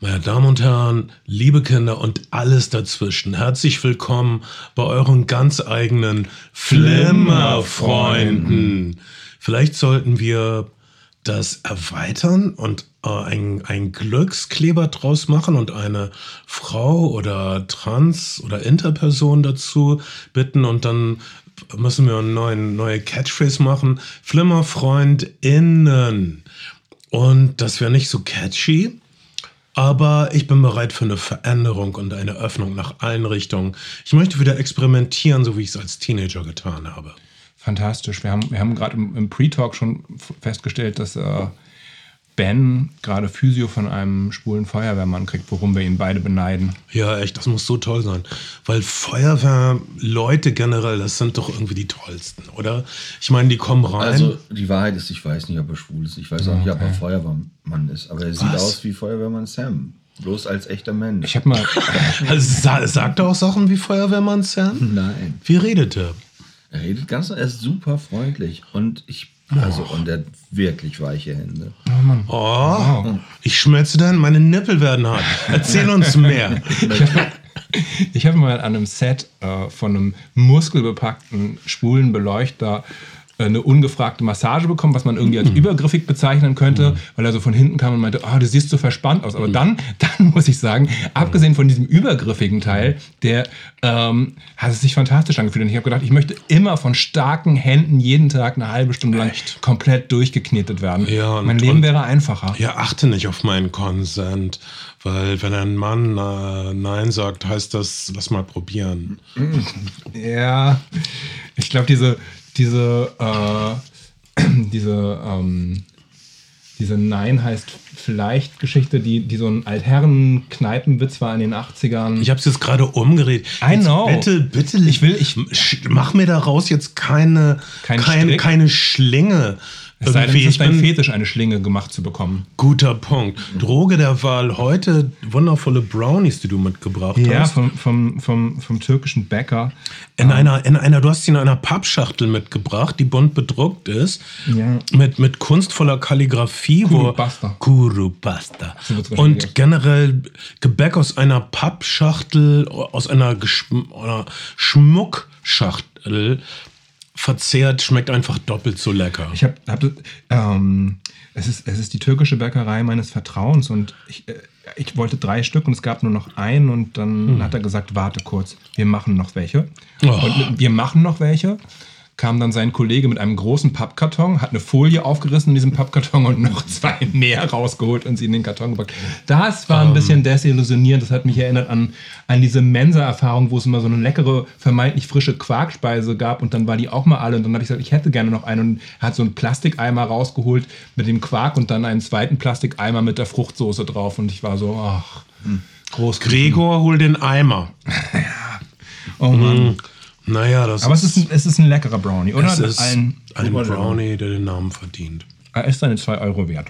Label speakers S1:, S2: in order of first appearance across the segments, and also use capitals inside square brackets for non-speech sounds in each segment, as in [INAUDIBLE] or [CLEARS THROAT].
S1: Meine Damen und Herren, liebe Kinder und alles dazwischen, herzlich willkommen bei euren ganz eigenen Flimmerfreunden. Vielleicht sollten wir das erweitern und äh, ein, ein Glückskleber draus machen und eine Frau oder Trans- oder Interperson dazu bitten und dann müssen wir eine neue, neue Catchphrase machen. FlimmerfreundInnen. Und das wäre nicht so catchy. Aber ich bin bereit für eine Veränderung und eine Öffnung nach allen Richtungen. Ich möchte wieder experimentieren, so wie ich es als Teenager getan habe.
S2: Fantastisch. Wir haben, wir haben gerade im, Pre-Talk schon festgestellt, dass äh, Ben gerade Physio von einem schwulen Feuerwehrmann kriegt, worum wir ihn beide beneiden.
S1: Ja, echt, das muss so toll sein. Weil Feuerwehrleute generell, das sind doch irgendwie die tollsten, oder? Ich meine, die kommen rein.
S3: Also, die Wahrheit ist, ich weiß nicht, ob er schwul ist. Ich weiß auch nicht, ob er Feuerwehrmann ist. Aber er sieht
S1: Was?
S3: aus wie Feuerwehrmann Sam. Bloß als echter Mensch.
S2: Ich habe mal, [LAUGHS]
S1: also, sa sagt er auch Sachen wie Feuerwehrmann Sam?
S3: Nein.
S1: Wie redet er?
S3: Er redet ganz, er ist super freundlich. Und ich, also, und er hat wirklich weiche Hände.
S1: Oh, ich schmelze dann, meine Nippel werden hart. Erzähl [LAUGHS] uns mehr.
S2: ich habe mal an einem Set äh, von einem muskelbepackten schwulen Beleuchter äh, eine ungefragte Massage bekommen, was man irgendwie als übergriffig bezeichnen könnte, weil er so von hinten kam und meinte, oh, du siehst so verspannt aus. Aber dann, [LAUGHS] dann muss ich sagen, abgesehen von diesem übergriffigen Teil, der ähm, hat es sich fantastisch angefühlt. Und ich habe gedacht, ich möchte immer von starken Händen jeden Tag eine halbe Stunde lang komplett durchgeknetet werden.
S1: Ja,
S2: mein Leben wäre einfacher.
S1: Ja, achte nicht auf meinen Konsent, weil wenn ein Mann äh, Nein sagt, heißt das, lass mal probieren. [LAUGHS]
S2: Ja, ich glaube, diese, diese, äh, [CLEARS THROAT] diese, ähm, diese Nein heißt vielleicht Geschichte, die, die so ein Altherren-Kneipenwitz war in den 80ern.
S1: Ich habe es jetzt gerade umgedreht.
S2: I
S1: Jetzt
S2: know.
S1: Bitte, bitte.
S2: Ich will- ich-
S1: mach mir daraus jetzt keine,
S2: Kein
S1: kein,
S2: Strick?
S1: keine Schlinge.
S2: Es sei denn, es ist dein Fetisch, eine Schlinge gemacht zu bekommen.
S1: guter Punkt. Droge der Wahl heute wundervolle Brownies, die du mitgebracht
S2: Ja,
S1: hast.
S2: vom, vom, vom, vom türkischen Bäcker.
S1: In einer, in einer, du hast sie in einer Pappschachtel mitgebracht, die bunt bedruckt ist.
S2: Ja.
S1: Mit, mit kunstvoller Kalligrafie.
S2: Kurupasta.
S1: Kurupasta. Und generell Gebäck aus einer Pappschachtel, aus einer, Geschm einer Schmuckschachtel verzehrt, schmeckt einfach doppelt so lecker.
S2: Ich habe, hab, ähm, es, ist, es ist die türkische Bäckerei meines Vertrauens und ich, äh, ich wollte drei Stück und es gab nur noch einen und dann hat er gesagt, warte kurz, wir machen noch welche.
S1: Oh.
S2: Und wir machen noch welche. Kam dann sein Kollege mit einem großen Pappkarton, hat eine Folie aufgerissen in diesem Pappkarton und noch zwei [LAUGHS] mehr rausgeholt und sie in den Karton gepackt. Das war ein bisschen desillusionierend. Das hat mich erinnert an, an diese Mensa-Erfahrung, wo es immer so eine leckere, vermeintlich frische Quarkspeise gab und dann war die auch mal alle. Und dann habe ich gesagt, ich hätte gerne noch eine. Und er hat so einen Plastikeimer rausgeholt mit dem Quark und dann einen zweiten Plastikeimer mit der Fruchtsoße drauf. Und ich war so, ach, groß.
S1: Gregor, hol den Eimer. [LAUGHS]
S2: Oh Mann.
S1: Naja, das
S2: Aber es ist, ein, es ist ein leckerer Brownie, oder?
S1: es ist
S2: ein,
S1: ein Brownie, der den Namen verdient.
S2: er ist seine 2 Euro wert.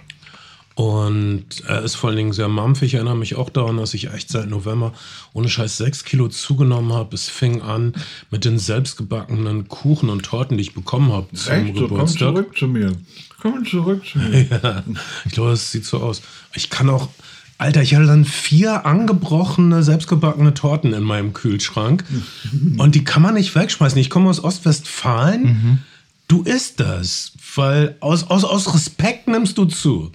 S1: Und er ist vor allen Dingen sehr mampfig. Ich erinnere mich auch daran, dass ich echt seit November ohne Scheiß sechs Kilo zugenommen habe. Es fing an mit den selbstgebackenen Kuchen und Torten, die ich bekommen habe zum
S3: Echt so, komm
S1: Geburtstag.
S3: zurück zu mir. Komm zurück zu mir. [LAUGHS]
S1: Ja, ich glaube, das sieht so aus. Ich kann auch, Alter, ich hatte dann vier angebrochene, selbstgebackene Torten in meinem Kühlschrank. Und die kann man nicht wegschmeißen. Ich komme aus Ostwestfalen. Du isst das, weil aus, aus, aus Respekt nimmst du zu.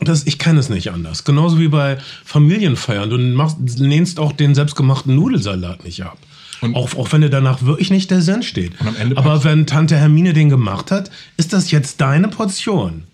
S1: Das, ich kenne es nicht anders. Genauso wie bei Familienfeiern. Du machst, lehnst auch den selbstgemachten Nudelsalat nicht ab. auch, auch wenn dir danach wirklich nicht der Sinn steht.
S2: Und
S1: Aber wenn Tante Hermine den gemacht hat, ist das jetzt deine Portion.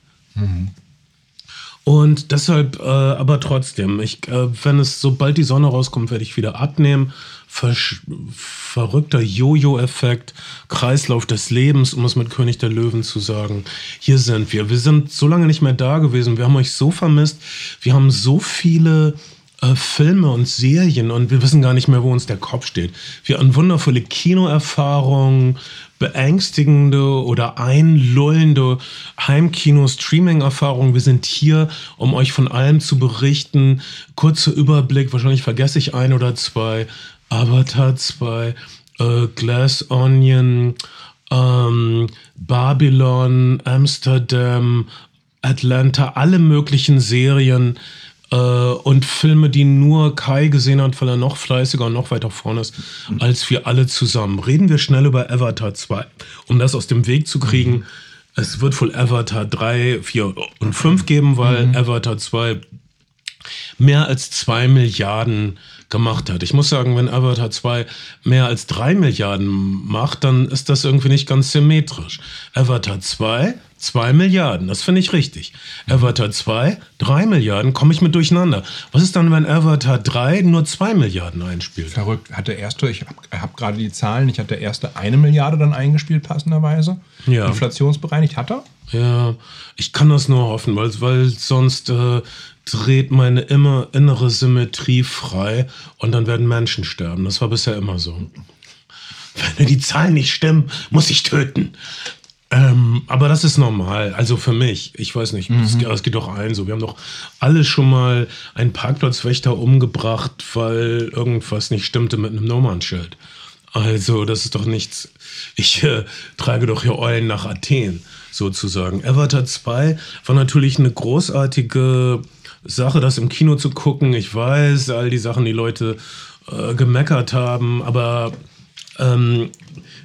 S1: Und deshalb, äh, aber trotzdem, ich, äh, wenn es, sobald die Sonne rauskommt, werde ich wieder abnehmen. Versch verrückter Jojo-Effekt, Kreislauf des Lebens, um es mit König der Löwen zu sagen. Hier sind wir. Wir sind so lange nicht mehr da gewesen. Wir haben euch so vermisst. Wir haben so viele äh, Filme und Serien und wir wissen gar nicht mehr, wo uns der Kopf steht. Wir haben wundervolle Kinoerfahrungen, beängstigende oder einlullende Heimkino-Streaming-Erfahrungen. Wir sind hier, um euch von allem zu berichten. Kurzer Überblick, wahrscheinlich vergesse ich ein oder zwei. Avatar 2, äh, Glass Onion, ähm, Babylon, Amsterdam, Atlanta, alle möglichen Serien und Filme, die nur Kai gesehen hat, weil er noch fleißiger und noch weiter vorne ist, als wir alle zusammen. Reden wir schnell über Avatar 2, um das aus dem Weg zu kriegen. Mhm. Es wird wohl Avatar 3, 4 und 5 geben, weil mhm. Avatar 2 mehr als 2 Milliarden gemacht hat. Ich muss sagen, wenn Avatar 2 mehr als 3 Milliarden macht, dann ist das irgendwie nicht ganz symmetrisch. Avatar 2 2 Milliarden, das finde ich richtig. Avatar 2, 3 Milliarden, komme ich mit durcheinander. Was ist dann, wenn Avatar 3 nur 2 Milliarden einspielt?
S2: Verrückt. Hat der erste, ich habe hab gerade die Zahlen, ich hatte der erste eine Milliarde dann eingespielt, passenderweise. Ja. Inflationsbereinigt hat er?
S1: Ja, ich kann das nur hoffen, weil, weil sonst äh, dreht meine immer innere Symmetrie frei und dann werden Menschen sterben. Das war bisher immer so. Wenn die Zahlen nicht stimmen, muss ich töten. Ähm, aber das ist normal. Also für mich. Ich weiß nicht. Es mhm. geht doch allen so. Wir haben doch alle schon mal einen Parkplatzwächter umgebracht, weil irgendwas nicht stimmte mit einem Nummernschild. Also, das ist doch nichts. Ich äh, trage doch hier Eulen nach Athen, sozusagen. Avatar 2 war natürlich eine großartige Sache, das im Kino zu gucken. Ich weiß, all die Sachen, die Leute äh, gemeckert haben, aber ähm,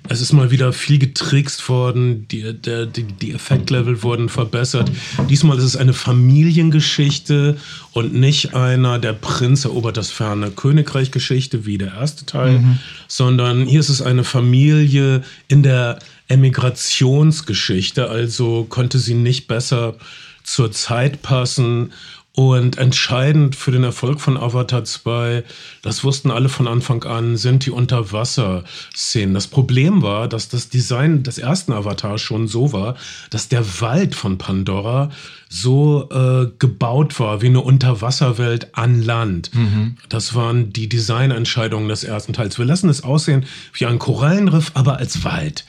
S1: es ist mal wieder viel getrickst worden, die, der, die, die Effektlevel wurden verbessert. Diesmal ist es eine Familiengeschichte und nicht einer der Prinz erobert das ferne Königreich Geschichte wie der erste Teil, mhm. sondern hier ist es eine Familie in der Emigrationsgeschichte, also konnte sie nicht besser zur Zeit passen und entscheidend für den Erfolg von Avatar 2, das wussten alle von Anfang an, sind die Unterwasserszenen. Das Problem war, dass das Design des ersten Avatar schon so war, dass der Wald von Pandora so äh, gebaut war wie eine Unterwasserwelt an Land. Mhm. Das waren die Designentscheidungen des ersten Teils. Wir lassen es aussehen wie ein Korallenriff, aber als Wald.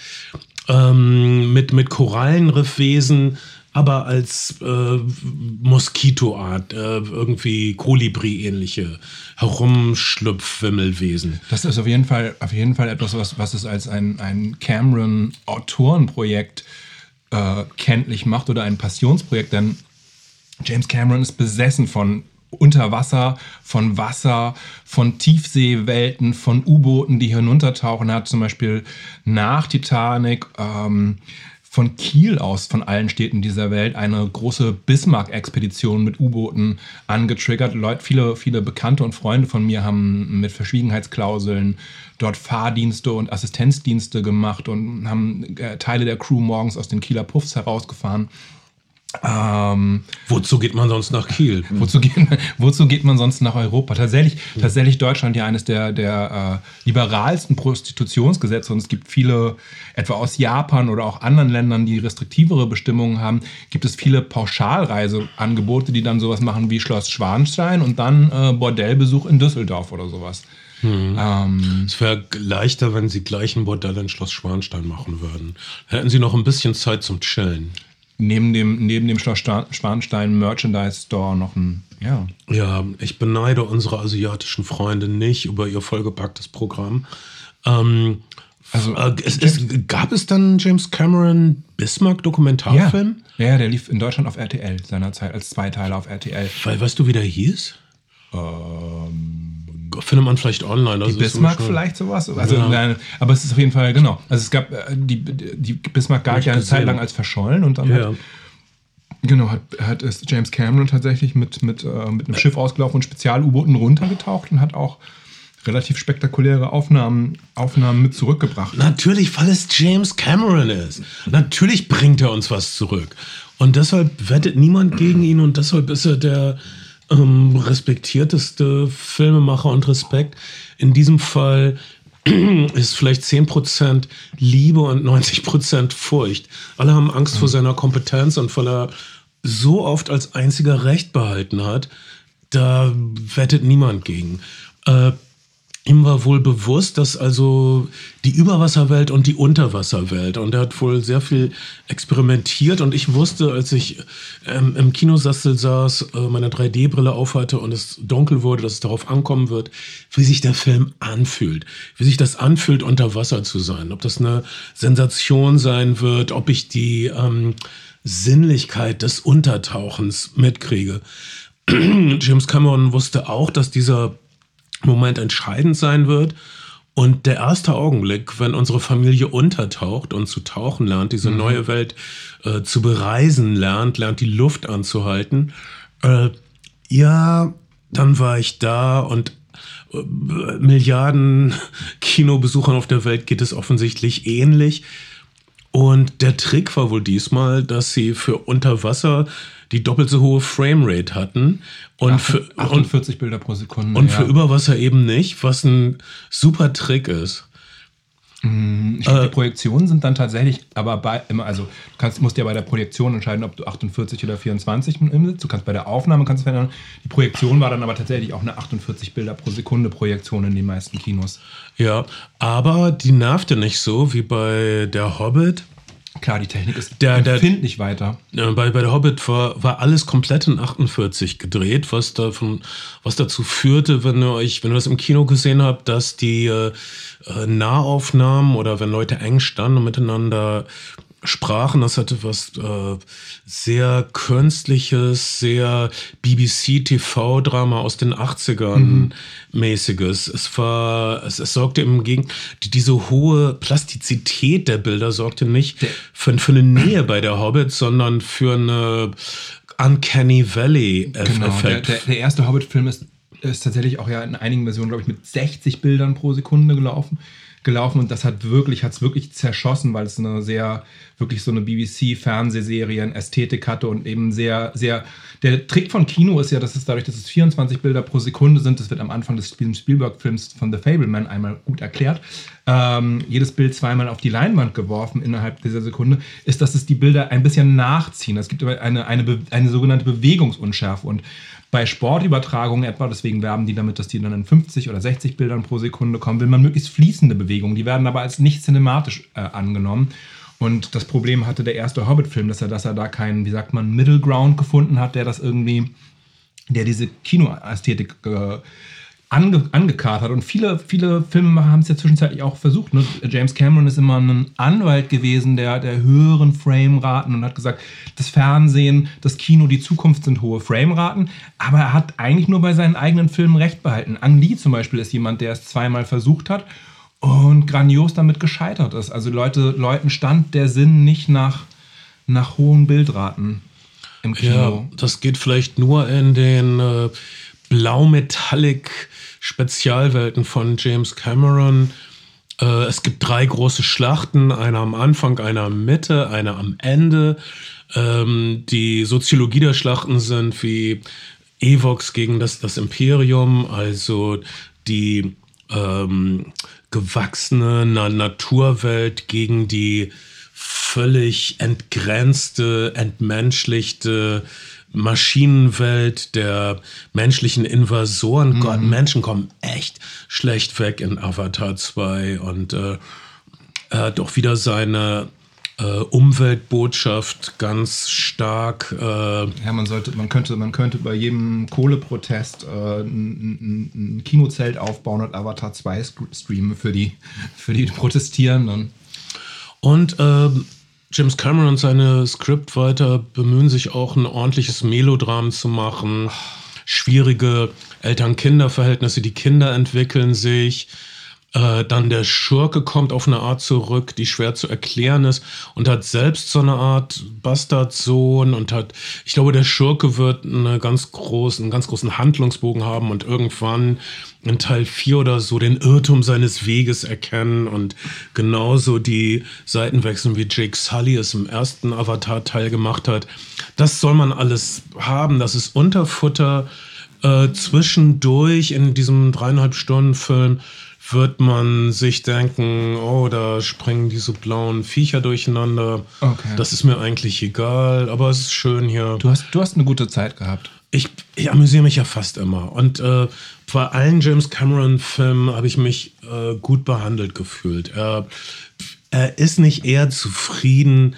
S1: Ähm, mit, mit Korallenriffwesen aber als äh, Moskitoart, äh, irgendwie Kolibri-ähnliche Herumschlüpfwimmelwesen.
S2: Das ist auf jeden Fall, auf jeden Fall etwas, was, was es als ein, ein Cameron-Autorenprojekt äh, kenntlich macht oder ein Passionsprojekt, denn James Cameron ist besessen von Unterwasser, von Wasser, von Tiefseewelten, von U-Booten, die hinuntertauchen. Er hat zum Beispiel nach Titanic ähm, von Kiel aus, von allen Städten dieser Welt, eine große Bismarck-Expedition mit U-Booten angetriggert. Leute, viele, viele Bekannte und Freunde von mir haben mit Verschwiegenheitsklauseln dort Fahrdienste und Assistenzdienste gemacht und haben äh, Teile der Crew morgens aus den Kieler Puffs herausgefahren.
S1: Ähm, wozu geht man sonst nach Kiel?
S2: Wozu geht, wozu geht man sonst nach Europa? Tatsächlich, tatsächlich Deutschland ja eines der, der äh, liberalsten Prostitutionsgesetze und es gibt viele, etwa aus Japan oder auch anderen Ländern, die restriktivere Bestimmungen haben, gibt es viele Pauschalreiseangebote, die dann sowas machen wie Schloss Schwanstein und dann äh, Bordellbesuch in Düsseldorf oder sowas.
S1: Hm. Ähm, es wäre leichter, wenn sie gleich ein Bordell in Schloss Schwanstein machen würden. Hätten sie noch ein bisschen Zeit zum Chillen
S2: neben dem, neben dem Schloss Schwanstein Merchandise Store noch ein, ja.
S1: Ja, ich beneide unsere asiatischen Freunde nicht über ihr vollgepacktes Programm. Ähm, also, äh, es, es, gab es dann James Cameron Bismarck Dokumentarfilm?
S2: Ja. ja, der lief in Deutschland auf RTL seinerzeit als Zweiteiler auf RTL.
S1: Weil, weißt du, wie der hieß? Ähm findet man vielleicht online.
S2: die Bismarck so vielleicht sowas. Also, ja. aber es ist auf jeden Fall, genau. Also es gab, äh, die, die Bismarck galt ja eine Zeit lang als verschollen und dann ja. hat, genau, hat, hat ist James Cameron tatsächlich mit, mit, äh, mit einem Schiff ausgelaufen und Spezial-U-Booten runtergetaucht und hat auch relativ spektakuläre Aufnahmen, Aufnahmen mit zurückgebracht.
S1: Natürlich, weil es James Cameron ist. Natürlich bringt er uns was zurück. Und deshalb wettet niemand gegen ihn und deshalb ist er der ähm, respektierteste Filmemacher und Respekt. In diesem Fall [CLEARS THROAT] ist vielleicht 10% Liebe und 90% Furcht. Alle haben Angst mhm. vor seiner Kompetenz und weil er so oft als einziger Recht behalten hat, da wettet niemand gegen. Äh, ihm war wohl bewusst, dass also die Überwasserwelt und die Unterwasserwelt und er hat wohl sehr viel experimentiert. Und ich wusste, als ich ähm, im Kinosassel saß, äh, meine 3D-Brille aufhatte und es dunkel wurde, dass es darauf ankommen wird, wie sich der Film anfühlt, wie sich das anfühlt, unter Wasser zu sein, ob das eine Sensation sein wird, ob ich die ähm, Sinnlichkeit des Untertauchens mitkriege. [CLEARS THROAT] James Cameron wusste auch, dass dieser Moment entscheidend sein wird. Und der erste Augenblick, wenn unsere Familie untertaucht und zu tauchen lernt, diese neue Welt äh, zu bereisen lernt, lernt die Luft anzuhalten, äh, ja, dann war ich da und äh, Milliarden [LAUGHS] Kinobesuchern auf der Welt geht es offensichtlich ähnlich. Und der Trick war wohl diesmal, dass sie für Unterwasser die doppelt so hohe Framerate hatten und für, und,
S2: 48 Bilder pro Sekunde.
S1: und
S2: ja.
S1: für Überwasser eben nicht, was ein super Trick ist.
S2: Ich glaub, die Projektionen sind dann tatsächlich, aber bei immer, also du kannst, musst ja bei der Projektion entscheiden, ob du 48 oder 24 im sitzt. Du kannst bei der Aufnahme kannst du verändern. Die Projektion war dann aber tatsächlich auch eine 48 Bilder pro Sekunde Projektion in den meisten Kinos.
S1: Ja, aber die nervte nicht so wie bei der Hobbit.
S2: Klar, die Technik ist
S1: Der- der-
S2: empfindlich weiter.
S1: Ja, bei, bei der Hobbit war, war alles komplett in 48 gedreht, was, davon, was dazu führte, wenn ihr euch, wenn ihr das im Kino gesehen habt, dass die äh, äh, Nahaufnahmen oder wenn Leute eng standen und miteinander sprachen, das hatte was äh, sehr künstliches, sehr BBC-TV-Drama aus den 80ern mäßiges. Es war, es, es sorgte im Gegen, die, diese hohe Plastizität der Bilder sorgte nicht für, für eine Nähe bei der Hobbit, sondern für eine Uncanny Valley-Effekt.
S2: Genau, der, der, der erste Hobbit-Film ist, ist tatsächlich auch ja in einigen Versionen, glaube ich, mit 60 Bildern pro Sekunde gelaufen. Gelaufen und das hat wirklich, hat es wirklich zerschossen, weil es eine sehr, wirklich so eine BBC-Fernsehserien Ästhetik hatte und eben sehr, sehr. Der Trick von Kino ist ja, dass es dadurch, dass es 24 Bilder pro Sekunde sind, das wird am Anfang des Spielberg-Films von The Fableman einmal gut erklärt, ähm, jedes Bild zweimal auf die Leinwand geworfen innerhalb dieser Sekunde, ist, dass es die Bilder ein bisschen nachziehen. Es gibt eine, eine, eine sogenannte Bewegungsunschärfe und bei Sportübertragungen etwa, deswegen werben die damit, dass die dann in 50 oder 60 Bildern pro Sekunde kommen, will man möglichst fließende Bewegungen. Die werden aber als nicht cinematisch äh, angenommen. Und das Problem hatte der erste Hobbit-Film, dass er, dass er da keinen, wie sagt man, Middle Ground gefunden hat, der das irgendwie, der diese Kinoästhetik äh, ange, angekarrt hat. Und viele, viele Filmemacher haben es ja zwischenzeitlich auch versucht. Ne? James Cameron ist immer ein Anwalt gewesen der, der höheren Frameraten und hat gesagt, das Fernsehen, das Kino, die Zukunft sind hohe Frameraten. Aber er hat eigentlich nur bei seinen eigenen Filmen recht behalten. Ang Lee zum Beispiel ist jemand, der es zweimal versucht hat und grandios damit gescheitert ist. Also Leute, Leuten stand der Sinn nicht nach, nach hohen Bildraten im Kino.
S1: Ja, das geht vielleicht nur in den äh, blau-metallic Spezialwelten von James Cameron. Äh, es gibt drei große Schlachten, eine am Anfang, eine am Mitte, eine am Ende. Ähm, die Soziologie der Schlachten sind wie Evox gegen das, das Imperium, also die ähm, gewachsene Na Naturwelt gegen die völlig entgrenzte, entmenschlichte Maschinenwelt der menschlichen Invasoren. Gott, Menschen kommen echt schlecht weg in Avatar 2 und äh, er hat auch wieder seine äh, Umweltbotschaft ganz stark äh,
S2: Ja, man sollte, man könnte, man könnte bei jedem Kohleprotest äh, ein, Kinozelt aufbauen und Avatar 2 sk- streamen für die, für die Protestierenden.
S1: Und ähm, James Cameron und seine Scriptwriter bemühen sich auch ein ordentliches Melodram zu machen. Schwierige Eltern-Kinder-Verhältnisse, die Kinder entwickeln sich. Äh, dann der Schurke kommt auf eine Art zurück, die schwer zu erklären ist und hat selbst so eine Art Bastardsohn und hat, ich glaube, der Schurke wird eine ganz großen, einen ganz großen Handlungsbogen haben und irgendwann in Teil 4 oder so den Irrtum seines Weges erkennen und genauso die Seiten wechseln, wie Jake Sully es im ersten Avatar-Teil gemacht hat. Das soll man alles haben, das ist Unterfutter. Äh, zwischendurch in diesem dreieinhalb Stunden Film wird man sich denken, oh, da springen diese blauen Viecher durcheinander.
S2: Okay.
S1: Das ist mir eigentlich egal, aber es ist schön hier.
S2: Du hast, du hast eine gute Zeit gehabt.
S1: Ich, ich amüsiere mich ja fast immer. Und äh, bei allen James Cameron-Filmen habe ich mich äh, gut behandelt gefühlt. Er, er ist nicht eher zufrieden,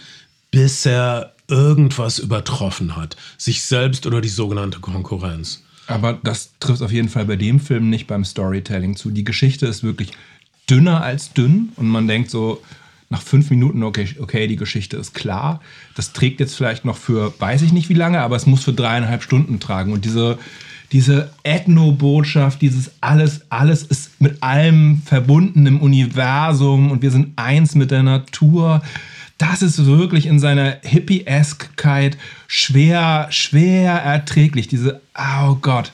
S1: bis er irgendwas übertroffen hat. Sich selbst oder die sogenannte Konkurrenz.
S2: Aber das trifft auf jeden Fall bei dem Film nicht beim Storytelling zu. Die Geschichte ist wirklich dünner als dünn und man denkt so, nach fünf Minuten, okay, okay, die Geschichte ist klar. Das trägt jetzt vielleicht noch für, weiß ich nicht wie lange, aber es muss für dreieinhalb Stunden tragen. Und diese, diese Ethno-Botschaft, dieses alles, alles ist mit allem verbunden im Universum und wir sind eins mit der Natur. Das ist wirklich in seiner Hippie-Eskkeit schwer, schwer erträglich. Diese, oh Gott.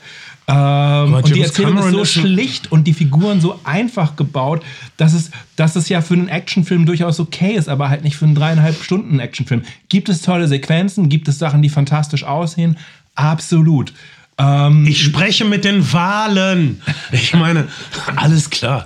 S2: Ähm, und die Erzählung
S1: Cameron
S2: ist so schlicht und die Figuren so einfach gebaut, dass es, dass es ja für einen Actionfilm durchaus okay ist, aber halt nicht für einen dreieinhalb Stunden Actionfilm. Gibt es tolle Sequenzen? Gibt es Sachen, die fantastisch aussehen? Absolut. Ähm,
S1: Ich spreche mit den Wahlen. Ich meine, alles klar.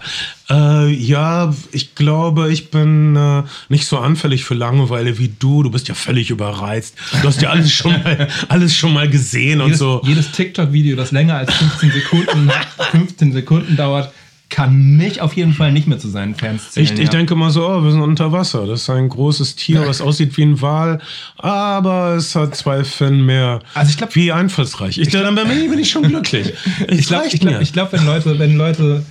S1: Äh, ja, ich glaube, ich bin äh, nicht so anfällig für Langeweile wie du. Du bist ja völlig überreizt. Du hast ja alles [LAUGHS] schon mal, alles schon mal gesehen und
S2: jedes,
S1: so.
S2: jedes TikTok-Video, das länger als 15 Sekunden, 15 Sekunden dauert, kann mich auf jeden Fall nicht mehr zu seinen Fans zählen.
S1: Ich, ich
S2: ja.
S1: denke mal so, oh, wir sind unter Wasser. Das ist ein großes Tier, was aussieht wie ein Wal, aber es hat zwei Finnen mehr.
S2: Also ich glaub-
S1: wie einfallsreich. Ich, dann bin ich, bin ich schon glücklich. [LAUGHS]
S2: ich glaube, ich glaub, ich glaub, wenn Leute, wenn Leute,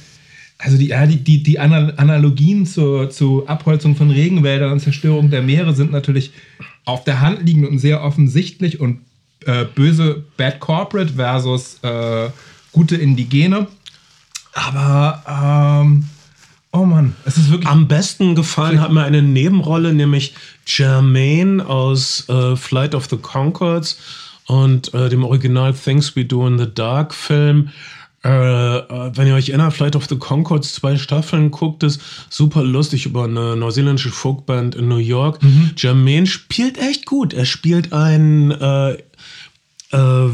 S2: also die, ja, die, die, die Ana- Analogien zur, zur Abholzung von Regenwäldern und Zerstörung der Meere sind natürlich auf der Hand liegend und sehr offensichtlich und äh, böse Bad Corporate versus äh, gute Indigene. Aber, ähm, oh Mann, es ist wirklich.
S1: Am besten gefallen hat mir eine Nebenrolle, nämlich Jermaine aus äh, Flight of the Concords und äh, dem Original Things We Do in the Dark Film. Äh, wenn ihr euch erinnert, Flight of the Concords, zwei Staffeln guckt, ist super lustig über eine neuseeländische Folkband in New York. Jermaine spielt echt gut. Er spielt einen äh, äh,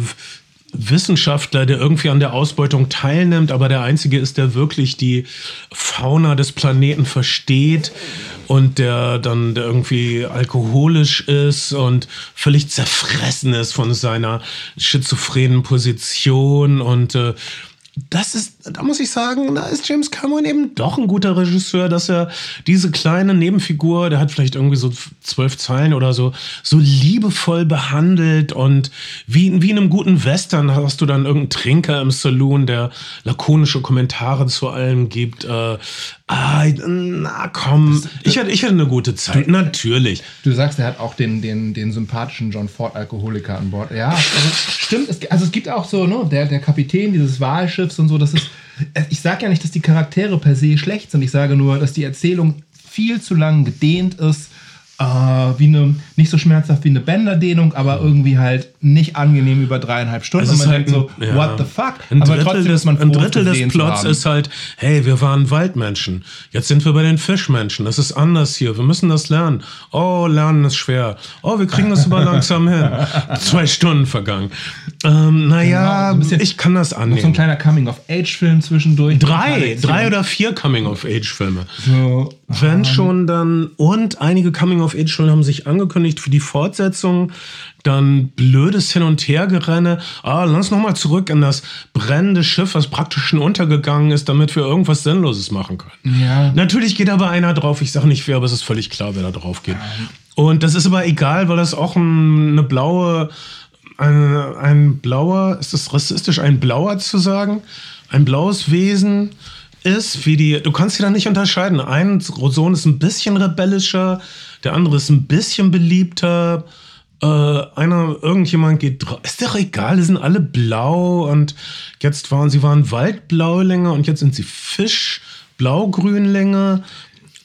S1: Wissenschaftler, der irgendwie an der Ausbeutung teilnimmt, aber der einzige ist, der wirklich die Fauna des Planeten versteht und der dann der irgendwie alkoholisch ist und völlig zerfressen ist von seiner schizophrenen Position und äh, das ist, da muss ich sagen, da ist James Cameron eben doch ein guter Regisseur, dass er diese kleine Nebenfigur, der hat vielleicht irgendwie so zwölf Zeilen oder so, so liebevoll behandelt und wie, wie in einem guten Western hast du dann irgendeinen Trinker im Saloon, der lakonische Kommentare zu allem gibt. Äh, ah, na komm, ich hatte, ich hatte eine gute Zeit, natürlich.
S2: Du sagst, er hat auch den, den, den sympathischen John Ford Alkoholiker an Bord. Ja, also, stimmt. Es, also es gibt auch so, ne, der, der Kapitän dieses Walschiffs und so, das ist. Ich sage ja nicht, dass die Charaktere per se schlecht sind. Ich sage nur, dass die Erzählung viel zu lang gedehnt ist. Äh, wie eine, nicht so schmerzhaft wie eine Bänderdehnung, aber irgendwie halt nicht angenehm über dreieinhalb Stunden. Und man
S1: halt
S2: denkt so,
S1: ein- ja.
S2: what the fuck?
S1: Ein
S2: aber
S1: Drittel,
S2: trotzdem
S1: des,
S2: ist man
S1: ein
S2: froh,
S1: Drittel
S2: es
S1: des Plots ist halt, hey, wir waren Waldmenschen. Jetzt sind wir bei den Fischmenschen. Das ist anders hier. Wir müssen das lernen. Oh, lernen ist schwer. Oh, wir kriegen das aber [LAUGHS] langsam hin. Zwei Stunden vergangen. Ähm, naja,
S2: Genau, so ein
S1: ich kann das
S2: Noch so ein
S1: annehmen.
S2: kleiner Coming-of-Age-Film zwischendurch.
S1: Drei, drei oder vier Coming-of-Age-Filme.
S2: So,
S1: Wenn schon dann, und einige Coming-of-Age-Filme haben sich angekündigt für die Fortsetzung, dann blödes Hin- und Hergerenne. Ah, lass noch mal zurück in das brennende Schiff, was praktisch schon untergegangen ist, damit wir irgendwas Sinnloses machen können.
S2: Ja.
S1: Natürlich geht aber einer drauf, ich sage nicht wer, aber es ist völlig klar, wer da drauf geht. Und das ist aber egal, weil das auch ein, eine blaue, eine, ein blauer, ist das rassistisch, ein blauer zu sagen? Ein blaues Wesen ist, wie die, du kannst sie da nicht unterscheiden. Ein Sohn ist ein bisschen rebellischer, der andere ist ein bisschen beliebter. Äh, einer, irgendjemand geht drauf. Ist doch egal, die sind alle blau und jetzt waren sie waren Waldblaulinge und jetzt sind sie Fischblaugrünlinge.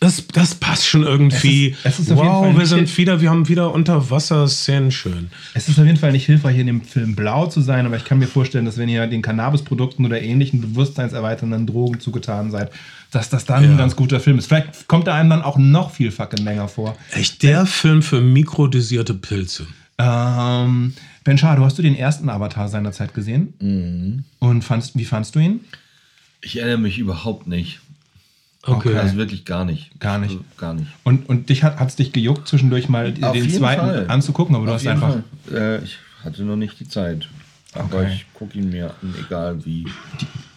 S1: Das, das passt schon irgendwie.
S2: Es ist- es ist
S1: wow, wir sind wieder, wir haben wieder Unterwasserszenen schön.
S2: Es ist auf jeden Fall nicht hilfreich, in dem Film blau zu sein, aber ich kann mir vorstellen, dass wenn ihr den Cannabisprodukten oder ähnlichen bewusstseinserweiternden Drogen zugetan seid, dass das dann ein ganz guter Film ist. Vielleicht kommt er einem dann auch noch viel fucking länger vor.
S1: Echt der Film für mikrodosierte Pilze.
S2: Ähm, ben Schado, hast du den ersten Avatar seinerzeit gesehen?
S1: Mhm.
S2: Und fandst, wie fandst du ihn?
S3: Ich erinnere mich überhaupt nicht.
S1: Okay.
S3: Also wirklich gar nicht.
S2: Gar nicht.
S3: Also gar nicht.
S2: Und, und dich hat es dich gejuckt, zwischendurch mal
S3: Auf
S2: den zweiten
S3: Fall.
S2: anzugucken, aber du
S3: Auf
S2: hast
S3: jeden
S2: einfach.
S3: Äh, ich hatte noch nicht die Zeit. Aber
S2: Okay.
S3: ich gucke ihn mir an, egal wie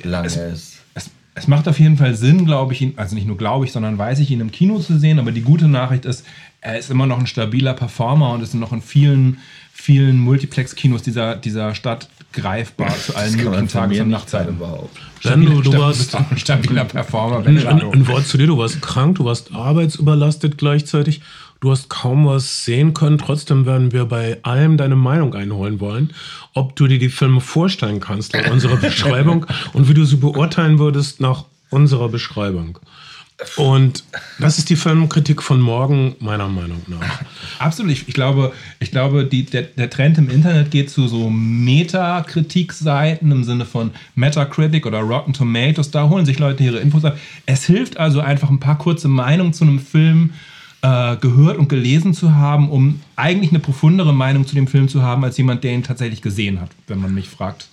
S3: lange
S2: es-
S3: er ist.
S2: Es, es macht auf jeden Fall Sinn, glaube ich, ihn, also nicht nur glaube ich, sondern weiß ich, ihn im Kino zu sehen. Aber die gute Nachricht ist, er ist immer noch ein stabiler Performer und ist noch in vielen, vielen Multiplex-Kinos dieser, dieser Stadt greifbar zu allen möglichen Tages- und Nachtzeiten.
S3: behaupten.
S1: Ben, du, du
S2: Stabil-
S1: warst
S2: ein stabiler Performer.
S1: ein, ein, ein Wort zu dir, du warst krank, du warst arbeitsüberlastet gleichzeitig, du hast kaum was sehen können. Trotzdem werden wir bei allem deine Meinung einholen wollen, ob du dir die Filme vorstellen kannst nach unserer [LAUGHS] Beschreibung und wie du sie beurteilen würdest nach unserer Beschreibung. Und das ist die Filmkritik von morgen, meiner Meinung nach.
S2: Absolut. Ich, ich glaube, ich glaube die, der, der Trend im Internet geht zu so Meta-Kritik-Seiten im Sinne von Metacritic oder Rotten Tomatoes. Da holen sich Leute ihre Infos ab. Es hilft also einfach ein paar kurze Meinungen zu einem Film äh, gehört und gelesen zu haben, um eigentlich eine profundere Meinung zu dem Film zu haben, als jemand, der ihn tatsächlich gesehen hat, wenn man mich fragt.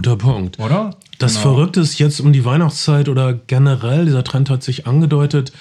S1: Guter Punkt.
S2: Oder?
S1: Das
S2: Genau.
S1: Verrückte ist jetzt um die Weihnachtszeit oder generell, dieser Trend hat sich angedeutet,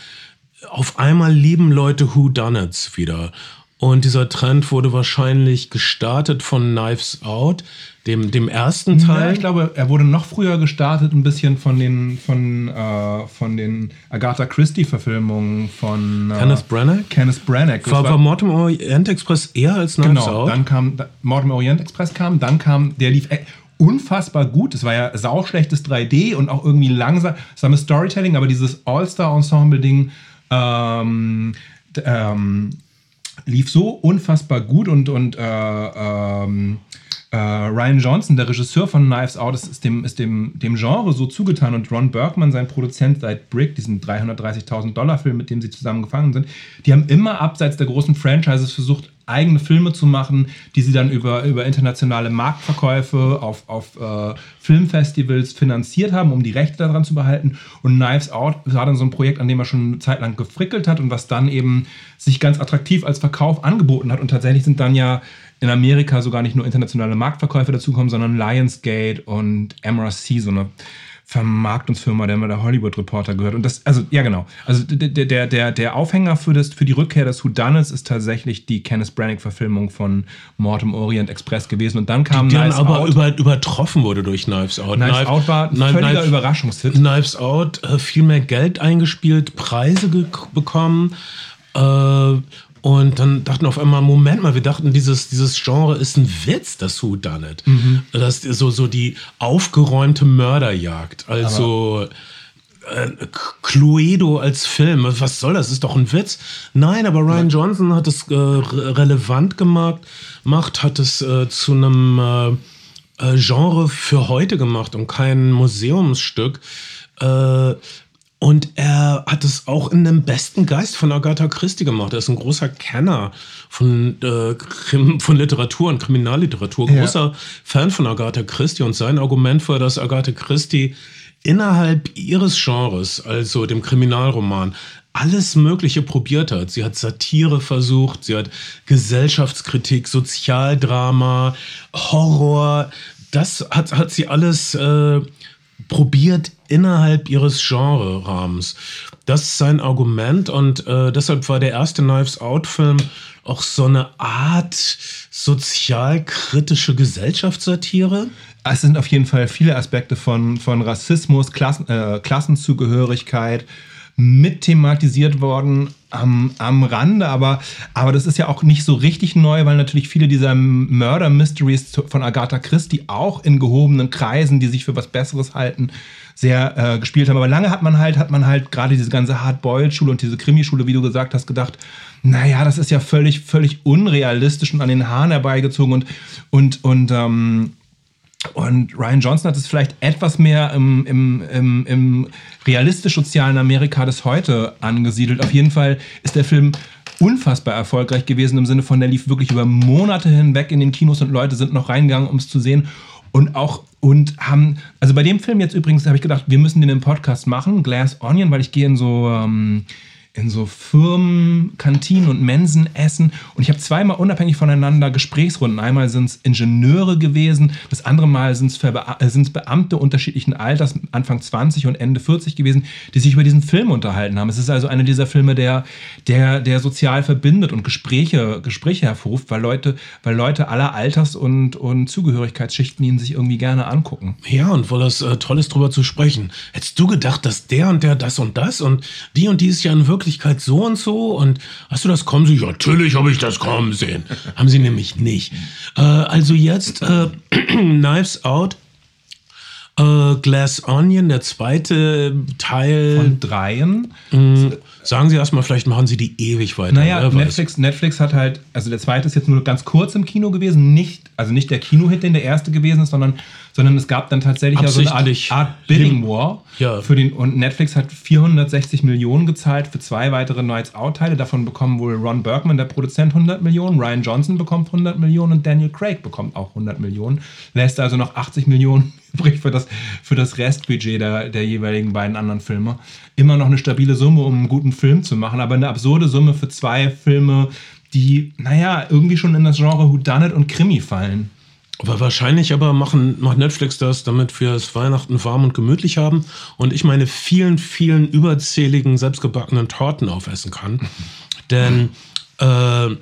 S1: auf einmal lieben Leute Whodunits wieder. Und dieser Trend wurde wahrscheinlich gestartet von Knives Out, dem, dem ersten
S2: Ja,
S1: Teil.
S2: ich glaube, er wurde noch früher gestartet, ein bisschen von den, von, äh, von den Agatha Christie-Verfilmungen von äh,
S1: Kenneth Branagh?
S2: Kenneth Branagh. Das
S1: war, war Mortem Orient Express eher als Knives
S2: genau,
S1: Out?
S2: dann kam da, Mortimer Orient Express kam, dann kam, der lief e- unfassbar gut. Es war ja sauschlechtes 3D und auch irgendwie langsames Storytelling, aber dieses All-Star-Ensemble-Ding ähm, ähm, lief so unfassbar gut und, und äh, ähm, äh, Ryan Johnson, der Regisseur von Knives Out, ist, ist, dem, ist dem, dem Genre so zugetan und Ron Bergman, sein Produzent seit Brick, diesen 330.000 Dollar Film, mit dem sie zusammen gefangen sind, die haben immer abseits der großen Franchises versucht, eigene Filme zu machen, die sie dann über, über internationale Marktverkäufe auf, auf äh, Filmfestivals finanziert haben, um die Rechte daran zu behalten. Und Knives Out war dann so ein Projekt, an dem er schon eine Zeit lang gefrickelt hat und was dann eben sich ganz attraktiv als Verkauf angeboten hat. Und tatsächlich sind dann ja in Amerika sogar nicht nur internationale Marktverkäufe dazukommen, sondern Lionsgate und MRC, so eine Vermarktungsfirma, der mal der Hollywood Reporter gehört. Und das, also, ja, genau. Also, der, der, der, der Aufhänger für, das, für die Rückkehr des Whodunits ist tatsächlich die Kenneth Branagh-Verfilmung von Mortem Orient Express gewesen. Und dann kam
S1: die dann
S2: Knives
S1: aber
S2: Out.
S1: über, übertroffen wurde durch Knives Out.
S2: Knives
S1: Knife-
S2: Out war ein völliger
S1: Knife-
S2: Überraschungshit.
S1: Knives Out äh, viel mehr Geld eingespielt, Preise bekommen. Äh, und dann dachten auf einmal, Moment mal, wir dachten, dieses, dieses Genre ist ein Witz, das Who Done It. Das ist so, so die aufgeräumte Mörderjagd. Also äh, Cluedo als Film, was soll das? das? Ist doch ein Witz. Nein, aber Ryan Johnson hat es äh, re relevant gemacht, macht, hat es äh, zu einem äh, äh, Genre für heute gemacht und kein Museumsstück. Äh, und er hat es auch in dem besten Geist von Agatha Christie gemacht. Er ist ein großer Kenner von, äh, von Literatur und Kriminalliteratur.
S2: Ja.
S1: Großer Fan von Agatha Christie. Und sein Argument war, dass Agatha Christie innerhalb ihres Genres, also dem Kriminalroman, alles Mögliche probiert hat. Sie hat Satire versucht, sie hat Gesellschaftskritik, Sozialdrama, Horror. Das hat, hat sie alles äh, probiert innerhalb ihres Genre-Rahmens. Das ist sein Argument und äh, deshalb war der erste Knives Out-Film auch so eine Art sozialkritische Gesellschaftssatire.
S2: Es sind auf jeden Fall viele Aspekte von, von Rassismus, Klassen, äh, Klassenzugehörigkeit mit thematisiert worden am, am Rande, aber, aber das ist ja auch nicht so richtig neu, weil natürlich viele dieser Murder-Mysteries von Agatha Christie auch in gehobenen Kreisen, die sich für was Besseres halten, sehr äh, gespielt haben. Aber lange hat man halt, hat man halt gerade diese ganze Hardboiled-Schule und diese Krimischule, wie du gesagt hast, gedacht, naja, das ist ja völlig, völlig unrealistisch und an den Haaren herbeigezogen und, und, und ähm, und Ryan Johnson hat es vielleicht etwas mehr im, im, im, im realistisch-sozialen Amerika des heute angesiedelt. Auf jeden Fall ist der Film unfassbar erfolgreich gewesen im Sinne von, der lief wirklich über Monate hinweg in den Kinos und Leute sind noch reingegangen, um es zu sehen. Und auch, und haben, also bei dem Film jetzt übrigens habe ich gedacht, wir müssen den im Podcast machen, Glass Onion, weil ich gehe in so, ähm, in so Firmen, Kantinen und Mensen essen. Und ich habe zweimal unabhängig voneinander Gesprächsrunden. Einmal sind es Ingenieure gewesen, das andere Mal sind es Beamte unterschiedlichen Alters, Anfang 20 und Ende 40 gewesen, die sich über diesen Film unterhalten haben. Es ist also einer dieser Filme, der, der, der sozial verbindet und Gespräche, Gespräche hervorruft, weil Leute, weil Leute aller Alters- und, und Zugehörigkeitsschichten ihn sich irgendwie gerne angucken.
S1: Ja, und weil das äh, toll ist, drüber zu sprechen. Hättest du gedacht, dass der und der das und das und die und die ist ja in Wirklichkeit Wirklichkeit so und so und hast du das kommen sehen? Ja, natürlich habe ich das kommen sehen. Haben sie nämlich nicht. Äh, also jetzt äh, [CLEARS THROAT] Knives Out. Äh, Glass Onion, der zweite Teil.
S2: Von dreien.
S1: Sagen Sie erstmal, vielleicht machen Sie die ewig weiter.
S2: Naja. Netflix, Netflix hat halt, also der zweite ist jetzt nur ganz kurz im Kino gewesen, nicht, also nicht der Kinohit, den der erste gewesen ist, sondern, sondern es gab dann tatsächlich ja so eine Art, Art Bidding War.
S1: Ja.
S2: Für den, und Netflix hat 460 Millionen gezahlt für zwei weitere Nights Out-Teile. Davon bekommen wohl Ron Bergman, der Produzent, 100 Millionen, Ryan Johnson bekommt 100 Millionen und Daniel Craig bekommt auch 100 Millionen. Lässt also noch 80 Millionen übrig für das, für das Restbudget der, der jeweiligen beiden anderen Filme. Immer noch eine stabile Summe, um einen guten Film zu machen, aber eine absurde Summe für zwei Filme, die, naja, irgendwie schon in das Genre Whodunit und Krimi fallen.
S1: Aber wahrscheinlich aber machen, macht Netflix das, damit wir es Weihnachten warm und gemütlich haben und ich meine vielen, vielen überzähligen selbstgebackenen Torten aufessen kann. [LAUGHS] Denn äh,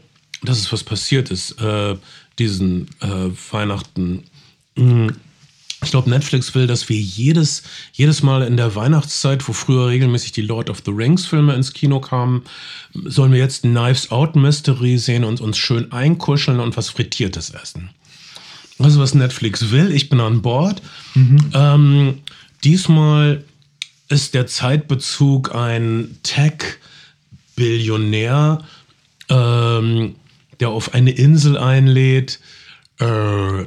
S1: das ist was passiert ist, äh, diesen äh, Weihnachten. Ich glaube, Netflix will, dass wir jedes, jedes Mal in der Weihnachtszeit, wo früher regelmäßig die Lord of the Rings Filme ins Kino kamen, sollen wir jetzt Knives Out Mystery sehen und uns schön einkuscheln und was Frittiertes essen. Also was Netflix will, ich bin an Bord. Ähm, diesmal ist der Zeitbezug ein Tech-Billionär, ähm, der auf eine Insel einlädt. Äh,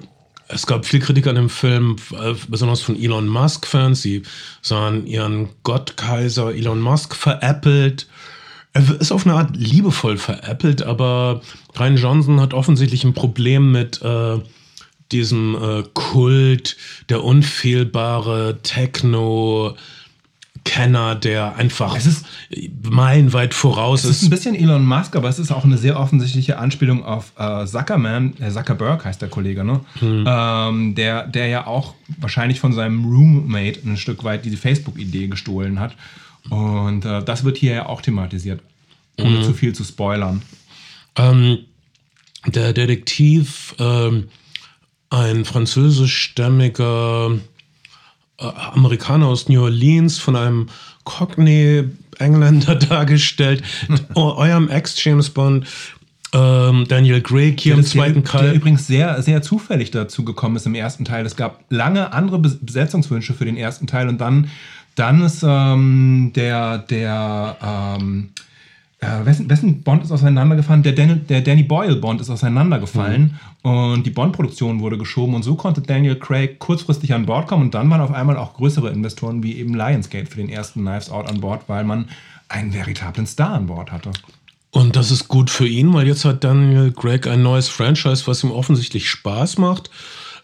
S1: es gab viel Kritik an dem Film, äh, besonders von Elon Musk-Fans. Sie sahen ihren Gottkaiser Elon Musk veräppelt. Er ist auf eine Art liebevoll veräppelt, aber Ryan Johnson hat offensichtlich ein Problem mit äh, diesem äh, Kult, der unfehlbare Techno. Kenner, der einfach
S2: Es ist-
S1: meilenweit voraus
S2: Es ist ein bisschen Elon Musk, aber es ist auch eine sehr offensichtliche Anspielung auf äh, Zuckerman, äh, Zuckerberg heißt der Kollege, ne? Ähm, der, der ja auch wahrscheinlich von seinem Roommate ein Stück weit diese Facebook-Idee gestohlen hat. Und äh, das wird hier ja auch thematisiert, ohne zu viel zu spoilern.
S1: Ähm, der Detektiv, ähm, ein französischstämmiger Amerikaner aus New Orleans, von einem Cockney-Engländer [LAUGHS] dargestellt, Eu- eurem Ex-James Bond, ähm, Daniel Craig hier im
S2: Das der-
S1: zweiten
S2: Der
S1: Teil.
S2: übrigens sehr, sehr zufällig dazu gekommen ist im ersten Teil. Es gab lange andere Bes- Besetzungswünsche für den ersten Teil und dann, dann ist ähm, der, der, ähm, äh, wessen, wessen Bond ist auseinandergefallen? Der, Dan, der Danny Boyle Bond ist auseinandergefallen und die Bond-Produktion wurde geschoben und so konnte Daniel Craig kurzfristig an Bord kommen und dann waren auf einmal auch größere Investoren wie eben Lionsgate für den ersten Knives Out an Bord, weil man einen veritablen Star an Bord hatte.
S1: Und das ist gut für ihn, weil jetzt hat Daniel Craig ein neues Franchise, was ihm offensichtlich Spaß macht.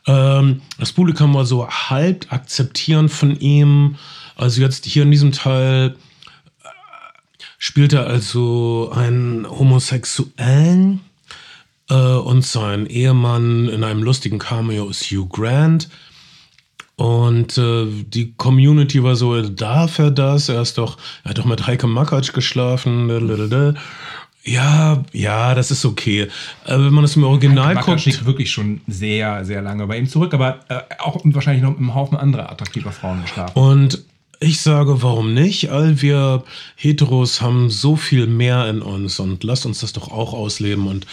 S1: Ähm, das Publikum war so halb akzeptierend von ihm. Also jetzt hier in diesem Teil spielt er also einen Homosexuellen äh, und sein Ehemann in einem lustigen Cameo ist Hugh Grant. Und äh, die Community war so, darf er das? Er ist doch, er hat doch mit Heike Makatsch geschlafen. Ja, ja, das ist okay. Äh, wenn man das im Original
S2: Wacker
S1: guckt,
S2: schickt wirklich schon sehr, sehr lange bei ihm zurück, aber äh, auch wahrscheinlich noch im Haufen anderer attraktiver Frauen geschlafen.
S1: Und ich sage, warum nicht? All wir Heteros haben so viel mehr in uns und lasst uns das doch auch ausleben. Und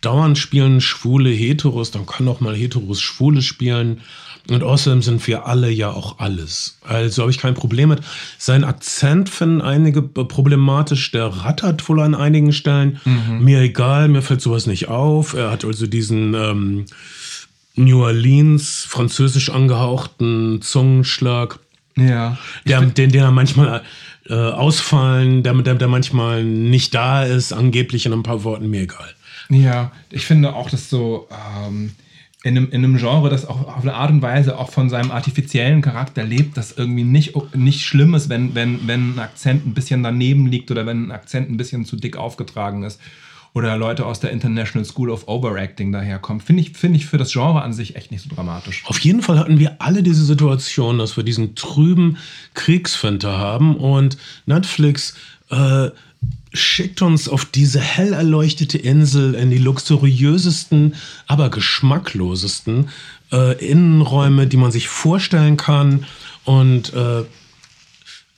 S1: dauernd spielen schwule Heteros, dann kann auch mal Heteros Schwule spielen. Und außerdem sind wir alle ja auch alles. Also habe ich kein Problem mit. Sein Akzent finden einige problematisch. Der rattert wohl an einigen Stellen. Mir egal, mir fällt sowas nicht auf. Er hat also diesen ähm, New Orleans französisch angehauchten Zungenschlag
S2: Ja.
S1: der, den, den er manchmal äh, ausfallen, der, der, der manchmal nicht da ist, angeblich in ein paar Worten, mir egal.
S2: Ja, ich finde auch, dass so ähm, in, einem, in einem Genre, das auch auf eine Art und Weise auch von seinem artifiziellen Charakter lebt, das irgendwie nicht, nicht schlimm ist, wenn, wenn, wenn ein Akzent ein bisschen daneben liegt oder wenn ein Akzent ein bisschen zu dick aufgetragen ist. Oder Leute aus der International School of Overacting daherkommen. Finde ich, finde ich für das Genre an sich echt nicht so dramatisch.
S1: Auf jeden Fall hatten wir alle diese Situation, dass wir diesen trüben Kriegsfinter haben und Netflix äh, schickt uns auf diese hell erleuchtete Insel in die luxuriösesten, aber geschmacklosesten äh, Innenräume, die man sich vorstellen kann und äh,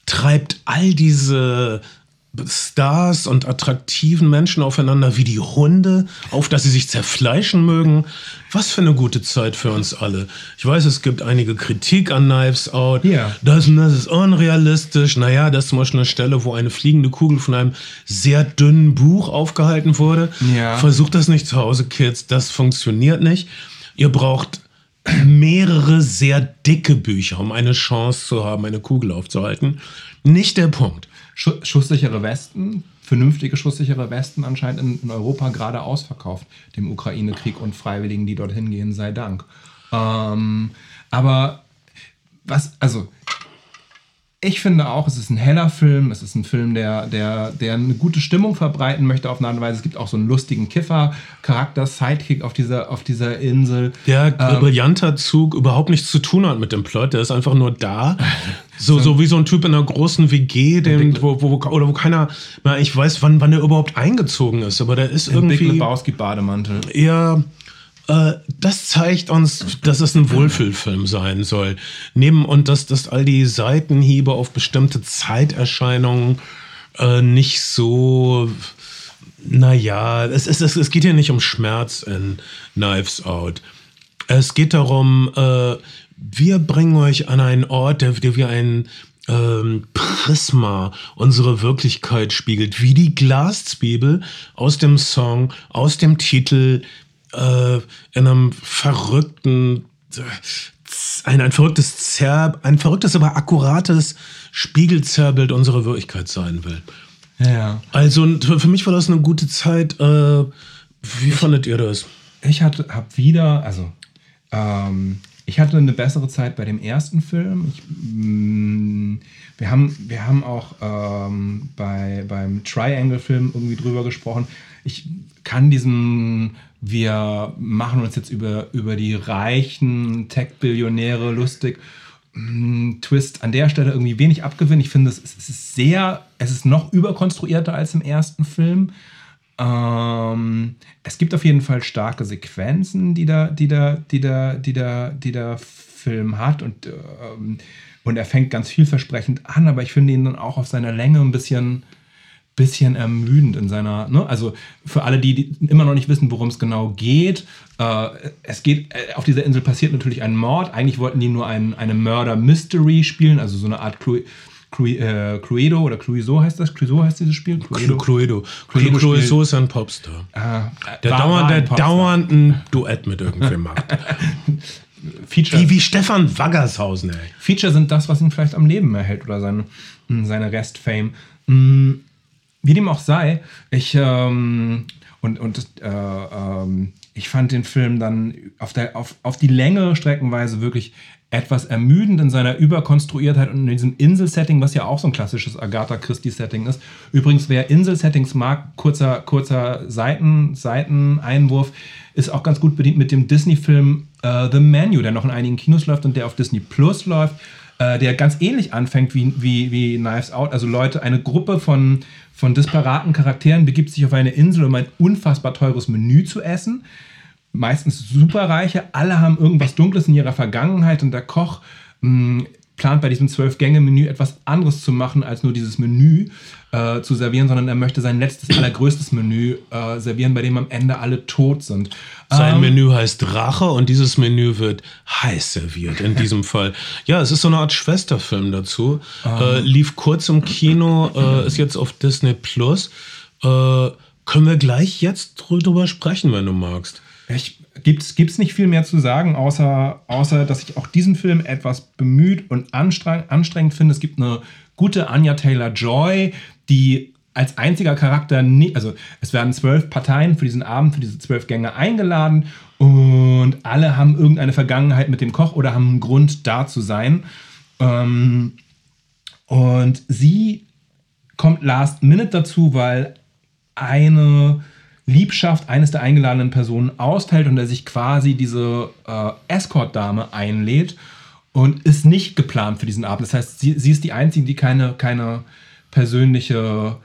S1: treibt all diese Stars und attraktiven Menschen aufeinander wie die Hunde, auf dass sie sich zerfleischen mögen. Was für eine gute Zeit für uns alle. Ich weiß, es gibt einige Kritik an Knives Out.
S2: Ja.
S1: Das, das ist unrealistisch. Naja, das ist zum Beispiel eine Stelle, wo eine fliegende Kugel von einem sehr dünnen Buch aufgehalten wurde.
S2: Ja.
S1: Versucht das nicht zu Hause, Kids. Das funktioniert nicht. Ihr braucht mehrere sehr dicke Bücher, um eine Chance zu haben, eine Kugel aufzuhalten. Nicht der Punkt.
S2: Schu schusssichere Westen, vernünftige schusssichere Westen anscheinend in, in Europa gerade ausverkauft, dem Ukraine-Krieg und Freiwilligen, die dorthin gehen, sei Dank. Ähm, aber was, also ich finde auch, es ist ein heller Film. Es ist ein Film, der, der, der eine gute Stimmung verbreiten möchte auf eine Art und Weise. Es gibt auch so einen lustigen Kiffer-Charakter, Sidekick auf dieser, auf dieser Insel.
S1: Der
S2: Ähm,
S1: brillanter Zug überhaupt nichts zu tun hat mit dem Plot. Der ist einfach nur da. So, so wie so ein Typ in einer großen WG, dem, wo, wo, oder wo keiner, na, ich weiß, wann, wann der überhaupt eingezogen ist, aber der ist
S2: Im Big
S1: irgendwie
S2: Lebowski-Bademantel.
S1: eher. Äh, das zeigt uns, dass es ein Wohlfühlfilm sein soll. Neben und dass, dass all die Seitenhiebe auf bestimmte Zeiterscheinungen äh, nicht so. Naja, es, es, es, es geht hier nicht um Schmerz in Knives Out. Es geht darum, äh, wir bringen euch an einen Ort, der, der wie ein ähm, Prisma unsere Wirklichkeit spiegelt, wie die Glaszwiebel aus dem Song, aus dem Titel, äh, in einem verrückten, ein, ein verrücktes Zerr, ein verrücktes, aber akkurates Spiegelzerrbild unserer Wirklichkeit sein will.
S2: Ja.
S1: Also für für mich war das eine gute Zeit. Äh, wie fandet ihr das?
S2: Ich hatte, hab wieder, also ähm, ich hatte eine bessere Zeit bei dem ersten Film. Ich, mh, wir, haben, wir haben auch ähm, bei, beim Triangle-Film irgendwie drüber gesprochen. Ich kann diesen, wir machen uns jetzt über, über die reichen Tech-Billionäre lustig. mh, Twist an der Stelle irgendwie wenig abgewinnen. Ich finde, es ist es ist sehr, es ist noch überkonstruierter als im ersten Film. Ähm, es gibt auf jeden Fall starke Sequenzen, die da, die da, die da, die da, die der Film hat und, ähm, und er fängt ganz vielversprechend an, aber ich finde ihn dann auch auf seiner Länge ein bisschen, bisschen ermüdend in seiner, ne? also für alle, die, die immer noch nicht wissen, worum es genau geht, äh, es geht, äh, auf dieser Insel passiert natürlich ein Mord, eigentlich wollten die nur ein, eine Murder-Mystery spielen, also so eine Art Clu Clu äh, Cluedo oder Clueso heißt das, Clueso heißt dieses Spiel?
S1: Cluedo. Cluedo.
S2: Cluedo
S1: Cluedo ist ein Popstar.
S2: Ah,
S1: Der,
S2: war-
S1: dauernd,
S2: war
S1: der
S2: ein Popstar.
S1: dauernd ein Duett mit irgendwem macht. [LAUGHS]
S2: Feature.
S1: Wie, wie Stefan Waggershausen, ey.
S2: Feature sind das, was ihn vielleicht am Leben erhält oder seine, seine Restfame. Mh, Wie dem auch sei, ich ähm, und, und äh, ähm, ich fand den Film dann auf, der, auf, auf die Länge streckenweise wirklich etwas ermüdend in seiner Überkonstruiertheit und in diesem Insel-Setting, was ja auch so ein klassisches Agatha Christie-Setting ist. Übrigens, wer Insel-Settings mag, kurzer, kurzer Seiten, Seiteneinwurf, ist auch ganz gut bedient mit dem Disney-Film äh, The Menu, der noch in einigen Kinos läuft und der auf Disney Plus läuft, äh, der ganz ähnlich anfängt wie, wie, wie Knives Out. Also Leute, eine Gruppe von, von disparaten Charakteren begibt sich auf eine Insel, um ein unfassbar teures Menü zu essen. Meistens Superreiche, alle haben irgendwas Dunkles in ihrer Vergangenheit und der Koch mh, plant bei diesem Zwölf-Gänge-Menü etwas anderes zu machen, als nur dieses Menü äh, zu servieren, sondern er möchte sein letztes, allergrößtes Menü äh, servieren, bei dem am Ende alle tot sind.
S1: Sein
S2: Ähm,
S1: Menü heißt Rache und dieses Menü wird heiß serviert in diesem [LAUGHS] Fall. Ja, es ist so eine Art Schwesterfilm dazu. Äh, lief kurz im Kino, äh, ist jetzt auf Disney Plus. Äh, können wir gleich jetzt drüber sprechen, wenn du magst.
S2: Ich, gibt's, gibt's nicht viel mehr zu sagen, außer, außer dass ich auch diesen Film etwas bemüht und anstreng, anstrengend finde. Es gibt eine gute Anya Taylor-Joy, die als einziger Charakter, nie, also es werden zwölf Parteien für diesen Abend, für diese zwölf Gänge eingeladen und alle haben irgendeine Vergangenheit mit dem Koch oder haben einen Grund da zu sein. Ähm, und sie kommt last minute dazu, weil eine Liebschaft eines der eingeladenen Personen austeilt und er sich quasi diese äh, Escort-Dame einlädt und ist nicht geplant für diesen Abend. Das heißt, sie, sie ist die Einzige, die keine, keine persönliche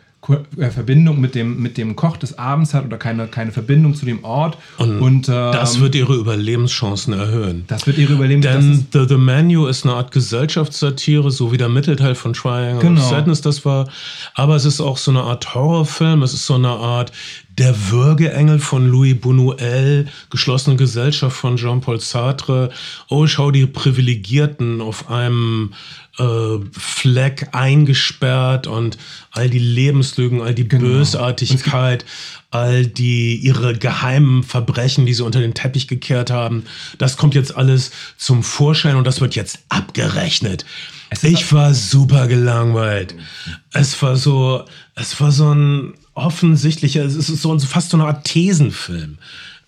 S2: Verbindung mit dem, mit dem Koch des Abends hat oder keine, keine Verbindung zu dem Ort. Und, ähm,
S1: das wird ihre Überlebenschancen erhöhen.
S2: das wird ihre Überleben. das
S1: Denn The, The Menu ist eine Art Gesellschaftssatire, so wie der Mittelteil von Triangle
S2: Genau.
S1: of Sadness das war. Aber es ist auch so eine Art Horrorfilm. Es ist so eine Art Der Würgeengel von Louis Buñuel, geschlossene Gesellschaft von Jean-Paul Sartre. Oh, schau die Privilegierten auf einem äh, Fleck eingesperrt und all die Lebenslügen, all die Bösartigkeit, all die ihre geheimen Verbrechen, die sie unter den Teppich gekehrt haben, das kommt jetzt alles zum Vorschein und das wird jetzt abgerechnet. Ich war super gelangweilt. Es war so, es war so ein offensichtlicher, es ist so fast so eine Art Thesenfilm.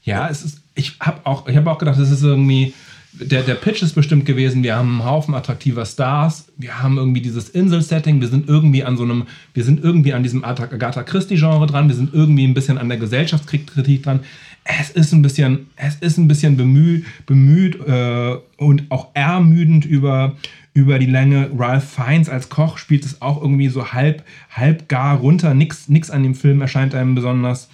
S2: Ja, es ist, ich habe auch, hab auch gedacht, es ist irgendwie, der, der Pitch ist bestimmt gewesen, wir haben einen Haufen attraktiver Stars, wir haben irgendwie dieses Insel-Setting, wir sind irgendwie an so einem, wir sind irgendwie an diesem Agatha Christie-Genre dran, wir sind irgendwie ein bisschen an der Gesellschaftskritik dran. Es ist ein bisschen, es ist ein bisschen bemüht, bemüht äh, und auch ermüdend über, über die Länge. Ralph Fiennes als Koch spielt es auch irgendwie so halb, halb gar runter. Nix, nix an dem Film erscheint einem besonders,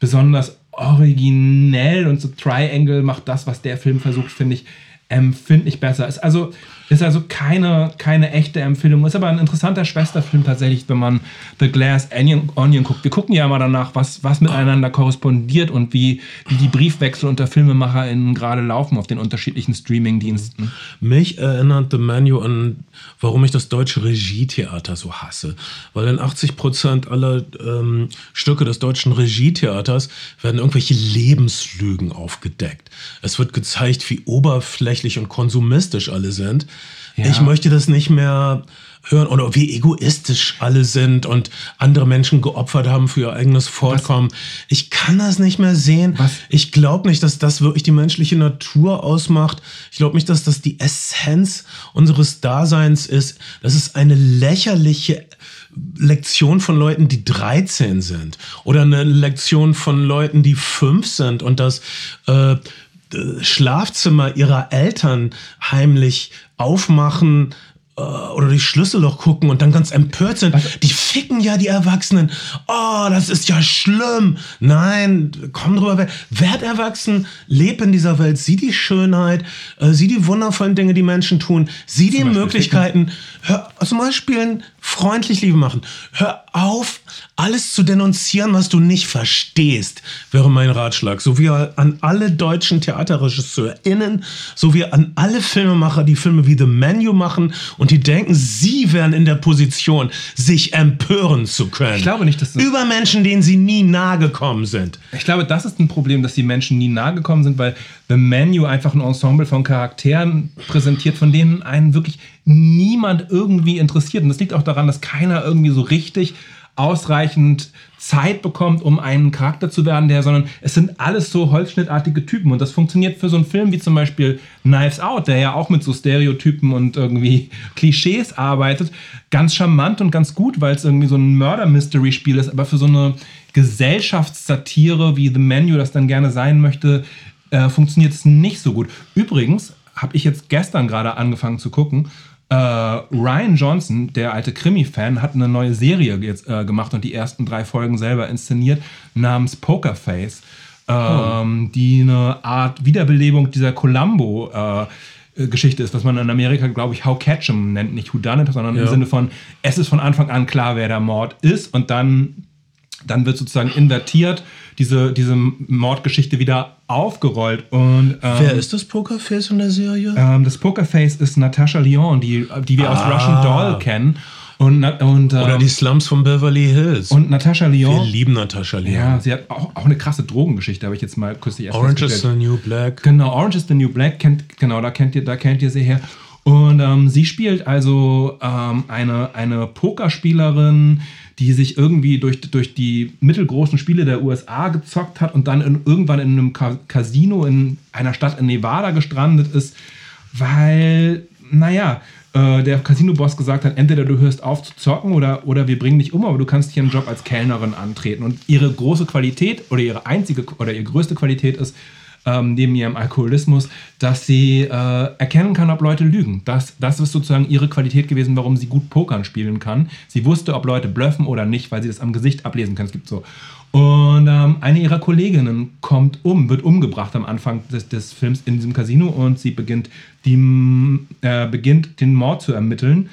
S2: besonders originell und so Triangle macht das, was der Film versucht, finde ich, empfindlich besser. Ist also, ist also keine, keine echte Empfehlung. Ist aber ein interessanter Schwesterfilm tatsächlich, wenn man The Glass Onion, Onion guckt. Wir gucken ja immer danach, was, was miteinander korrespondiert und wie, wie die Briefwechsel unter FilmemacherInnen gerade laufen auf den unterschiedlichen Streaming-Diensten.
S1: Mich erinnert The Menu an, warum ich das deutsche Regietheater so hasse. Weil in 80 Prozent aller ähm, Stücke des deutschen Regietheaters werden irgendwelche Lebenslügen aufgedeckt. Es wird gezeigt, wie oberflächlich und konsumistisch alle sind.
S2: Ja.
S1: Ich möchte das nicht mehr hören oder wie egoistisch alle sind und andere Menschen geopfert haben für ihr eigenes Fortkommen. Ich kann das nicht mehr sehen.
S2: Was?
S1: Ich glaube nicht, dass das wirklich die menschliche Natur ausmacht. Ich glaube nicht, dass das die Essenz unseres Daseins ist. Das ist eine lächerliche Lektion von Leuten, die 13 sind. Oder eine Lektion von Leuten, die 5 sind und das äh, Schlafzimmer ihrer Eltern heimlich aufmachen äh, oder durch Schlüsselloch gucken und dann ganz empört sind. Die ficken ja die Erwachsenen. Oh, das ist ja schlimm. Nein, komm drüber weg. Werd erwachsen, leb in dieser Welt, sieh die Schönheit, äh, sieh die wundervollen Dinge, die Menschen tun, sieh die Möglichkeiten. Hör, zum Beispiel freundlich Liebe machen. Hör auf, alles zu denunzieren, was du nicht verstehst, wäre mein Ratschlag. So wie an alle deutschen TheaterregisseurInnen, so wie an alle Filmemacher, die Filme wie The Menu machen und die denken, sie wären in der Position, sich empören zu können.
S2: Ich glaube nicht, dass das-
S1: Über Menschen, denen sie nie nahe gekommen sind.
S2: Ich glaube, das ist ein Problem, dass die Menschen nie nahe gekommen sind, weil The Menu einfach ein Ensemble von Charakteren präsentiert, von denen einen wirklich niemand irgendwie interessiert. Und das liegt auch daran, dass keiner irgendwie so richtig ausreichend Zeit bekommt, um einen Charakter zu werden, der, sondern es sind alles so holzschnittartige Typen. Und das funktioniert für so einen Film wie zum Beispiel Knives Out, der ja auch mit so Stereotypen und irgendwie [LAUGHS] Klischees arbeitet, ganz charmant und ganz gut, weil es irgendwie so ein Murder-Mystery-Spiel ist, aber für so eine Gesellschaftssatire, wie The Menu das dann gerne sein möchte, äh, funktioniert es nicht so gut. Übrigens habe ich jetzt gestern gerade angefangen zu gucken. Äh, Ryan Johnson, der alte Krimi-Fan, hat eine neue Serie jetzt äh, gemacht und die ersten drei Folgen selber inszeniert, namens Pokerface, ähm, die eine Art Wiederbelebung dieser Columbo äh, Geschichte ist, was man in Amerika, glaube ich, How Catch 'em nennt, nicht Who Done It, sondern im
S1: Ja.
S2: Sinne von, es ist von Anfang an klar, wer der Mord ist und dann dann wird sozusagen invertiert, diese, diese Mordgeschichte wieder aufgerollt. Und ähm,
S1: Wer ist das Pokerface in der Serie?
S2: ähm, das Pokerface ist Natascha Lyon, die, die wir aus
S1: Ah.
S2: Russian Doll kennen. Und, und, ähm,
S1: Oder die Slums von Beverly Hills.
S2: und Natascha
S1: Wir
S2: Lyon,
S1: lieben Natascha Leon.
S2: ja, sie hat auch, auch eine krasse Drogengeschichte, habe ich jetzt mal kürzlich
S1: Orange is the New Black.
S2: Genau, Orange is the New Black, kennt, genau, da kennt ihr, da kennt ihr sie her. Und ähm, sie spielt also ähm, eine, eine Pokerspielerin, die sich irgendwie durch, durch die mittelgroßen Spiele der USA gezockt hat und dann in, irgendwann in einem Ca- Casino in einer Stadt in Nevada gestrandet ist, weil, naja, äh, der Casino-Boss gesagt hat, entweder du hörst auf zu zocken oder, oder wir bringen dich um, aber du kannst hier einen Job als Kellnerin antreten. Und ihre große Qualität oder ihre einzige oder ihre größte Qualität ist, ähm, neben ihrem Alkoholismus, dass sie äh, erkennen kann, ob Leute lügen. Das, das ist sozusagen ihre Qualität gewesen, warum sie gut Pokern spielen kann. Sie wusste, ob Leute bluffen oder nicht, weil sie das am Gesicht ablesen kann. Es gibt so. Und ähm, eine ihrer Kolleginnen kommt um, wird umgebracht am Anfang des, des Films in diesem Casino und sie beginnt, die, äh, beginnt den Mord zu ermitteln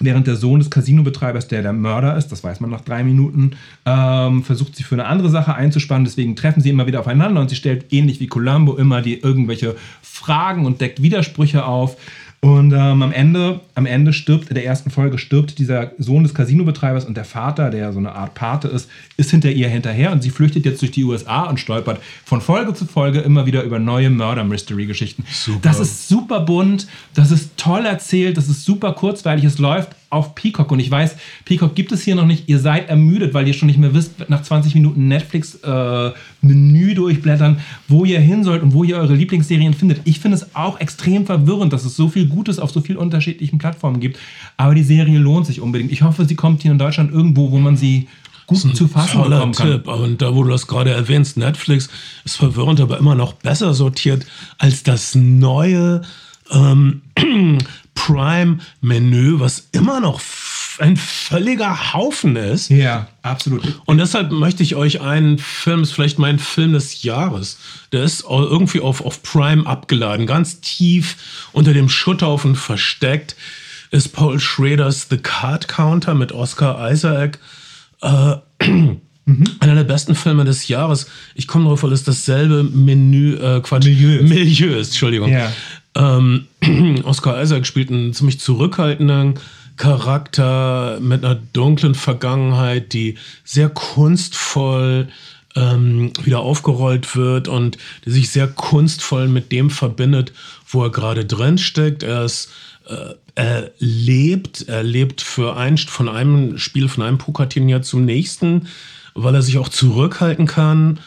S2: Während der Sohn des Casinobetreibers, der der Mörder ist, das weiß man nach drei Minuten, ähm, versucht sie für eine andere Sache einzuspannen. Deswegen treffen sie immer wieder aufeinander und sie stellt ähnlich wie Columbo immer die irgendwelche Fragen und deckt Widersprüche auf. Und ähm, am, Ende, am Ende stirbt, in der ersten Folge stirbt dieser Sohn des Casinobetreibers und der Vater, der so eine Art Pate ist, ist hinter ihr hinterher und sie flüchtet jetzt durch die USA und stolpert von Folge zu Folge immer wieder über neue Murder-Mystery-Geschichten. Das ist super bunt, das ist toll erzählt, das ist super kurzweilig, es läuft auf Peacock. Und ich weiß, Peacock gibt es hier noch nicht. Ihr seid ermüdet, weil ihr schon nicht mehr wisst, nach 20 Minuten Netflix-Menü äh, durchblättern, wo ihr hin sollt und wo ihr eure Lieblingsserien findet. Ich finde es auch extrem verwirrend, dass es so viel Gutes auf so vielen unterschiedlichen Plattformen gibt. Aber die Serie lohnt sich unbedingt. Ich hoffe, sie kommt hier in Deutschland irgendwo, wo man sie gut zu fassen
S1: toller. Tipp. Und da, wo du das gerade erwähnst, Netflix ist verwirrend, aber immer noch besser sortiert als das neue ähm, [CLEARS THROAT] Prime-Menü, was immer noch ein völliger Haufen ist.
S2: Ja, absolut.
S1: Und deshalb möchte ich euch einen Film, ist vielleicht mein Film des Jahres, der ist irgendwie auf, auf Prime abgeladen, ganz tief unter dem Schutthaufen versteckt, ist Paul Schraders The Card Counter mit Oscar Isaac. Äh, Mhm. Einer der besten Filme des Jahres. Ich komme darauf, weil es dasselbe Menü, äh, Quatsch, Milieu, Milieu ist, Entschuldigung. Ja. Ähm, [CLEARS THROAT] Oscar Isaac spielt einen ziemlich zurückhaltenden Charakter mit einer dunklen Vergangenheit, die sehr kunstvoll ähm, wieder aufgerollt wird und die sich sehr kunstvoll mit dem verbindet, wo er gerade drin steckt. Er ist äh, er lebt, er lebt für ein, von einem Spiel, von einem Pokerturnier zum nächsten, weil er sich auch zurückhalten kann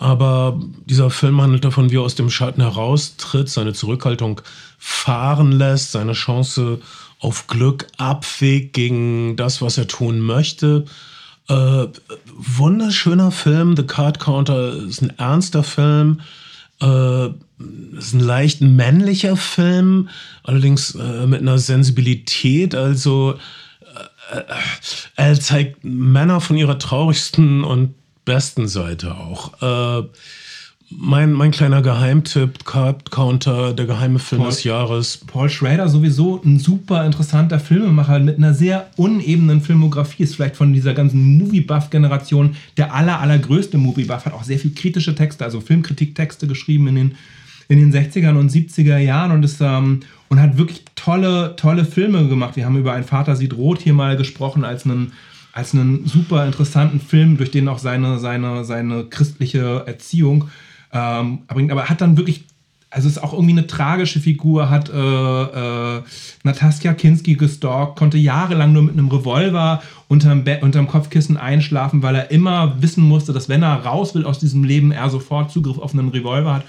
S1: aber dieser Film handelt davon, wie er aus dem Schatten heraustritt, seine Zurückhaltung fahren lässt, seine Chance auf Glück abwägt gegen das, was er tun möchte. Äh, wunderschöner Film. The Card Counter ist ein ernster Film. Äh, ist ein leicht männlicher Film, allerdings äh, mit einer Sensibilität. Also äh, äh, er zeigt Männer von ihrer traurigsten und besten Seite auch. Äh, mein, mein kleiner Geheimtipp, Card Counter, der geheime Film Paul, des Jahres.
S2: Paul Schrader sowieso ein super interessanter Filmemacher mit einer sehr unebenen Filmografie. Ist vielleicht von dieser ganzen Movie-Buff-Generation der aller, allergrößte Movie-Buff. Hat auch sehr viel kritische Texte, also Filmkritik-Texte geschrieben in den, in den 60er und 70er Jahren und, ist, ähm, und hat wirklich tolle, tolle Filme gemacht. Wir haben über Ein Vater sieht rot hier mal gesprochen als einen als einen super interessanten Film, durch den auch seine, seine, seine christliche Erziehung ähm, bringt. Aber hat dann wirklich, also ist auch irgendwie eine tragische Figur, hat äh, äh, Natasja Kinski gestalkt, konnte jahrelang nur mit einem Revolver unterm, Be unterm Kopfkissen einschlafen, weil er immer wissen musste, dass wenn er raus will aus diesem Leben, er sofort Zugriff auf einen Revolver hat,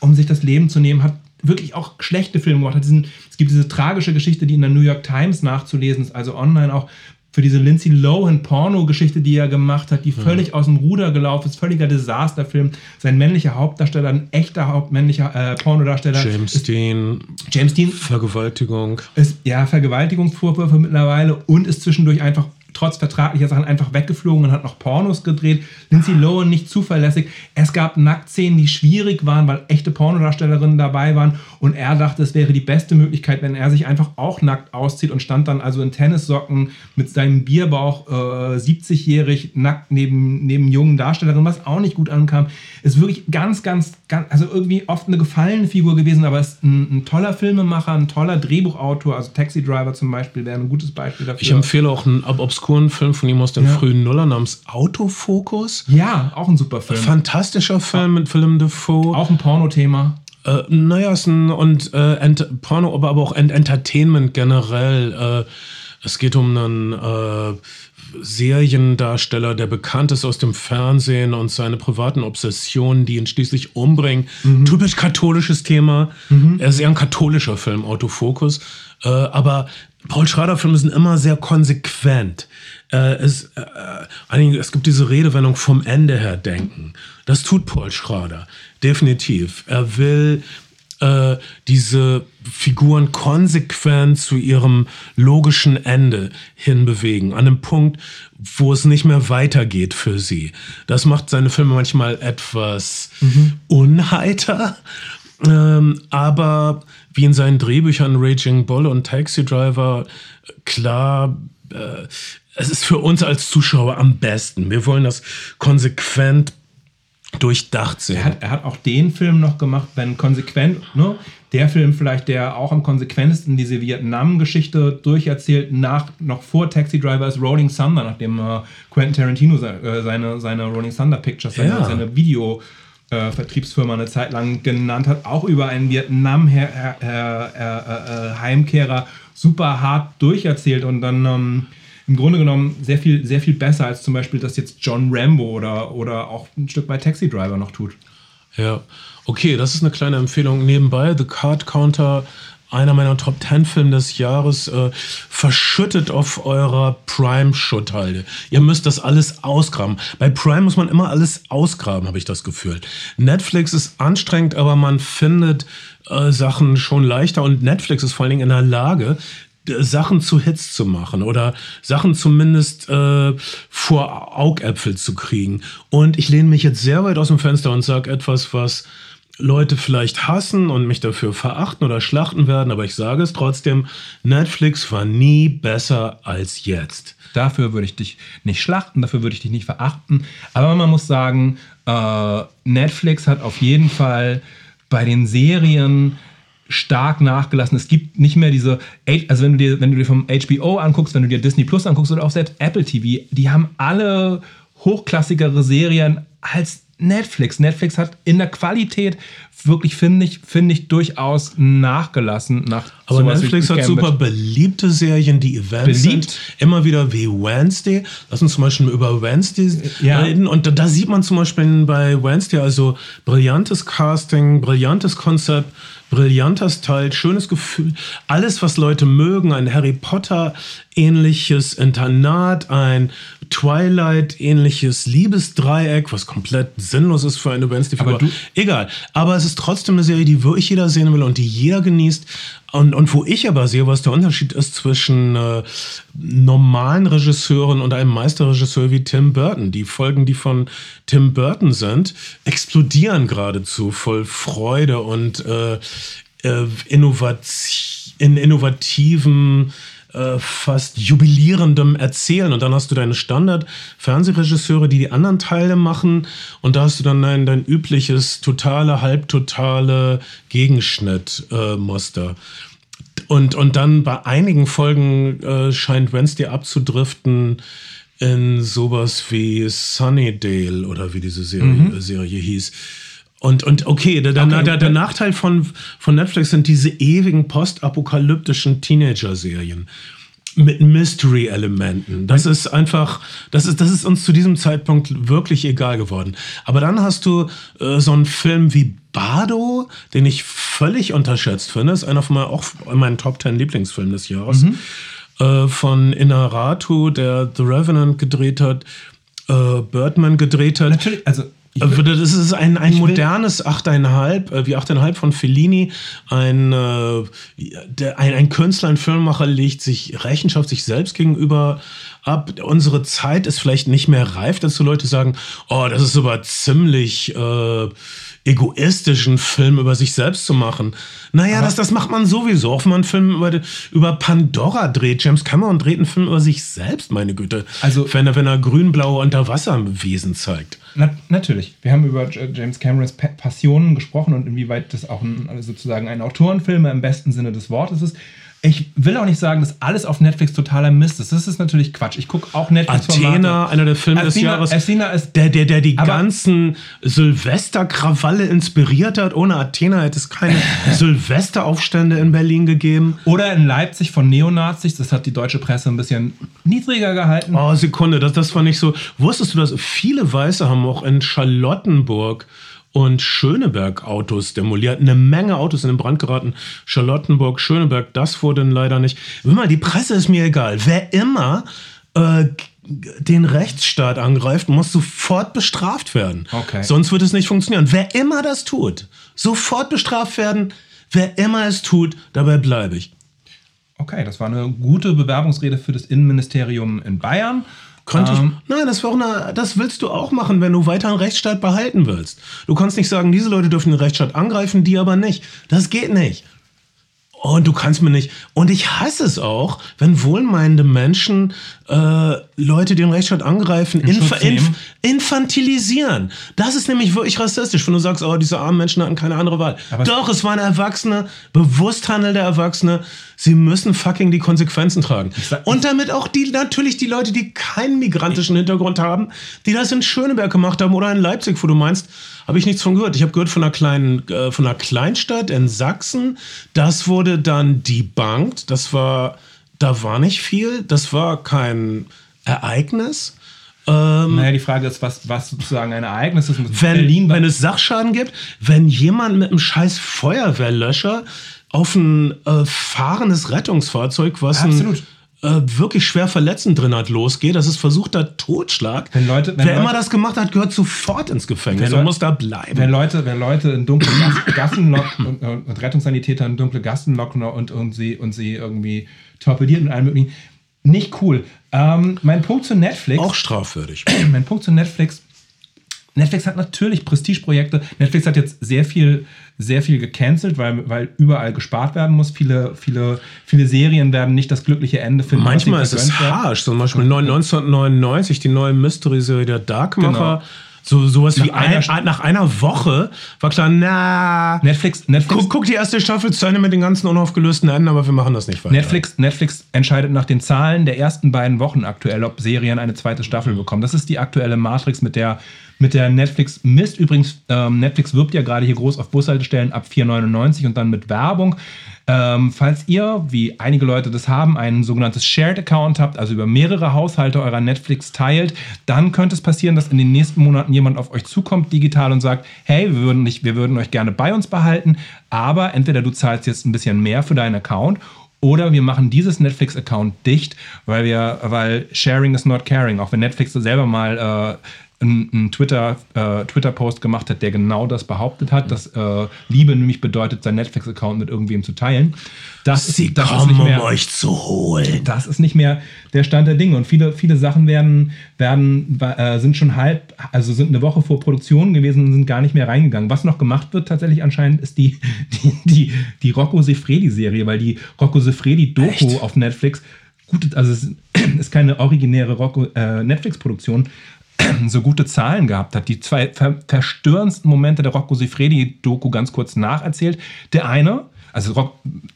S2: um sich das Leben zu nehmen, hat wirklich auch schlechte Filme gemacht. Hat es gibt diese tragische Geschichte, die in der New York Times nachzulesen ist, also online auch, für diese Lindsay Lohan Porno-Geschichte, die er gemacht hat, die mhm. völlig aus dem Ruder gelaufen ist, völliger Desasterfilm. Sein männlicher Hauptdarsteller, ein echter hauptmännlicher äh, Pornodarsteller.
S1: James ist, Dean.
S2: James Dean.
S1: Vergewaltigung.
S2: Ist, ja, Vergewaltigungsvorwürfe mittlerweile und ist zwischendurch einfach trotz vertraglicher Sachen einfach weggeflogen und hat noch Pornos gedreht. Lindsay Lohan nicht zuverlässig. Es gab Nacktszenen, die schwierig waren, weil echte Pornodarstellerinnen dabei waren. Und er dachte, es wäre die beste Möglichkeit, wenn er sich einfach auch nackt auszieht und stand dann also in Tennissocken mit seinem Bierbauch äh, 70-jährig nackt neben, neben jungen Darstellerinnen, was auch nicht gut ankam. Ist wirklich ganz, ganz, ganz, also irgendwie oft eine gefallene Figur gewesen, aber ist ein, ein toller Filmemacher, ein toller Drehbuchautor. Also Taxi Driver zum Beispiel wäre ein gutes Beispiel dafür.
S1: Ich empfehle auch einen obskuren Film von ihm aus den ja. frühen Nullern namens Autofokus.
S2: Ja, auch ein super Film.
S1: Fantastischer Film mit Willem Dafoe.
S2: Auch ein Pornothema.
S1: Äh, naja, es ist ein und äh, Porno, aber, aber auch Ent Entertainment generell. Äh, es geht um einen äh, Seriendarsteller, der bekannt ist aus dem Fernsehen und seine privaten Obsessionen, die ihn schließlich umbringen. Mhm. Typisch katholisches Thema. Mhm. Er ist eher ein katholischer Film, Autofokus. Äh, aber Paul Schrader-Filme sind immer sehr konsequent. Äh, es, äh, es gibt diese Redewendung vom Ende her denken. Das tut Paul Schrader, definitiv. Er will äh, diese Figuren konsequent zu ihrem logischen Ende hinbewegen, an einem Punkt, wo es nicht mehr weitergeht für sie. Das macht seine Filme manchmal etwas mhm. unheiter, ähm, aber wie in seinen Drehbüchern Raging Bull und Taxi Driver, klar, äh, es ist für uns als Zuschauer am besten. Wir wollen das konsequent durchdacht sehen.
S2: Er hat, er hat auch den Film noch gemacht, wenn konsequent, ne? Der Film vielleicht, der auch am konsequentesten diese Vietnam-Geschichte durcherzählt, nach, noch vor Taxi Driver ist Rolling Thunder, nachdem äh, Quentin Tarantino äh, seine, seine Rolling Thunder Pictures, seine, ja. seine Video- äh, Vertriebsfirma eine Zeit lang genannt hat, auch über einen Vietnam-Heimkehrer super hart durcherzählt und dann ähm, im Grunde genommen sehr viel, sehr viel besser als zum Beispiel das jetzt John Rambo oder, oder auch ein Stück bei Taxi Driver noch tut.
S1: Ja, okay, das ist eine kleine Empfehlung. Nebenbei, The Card Counter, einer meiner Top 10 Filme des Jahres, äh, verschüttet auf eurer Prime-Schutthalde. Ihr müsst das alles ausgraben. Bei Prime muss man immer alles ausgraben, habe ich das Gefühl. Netflix ist anstrengend, aber man findet äh, Sachen schon leichter und Netflix ist vor allen Dingen in der Lage, Sachen zu Hits zu machen oder Sachen zumindest äh, vor Augäpfel zu kriegen. Und ich lehne mich jetzt sehr weit aus dem Fenster und sage etwas, was Leute vielleicht hassen und mich dafür verachten oder schlachten werden, aber ich sage es trotzdem, Netflix war nie besser als jetzt.
S2: Dafür würde ich dich nicht schlachten, dafür würde ich dich nicht verachten. Aber man muss sagen, äh, Netflix hat auf jeden Fall bei den Serien stark nachgelassen. Es gibt nicht mehr diese, also wenn du dir, wenn du dir vom HBO anguckst, wenn du dir Disney Plus anguckst oder auch selbst Apple TV, die haben alle hochklassigere Serien als Netflix. Netflix hat in der Qualität wirklich, finde ich, finde ich, durchaus nachgelassen. Nach
S1: Aber Netflix hat super beliebte Serien, die Events Beliebt. sind. Immer wieder wie Wednesday. Lass uns zum Beispiel über Wednesday ja. reden. Und da, da, sieht man zum Beispiel bei Wednesday also brillantes Casting, brillantes Konzept brillanter Style, schönes Gefühl, alles, was Leute mögen, ein Harry Potter ähnliches Internat, ein Twilight ähnliches Liebesdreieck, was komplett sinnlos ist für eine Wednesday-Figur. Egal. Aber es ist trotzdem eine Serie, die wirklich jeder sehen will und die jeder genießt. Und, und wo ich aber sehe, was der Unterschied ist zwischen äh, normalen Regisseuren und einem Meisterregisseur wie Tim Burton. Die Folgen, die von Tim Burton sind, explodieren geradezu voll Freude und äh, äh, Innovati in innovativen äh, fast jubilierendem Erzählen. Und dann hast du deine Standard-Fernsehregisseure, die die anderen Teile machen. Und da hast du dann dein, dein übliches, totale, halbtotale Gegenschnitt-Muster. Äh, und, und dann bei einigen Folgen äh, scheint Wednesday abzudriften in sowas wie Sunnydale oder wie diese Serie, mhm. Serie hieß. Und, und okay, der, okay, der, der, Nachteil von, von Netflix sind diese ewigen postapokalyptischen Teenager-Serien mit Mystery-Elementen. Das ist einfach, das ist, das ist uns zu diesem Zeitpunkt wirklich egal geworden. Aber dann hast du äh, so einen Film wie Bardo, den ich völlig unterschätzt finde. Das ist einer von meinen, auch meinen Top 10 Lieblingsfilmen des Jahres. Mhm. Äh, von Inaratu, der The Revenant gedreht hat, äh, Birdman gedreht hat.
S2: Natürlich, also
S1: äh, das ist ein, ein modernes 8,5, äh, wie 8,5 von Fellini. Ein, äh, der, ein, ein Künstler, ein Filmemacher legt sich Rechenschaft sich selbst gegenüber ab. Unsere Zeit ist vielleicht nicht mehr reif, dass so Leute sagen, oh, das ist aber ziemlich äh, egoistischen Film über sich selbst zu machen. Naja, das, das macht man sowieso. Auch wenn man einen Film über, über Pandora dreht. James Cameron dreht einen Film über sich selbst, meine Güte. Also, wenn er, wenn er grün-blaue Unterwasserwesen zeigt.
S2: Na, natürlich. Wir haben über James Camerons Passionen gesprochen und inwieweit das auch ein, sozusagen ein Autorenfilm im besten Sinne des Wortes ist. Ich will auch nicht sagen, dass alles auf Netflix totaler Mist ist. Das ist natürlich Quatsch. Ich gucke auch Netflix
S1: Athena, einer der Filme Athena, des Jahres.
S2: Athena ist
S1: der, der, der die ganzen Silvesterkrawalle inspiriert hat. Ohne Athena hätte es keine [LAUGHS] Silvesteraufstände in Berlin gegeben.
S2: Oder in Leipzig von Neonazis. Das hat die deutsche Presse ein bisschen niedriger gehalten.
S1: Oh, Sekunde, das, das war nicht so. Wusstest du, dass viele Weiße haben auch in Charlottenburg und Schöneberg Autos demoliert. Eine Menge Autos in den Brand geraten. Charlottenburg, Schöneberg, das wurde leider nicht. Mal, die Presse ist mir egal. Wer immer äh, den Rechtsstaat angreift, muss sofort bestraft werden.
S2: Okay.
S1: Sonst wird es nicht funktionieren. Wer immer das tut, sofort bestraft werden. Wer immer es tut, dabei bleibe ich.
S2: Okay, das war eine gute Bewerbungsrede für das Innenministerium in Bayern.
S1: Könnte
S2: Ähm,
S1: ich. Nein, das, war eine, das willst du auch machen, wenn du weiter einen Rechtsstaat behalten willst. Du kannst nicht sagen, diese Leute dürfen den Rechtsstaat angreifen, die aber nicht. Das geht nicht. Und du kannst mir nicht. Und ich hasse es auch, wenn wohlmeinende Menschen äh, Leute, die den Rechtsstaat angreifen, inf inf infantilisieren. Das ist nämlich wirklich rassistisch, wenn du sagst, oh, diese armen Menschen hatten keine andere Wahl.
S2: Aber-
S1: Doch, es waren Erwachsene, bewusst handelnde Erwachsene. Sie müssen fucking die Konsequenzen tragen. Und damit auch die, natürlich die Leute, die keinen migrantischen Hintergrund haben, die das in Schöneberg gemacht haben oder in Leipzig, wo du meinst, habe ich nichts von gehört. Ich habe gehört von einer kleinen, äh, von einer Kleinstadt in Sachsen. Das wurde dann debunked. Das war, da war nicht viel. Das war kein Ereignis. Ähm,
S2: Naja, die Frage ist, was, was sozusagen ein Ereignis ist.
S1: Wenn,
S2: Berlin
S1: wenn es Sachschaden gibt, wenn jemand mit einem scheiß Feuerwehrlöscher auf ein äh, fahrendes Rettungsfahrzeug, was
S2: Absolut.
S1: einen äh, wirklich schwer Verletzten drin hat, losgeht, das ist versuchter Totschlag.
S2: Wenn Leute- wenn
S1: Wer immer
S2: Leute-
S1: das gemacht hat, gehört sofort ins Gefängnis und muss da bleiben.
S2: Wenn Leute, wenn Leute in dunkle Gas- [COUGHS] Gassen locken und, und, und Rettungssanitäter in dunkle Gassen locken und, und, sie, und sie irgendwie torpedieren und allem möglichen. Nicht cool. Ähm, mein Punkt zu Netflix.
S1: auch strafwürdig. [COUGHS]
S2: mein Punkt zu Netflix. Netflix hat natürlich Prestigeprojekte. Netflix hat jetzt sehr viel, sehr viel gecancelt, weil, weil überall gespart werden muss. Viele, viele, viele Serien werden nicht das glückliche Ende finden.
S1: Manchmal ist es harsch. Zum Beispiel 1999, die neue Mystery-Serie der Darkmacher.
S2: Genau.
S1: So, sowas wie
S2: Nach einer
S1: ein, nach einer Woche war klar, na,
S2: Netflix, Netflix,
S1: guck, guck die erste Staffel zu Ende mit den ganzen unaufgelösten Enden, aber wir machen das nicht weiter.
S2: Netflix, Netflix entscheidet nach den Zahlen der ersten beiden Wochen aktuell, ob Serien eine zweite Staffel bekommen. Das ist die aktuelle Matrix, mit der, mit der Netflix misst. Übrigens, ähm, Netflix wirbt ja gerade hier groß auf Bushaltestellen ab 4,99 und dann mit Werbung. Ähm, falls ihr, wie einige Leute das haben, ein sogenanntes Shared Account habt, also über mehrere Haushalte eurer Netflix teilt, dann könnte es passieren, dass in den nächsten Monaten jemand auf euch zukommt digital und sagt, hey, wir würden, nicht, wir würden euch gerne bei uns behalten, aber entweder du zahlst jetzt ein bisschen mehr für deinen Account oder wir machen dieses Netflix-Account dicht, weil wir, weil Sharing is not caring. Auch wenn Netflix selber mal äh, einen, einen Twitter, äh, Twitter-Post gemacht hat, der genau das behauptet hat, dass äh, Liebe nämlich bedeutet, sein Netflix-Account mit irgendwem zu teilen. Das,
S1: Sie
S2: das
S1: kommen,
S2: nicht
S1: um
S2: mehr,
S1: euch zu holen.
S2: das ist nicht mehr der Stand der Dinge. Und viele, viele Sachen werden, werden, äh, sind schon halb, also sind eine Woche vor Produktion gewesen und sind gar nicht mehr reingegangen. Was noch gemacht wird tatsächlich anscheinend, ist die, [LAUGHS] die, die, die Rocco Sefredi-Serie, weil die Rocco Sefredi-Doku auf Netflix, gut, also es ist [CLEARS THROAT] keine originäre Rocco, äh, Netflix-Produktion, [CLEARS THROAT] so gute Zahlen gehabt hat. Die zwei ver verstörendsten Momente der Rocco Sifredi-Doku ganz kurz nacherzählt. Der eine, also Roc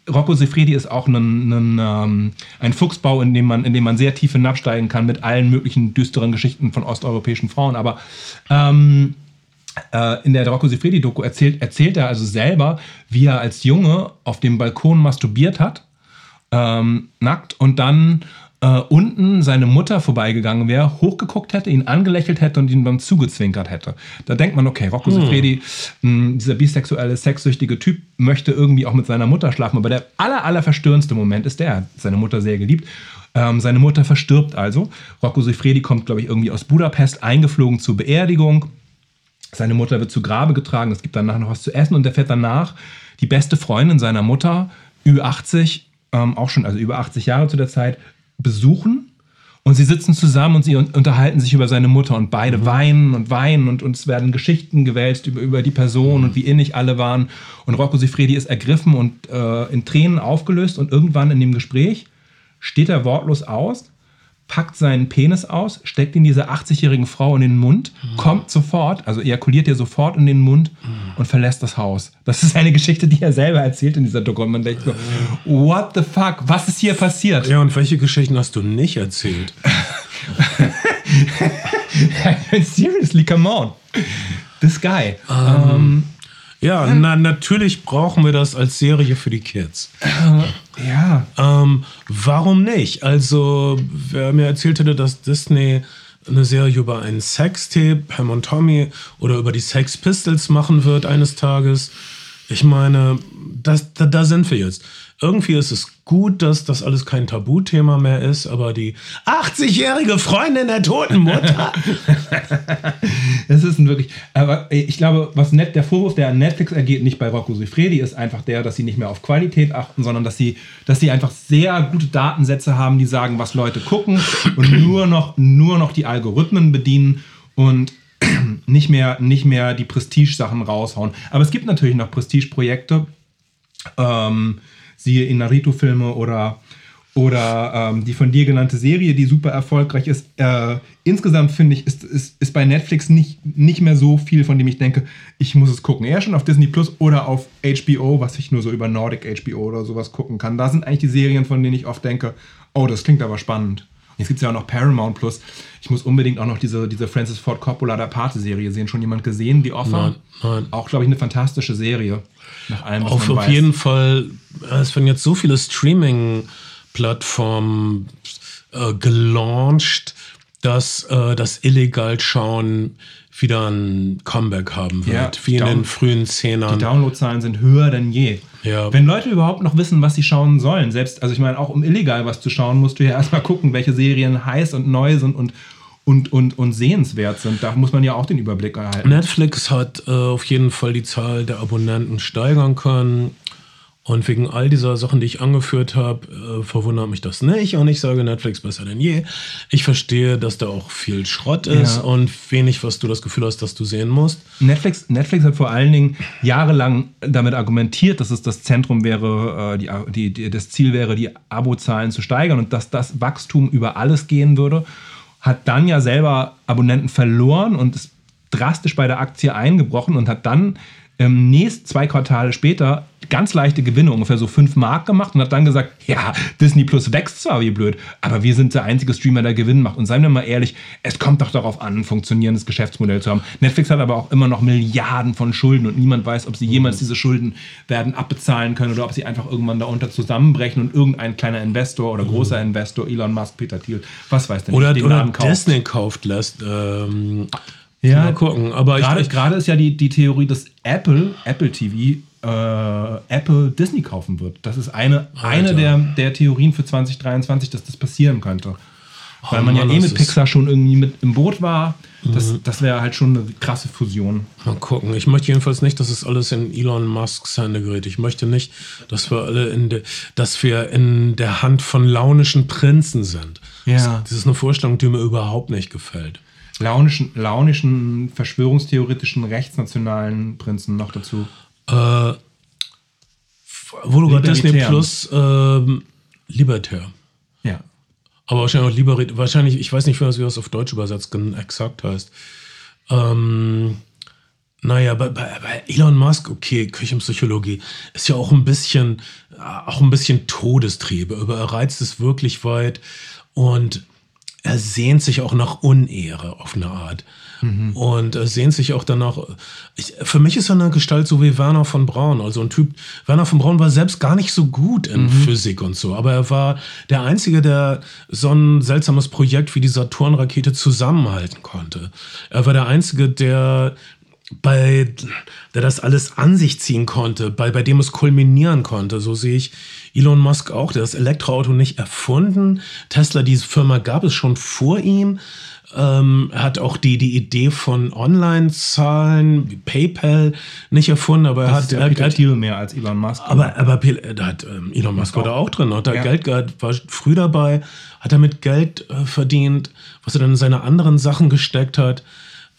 S2: Rocco Sifredi ist auch ein, ein, ähm, ein Fuchsbau, in dem, man, in dem man sehr tief hinabsteigen kann mit allen möglichen düsteren Geschichten von osteuropäischen Frauen. Aber ähm, äh, in der Rocco Sifredi-Doku erzählt, erzählt er also selber, wie er als Junge auf dem Balkon masturbiert hat ähm, nackt und dann äh, unten seine Mutter vorbeigegangen wäre, hochgeguckt hätte, ihn angelächelt hätte und ihn dann zugezwinkert hätte. Da denkt man, okay, Rocco Siffredi, mh, dieser bisexuelle, sexsüchtige Typ, möchte irgendwie auch mit seiner Mutter schlafen. Aber der aller, aller verstörendste Moment ist der, er seine Mutter sehr geliebt. Ähm, seine Mutter verstirbt also. Rocco Siffredi kommt, glaube ich, irgendwie aus Budapest, eingeflogen zur Beerdigung. Seine Mutter wird zu Grabe getragen, es gibt danach noch was zu essen und er fährt danach die beste Freundin seiner Mutter, Ü80, ähm, auch schon, also über 80 Jahre zu der Zeit, besuchen. Und sie sitzen zusammen und sie un unterhalten sich über seine Mutter. Und beide weinen und weinen. Und, es werden Geschichten gewälzt über, über die Person und wie innig alle waren. Und Rocco Sifredi ist ergriffen und äh, in Tränen aufgelöst. Und irgendwann in dem Gespräch steht er wortlos aus, packt seinen Penis aus, steckt ihn dieser 80-jährigen Frau in den Mund, kommt sofort, also ejakuliert ihr sofort in den Mund und verlässt das Haus. Das ist eine Geschichte, die er selber erzählt in dieser Doku. Und man denkt so, what the fuck, was ist hier passiert?
S1: Ja, und welche Geschichten hast du nicht erzählt? [LAUGHS]
S2: Seriously, come on. This guy. Ähm,
S1: Ja, na, natürlich brauchen wir das als Serie für die Kids.
S2: ja.
S1: Ähm, warum nicht? Also, wer mir erzählt hätte, dass Disney eine Serie über einen Sextape, Pam und Tommy, oder über die Sex Pistols machen wird eines Tages. Ich meine, das, da, da sind wir jetzt. Irgendwie ist es gut, dass das alles kein Tabuthema mehr ist, aber die 80-jährige Freundin der toten Mutter. [LAUGHS]
S2: Das ist ein wirklich. Aber ich glaube, was net, der Vorwurf, der an Netflix ergeht, nicht bei Rocco Sifredi, ist einfach der, dass sie nicht mehr auf Qualität achten, sondern dass sie, dass sie einfach sehr gute Datensätze haben, die sagen, was Leute gucken und nur noch, nur noch die Algorithmen bedienen und [CLEARS THROAT] nicht mehr, nicht mehr die Prestige-Sachen raushauen. Aber es gibt natürlich noch Prestige-Projekte. Ähm, siehe Inarito-Filme oder, oder ähm, die von dir genannte Serie, die super erfolgreich ist. Äh, insgesamt finde ich, ist, ist, ist bei Netflix nicht, nicht mehr so viel, von dem ich denke, ich muss es gucken. Eher schon auf Disney Plus oder auf HBO, was ich nur so über Nordic HBO oder sowas gucken kann. Da sind eigentlich die Serien, von denen ich oft denke, oh, das klingt aber spannend. Jetzt gibt es ja auch noch Paramount Plus. Ich muss unbedingt auch noch diese, diese Francis Ford Coppola der Pate-Serie sehen. Schon jemand gesehen, die Offer?
S1: Nein, nein.
S2: Auch, glaube ich, eine fantastische Serie. Nach allem, was
S1: auf, auf
S2: weiß.
S1: jeden Fall, es werden jetzt so viele Streaming-Plattformen äh, gelauncht, dass äh, das Illegal-Schauen wieder ein Comeback haben wird.
S2: Ja,
S1: wie in den frühen
S2: Die
S1: Zehnern.
S2: Downloadzahlen sind höher denn je.
S1: Ja.
S2: Wenn Leute überhaupt noch wissen, was sie schauen sollen, selbst, also ich meine, auch um illegal was zu schauen, musst du ja [LAUGHS] erstmal gucken, welche Serien heiß und neu sind und, und, und, und sehenswert sind. Da muss man ja auch den Überblick erhalten.
S1: Netflix hat äh, auf jeden Fall die Zahl der Abonnenten steigern können. Und wegen all dieser Sachen, die ich angeführt habe, äh, verwundert mich das nicht. Und ich sage Netflix besser denn je. Ich verstehe, dass da auch viel Schrott ist
S2: Ja.
S1: und wenig, was du das Gefühl hast, dass du sehen musst.
S2: Netflix, Netflix hat vor allen Dingen jahrelang damit argumentiert, dass es das Zentrum wäre, äh, die, die, die, das Ziel wäre, die Abozahlen zu steigern und dass das Wachstum über alles gehen würde. Hat dann ja selber Abonnenten verloren und ist drastisch bei der Aktie eingebrochen und hat dann ähm, nächst zwei Quartale später ganz leichte Gewinne, ungefähr so 5 Mark gemacht und hat dann gesagt, ja, Disney Plus wächst zwar wie blöd, aber wir sind der einzige Streamer, der Gewinn macht. Und seien wir mal ehrlich, es kommt doch darauf an, ein funktionierendes Geschäftsmodell zu haben. Netflix hat aber auch immer noch Milliarden von Schulden und niemand weiß, ob sie jemals diese Schulden werden abbezahlen können oder ob sie einfach irgendwann darunter zusammenbrechen und irgendein kleiner Investor oder großer Investor, Elon Musk, Peter Thiel, was weiß denn,
S1: Oder,
S2: den
S1: oder
S2: Laden kauft.
S1: Disney kauft lässt. Ähm,
S2: Ja,
S1: mal gucken. Aber
S2: Gerade,
S1: ich,
S2: gerade ist ja die, die Theorie, dass Apple, Apple TV, äh, Apple Disney kaufen wird. Das ist eine, eine der, der Theorien für 2023, dass das passieren könnte. Weil man ja
S1: Mann,
S2: eh
S1: das
S2: mit Pixar schon irgendwie mit im Boot war. Das, das wäre halt schon eine krasse Fusion.
S1: Mal gucken. Ich möchte jedenfalls nicht, dass es alles in Elon Musks Hände gerät. Ich möchte nicht, dass wir alle in der, dass wir in der Hand von launischen Prinzen sind.
S2: Ja.
S1: Das, das ist eine Vorstellung, die mir überhaupt nicht gefällt.
S2: Launischen, launischen, verschwörungstheoretischen, rechtsnationalen Prinzen noch dazu.
S1: Äh, wo du gerade Disney. Plus ähm, Libertär.
S2: Ja.
S1: Aber wahrscheinlich auch Liberät, wahrscheinlich, ich weiß nicht, wie das auf Deutsch übersetzt exakt heißt. Ähm, naja, bei, bei, bei Elon Musk, okay, Küchenpsychologie, ist ja auch ein bisschen, äh, auch ein bisschen Todestriebe. Aber er reizt es wirklich weit und er sehnt sich auch nach Unehre auf eine Art. Und er sehnt sich auch danach. Ich, für mich ist er eine Gestalt so wie Werner von Braun. Also ein Typ, Werner von Braun war selbst gar nicht so gut in Physik und so, aber er war der Einzige, der so ein seltsames Projekt wie die Saturn-Rakete zusammenhalten konnte. Er war der Einzige, der bei der das alles an sich ziehen konnte, bei, bei dem es kulminieren konnte. So sehe ich Elon Musk auch. Der hat das Elektroauto nicht erfunden. Tesla, diese Firma gab es schon vor ihm. Ähm, er hat auch die, die Idee von Online-Zahlen, wie PayPal, nicht erfunden, aber er
S2: Das
S1: hat,
S2: ist der
S1: er,
S2: Thiel mehr als Elon Musk.
S1: aber, aber Pel- da hat ähm, Elon Musk war da auch drin, hat da
S2: Ja.
S1: Geld gehabt, war früh dabei, hat damit Geld äh, verdient, was er dann in seine anderen Sachen gesteckt hat.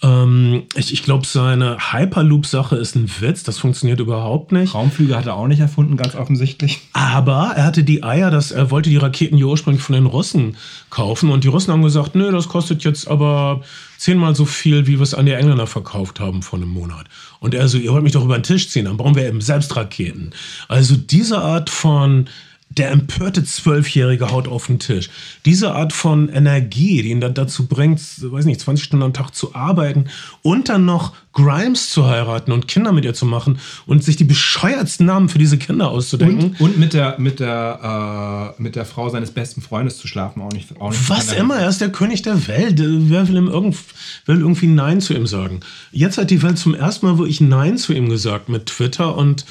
S1: Ähm, ich ich glaube, seine Hyperloop-Sache ist ein Witz, das funktioniert überhaupt nicht.
S2: Raumflüge hat er auch nicht erfunden, ganz offensichtlich.
S1: Aber er hatte die Eier, dass er wollte die Raketen ja ursprünglich von den Russen kaufen und die Russen haben gesagt, nö, das kostet jetzt aber zehnmal so viel, wie wir es an die Engländer verkauft haben vor einem Monat. Und er so, ihr wollt mich doch über den Tisch ziehen, dann brauchen wir eben selbst Raketen. Also diese Art von der empörte Zwölfjährige haut auf den Tisch. Diese Art von Energie, die ihn dann dazu bringt, weiß nicht, 20 Stunden am Tag zu arbeiten und dann noch Grimes zu heiraten und Kinder mit ihr zu machen und sich die bescheuertsten Namen für diese Kinder auszudenken.
S2: Und, und mit, der, mit, der, äh, mit der Frau seines besten Freundes zu schlafen, auch nicht. Auch nicht
S1: Was immer, er ist der König der Welt. Wer will, ihm irgend, will irgendwie Nein zu ihm sagen? Jetzt hat die Welt zum ersten Mal wirklich Nein zu ihm gesagt mit Twitter und,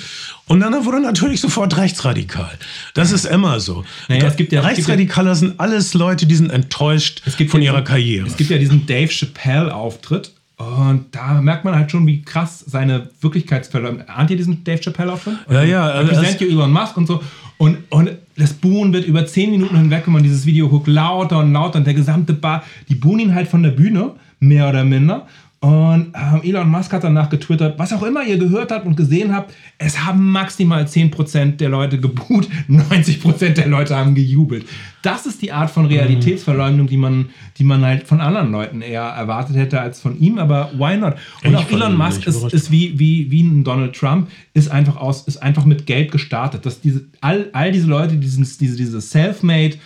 S1: und dann wurde er natürlich sofort rechtsradikal. Das ist immer so.
S2: Naja, es gibt ja,
S1: Rechtsradikaler sind alles Leute, die sind enttäuscht von ihrer Karriere.
S2: Es gibt ja diesen Dave Chappelle-Auftritt und da merkt man halt schon, wie krass seine Wirklichkeitsverleumdung. Ahnt ihr diesen Dave Chappelle-Auftritt?
S1: Ja, ja.
S2: Also, Präsident Elon Musk und so. Und, und das Buhen wird über zehn Minuten hinweg, wenn man dieses Video guckt, lauter und lauter. Und der gesamte Bar, die buhen ihn halt von der Bühne, mehr oder minder. Und ähm, Elon Musk hat danach getwittert, was auch immer ihr gehört habt und gesehen habt, es haben maximal 10% der Leute geboot, 90% [LAUGHS] der Leute haben gejubelt. Das ist die Art von Realitätsverleumdung, die man, die man halt von anderen Leuten eher erwartet hätte als von ihm, aber why not? Und
S1: Ich
S2: auch Elon Musk ist, ist wie, wie, wie ein Donald Trump, ist einfach aus, ist einfach mit Geld gestartet. Dass diese, all, all diese Leute, diese, diese Self-Made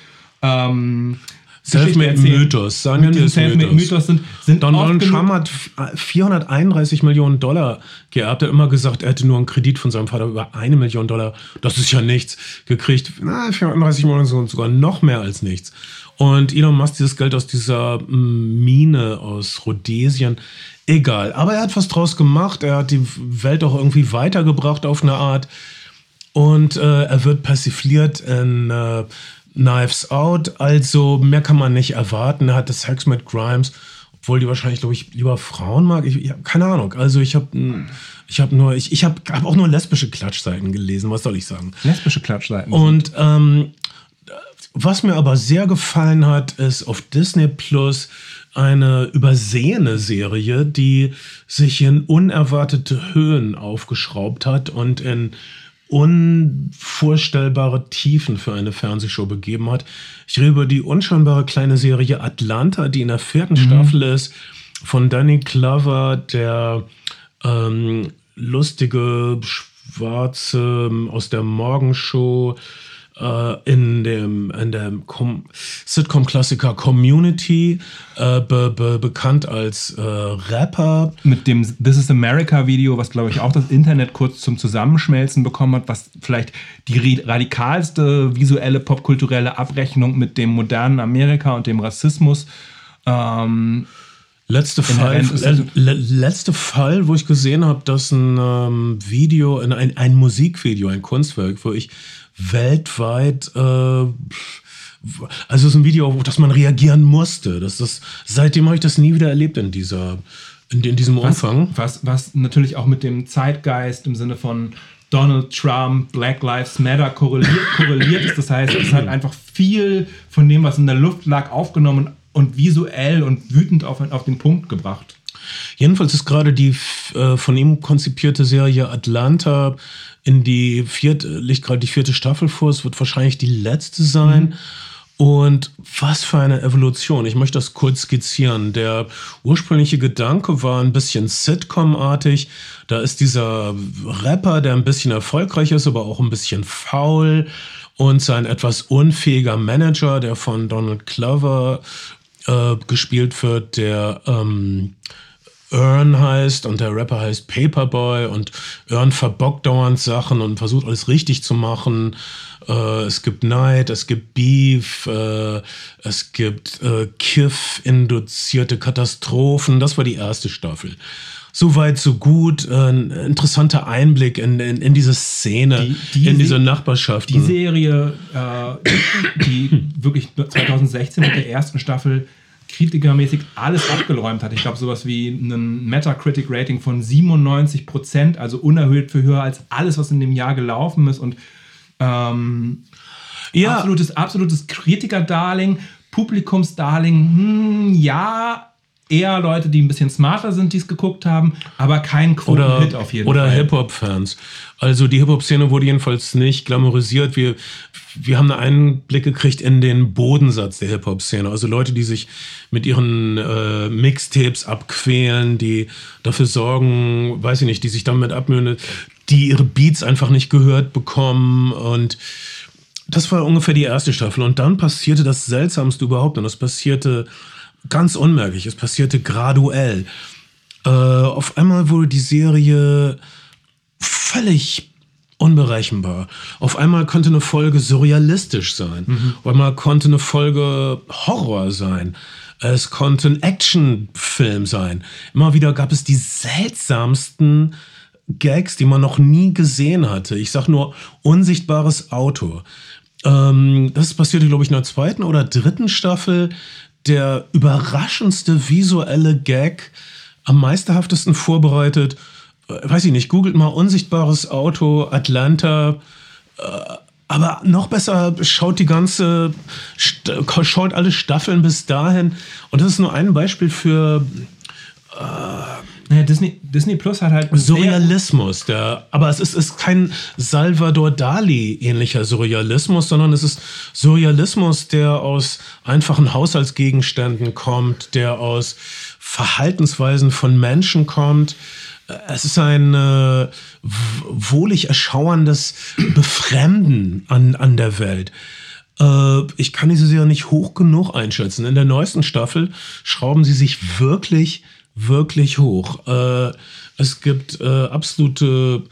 S2: ähm,
S1: Selfmade
S2: Geschichte erzählen,
S1: Mythos, sagen wir
S2: mit diesem
S1: das
S2: Selfmade
S1: Mythos.
S2: Mythos sind, sind
S1: Donald Trump hat f- 431 Millionen Dollar geerbt. Er hat immer gesagt, er hätte nur einen Kredit von seinem Vater über eine Million Dollar. Das ist ja nichts. Gekriegt, na, 431 Millionen sind sogar noch mehr als nichts. Und Elon Musk dieses Geld aus dieser mm, Mine aus Rhodesien. Egal. Aber er hat was draus gemacht. Er hat die Welt auch irgendwie weitergebracht auf eine Art. Und äh, er wird persifliert in äh, Knives Out. Also mehr kann man nicht erwarten. Er hatte Sex mit Grimes, obwohl die wahrscheinlich, glaube ich, lieber Frauen mag. Ich, ich habe keine Ahnung. Also ich habe ich hab nur, ich, ich habe hab auch nur lesbische Klatschseiten gelesen. Was soll ich sagen?
S2: lesbische Klatschseiten.
S1: Und ähm, was mir aber sehr gefallen hat, ist auf Disney Plus eine übersehene Serie, die sich in unerwartete Höhen aufgeschraubt hat und in unvorstellbare Tiefen für eine Fernsehshow begeben hat. Ich rede über die unscheinbare kleine Serie Atlanta, die in der vierten Staffel ist, von Danny Glover, der ähm, lustige Schwarze aus der Morgenshow äh, in dem in der Com Sitcom-Klassiker Community, äh, be be bekannt als äh, Rapper.
S2: mit dem This is America Video, was glaube ich auch das Internet kurz zum Zusammenschmelzen bekommen hat, was vielleicht die radikalste visuelle popkulturelle Abrechnung mit dem modernen Amerika und dem Rassismus. Ähm,
S1: Letzte Fall, le, le, letzte Fall, wo ich gesehen habe, dass ein ähm, Video, in ein, ein Musikvideo, ein Kunstwerk, wo ich weltweit, äh, also es ist ein Video, auf das man reagieren musste. Das ist, seitdem habe ich das nie wieder erlebt in dieser, in, in diesem Umfang.
S2: was, was natürlich auch mit dem Zeitgeist im Sinne von Donald Trump, Black Lives Matter korreliert, [LAUGHS] korreliert ist. Das heißt, es hat einfach viel von dem, was in der Luft lag, aufgenommen und visuell und wütend auf, auf den Punkt gebracht.
S1: Jedenfalls ist gerade die äh, von ihm konzipierte Serie Atlanta in die vierte, liegt gerade die vierte Staffel vor. Es wird wahrscheinlich die letzte sein. Und was für eine Evolution. Ich möchte das kurz skizzieren. Der ursprüngliche Gedanke war ein bisschen Sitcom-artig. Da ist dieser Rapper, der ein bisschen erfolgreich ist, aber auch ein bisschen faul. Und sein etwas unfähiger Manager, der von Donald Glover äh, gespielt wird, der ähm, Earn heißt und der Rapper heißt Paperboy und Earn verbockt dauernd Sachen und versucht alles richtig zu machen. Äh, es gibt Neid, es gibt Beef, äh, es gibt äh, Kiff-induzierte Katastrophen. Das war die erste Staffel. Soweit, so gut. Äh, ein interessanter Einblick in, in, in diese Szene,
S2: Die- die
S1: in diese
S2: Se-
S1: Nachbarschaft.
S2: Die Serie, äh, die wirklich 2016 mit der ersten Staffel kritikermäßig alles abgeräumt hat. Ich glaube, sowas wie ein Metacritic-Rating von 97 Prozent, also unerhöht für höher als alles, was in dem Jahr gelaufen ist. Und ähm,
S1: ja,
S2: absolutes, absolutes Kritikerdarling, Publikumsdarling, hm, ja, eher Leute, die ein bisschen smarter sind, die es geguckt haben, aber kein
S1: oder,
S2: Quoten-Hit auf jeden
S1: oder
S2: Fall.
S1: Hip-Hop-Fans. Also die Hip-Hop-Szene wurde jedenfalls nicht glamourisiert. Wir, wir haben einen Einblick gekriegt in den Bodensatz der Hip-Hop-Szene. Also Leute, die sich mit ihren äh, Mixtapes abquälen, die dafür sorgen, weiß ich nicht, die sich damit abmühen, die ihre Beats einfach nicht gehört bekommen und das war ungefähr die erste Staffel. Und dann passierte das Seltsamste überhaupt. Und das passierte ganz unmerklich. Es passierte graduell. Äh, auf einmal wurde die Serie völlig unberechenbar. Auf einmal konnte eine Folge surrealistisch sein. Mhm. Auf einmal konnte eine Folge Horror sein. Es konnte ein Actionfilm sein. Immer wieder gab es die seltsamsten Gags, die man noch nie gesehen hatte. Ich sag nur unsichtbares Auto. Ähm, das passierte, glaube ich, in der zweiten oder dritten Staffel. Der überraschendste visuelle Gag, am meisterhaftesten vorbereitet. Weiß ich nicht, googelt mal unsichtbares Auto, Atlanta. Äh, aber noch besser, schaut die ganze, schaut alle Staffeln bis dahin. Und das ist nur ein Beispiel für
S2: äh, naja, Disney, Disney Plus hat halt.
S1: Surrealismus, der, aber es ist, ist kein Salvador Dali-ähnlicher Surrealismus, sondern es ist Surrealismus, der aus einfachen Haushaltsgegenständen kommt, der aus Verhaltensweisen von Menschen kommt. Es ist ein äh, wohlig erschauerndes Befremden an, an der Welt. Äh, ich kann diese Serie nicht hoch genug einschätzen. In der neuesten Staffel schrauben sie sich wirklich wirklich hoch. Äh, es gibt äh, absolute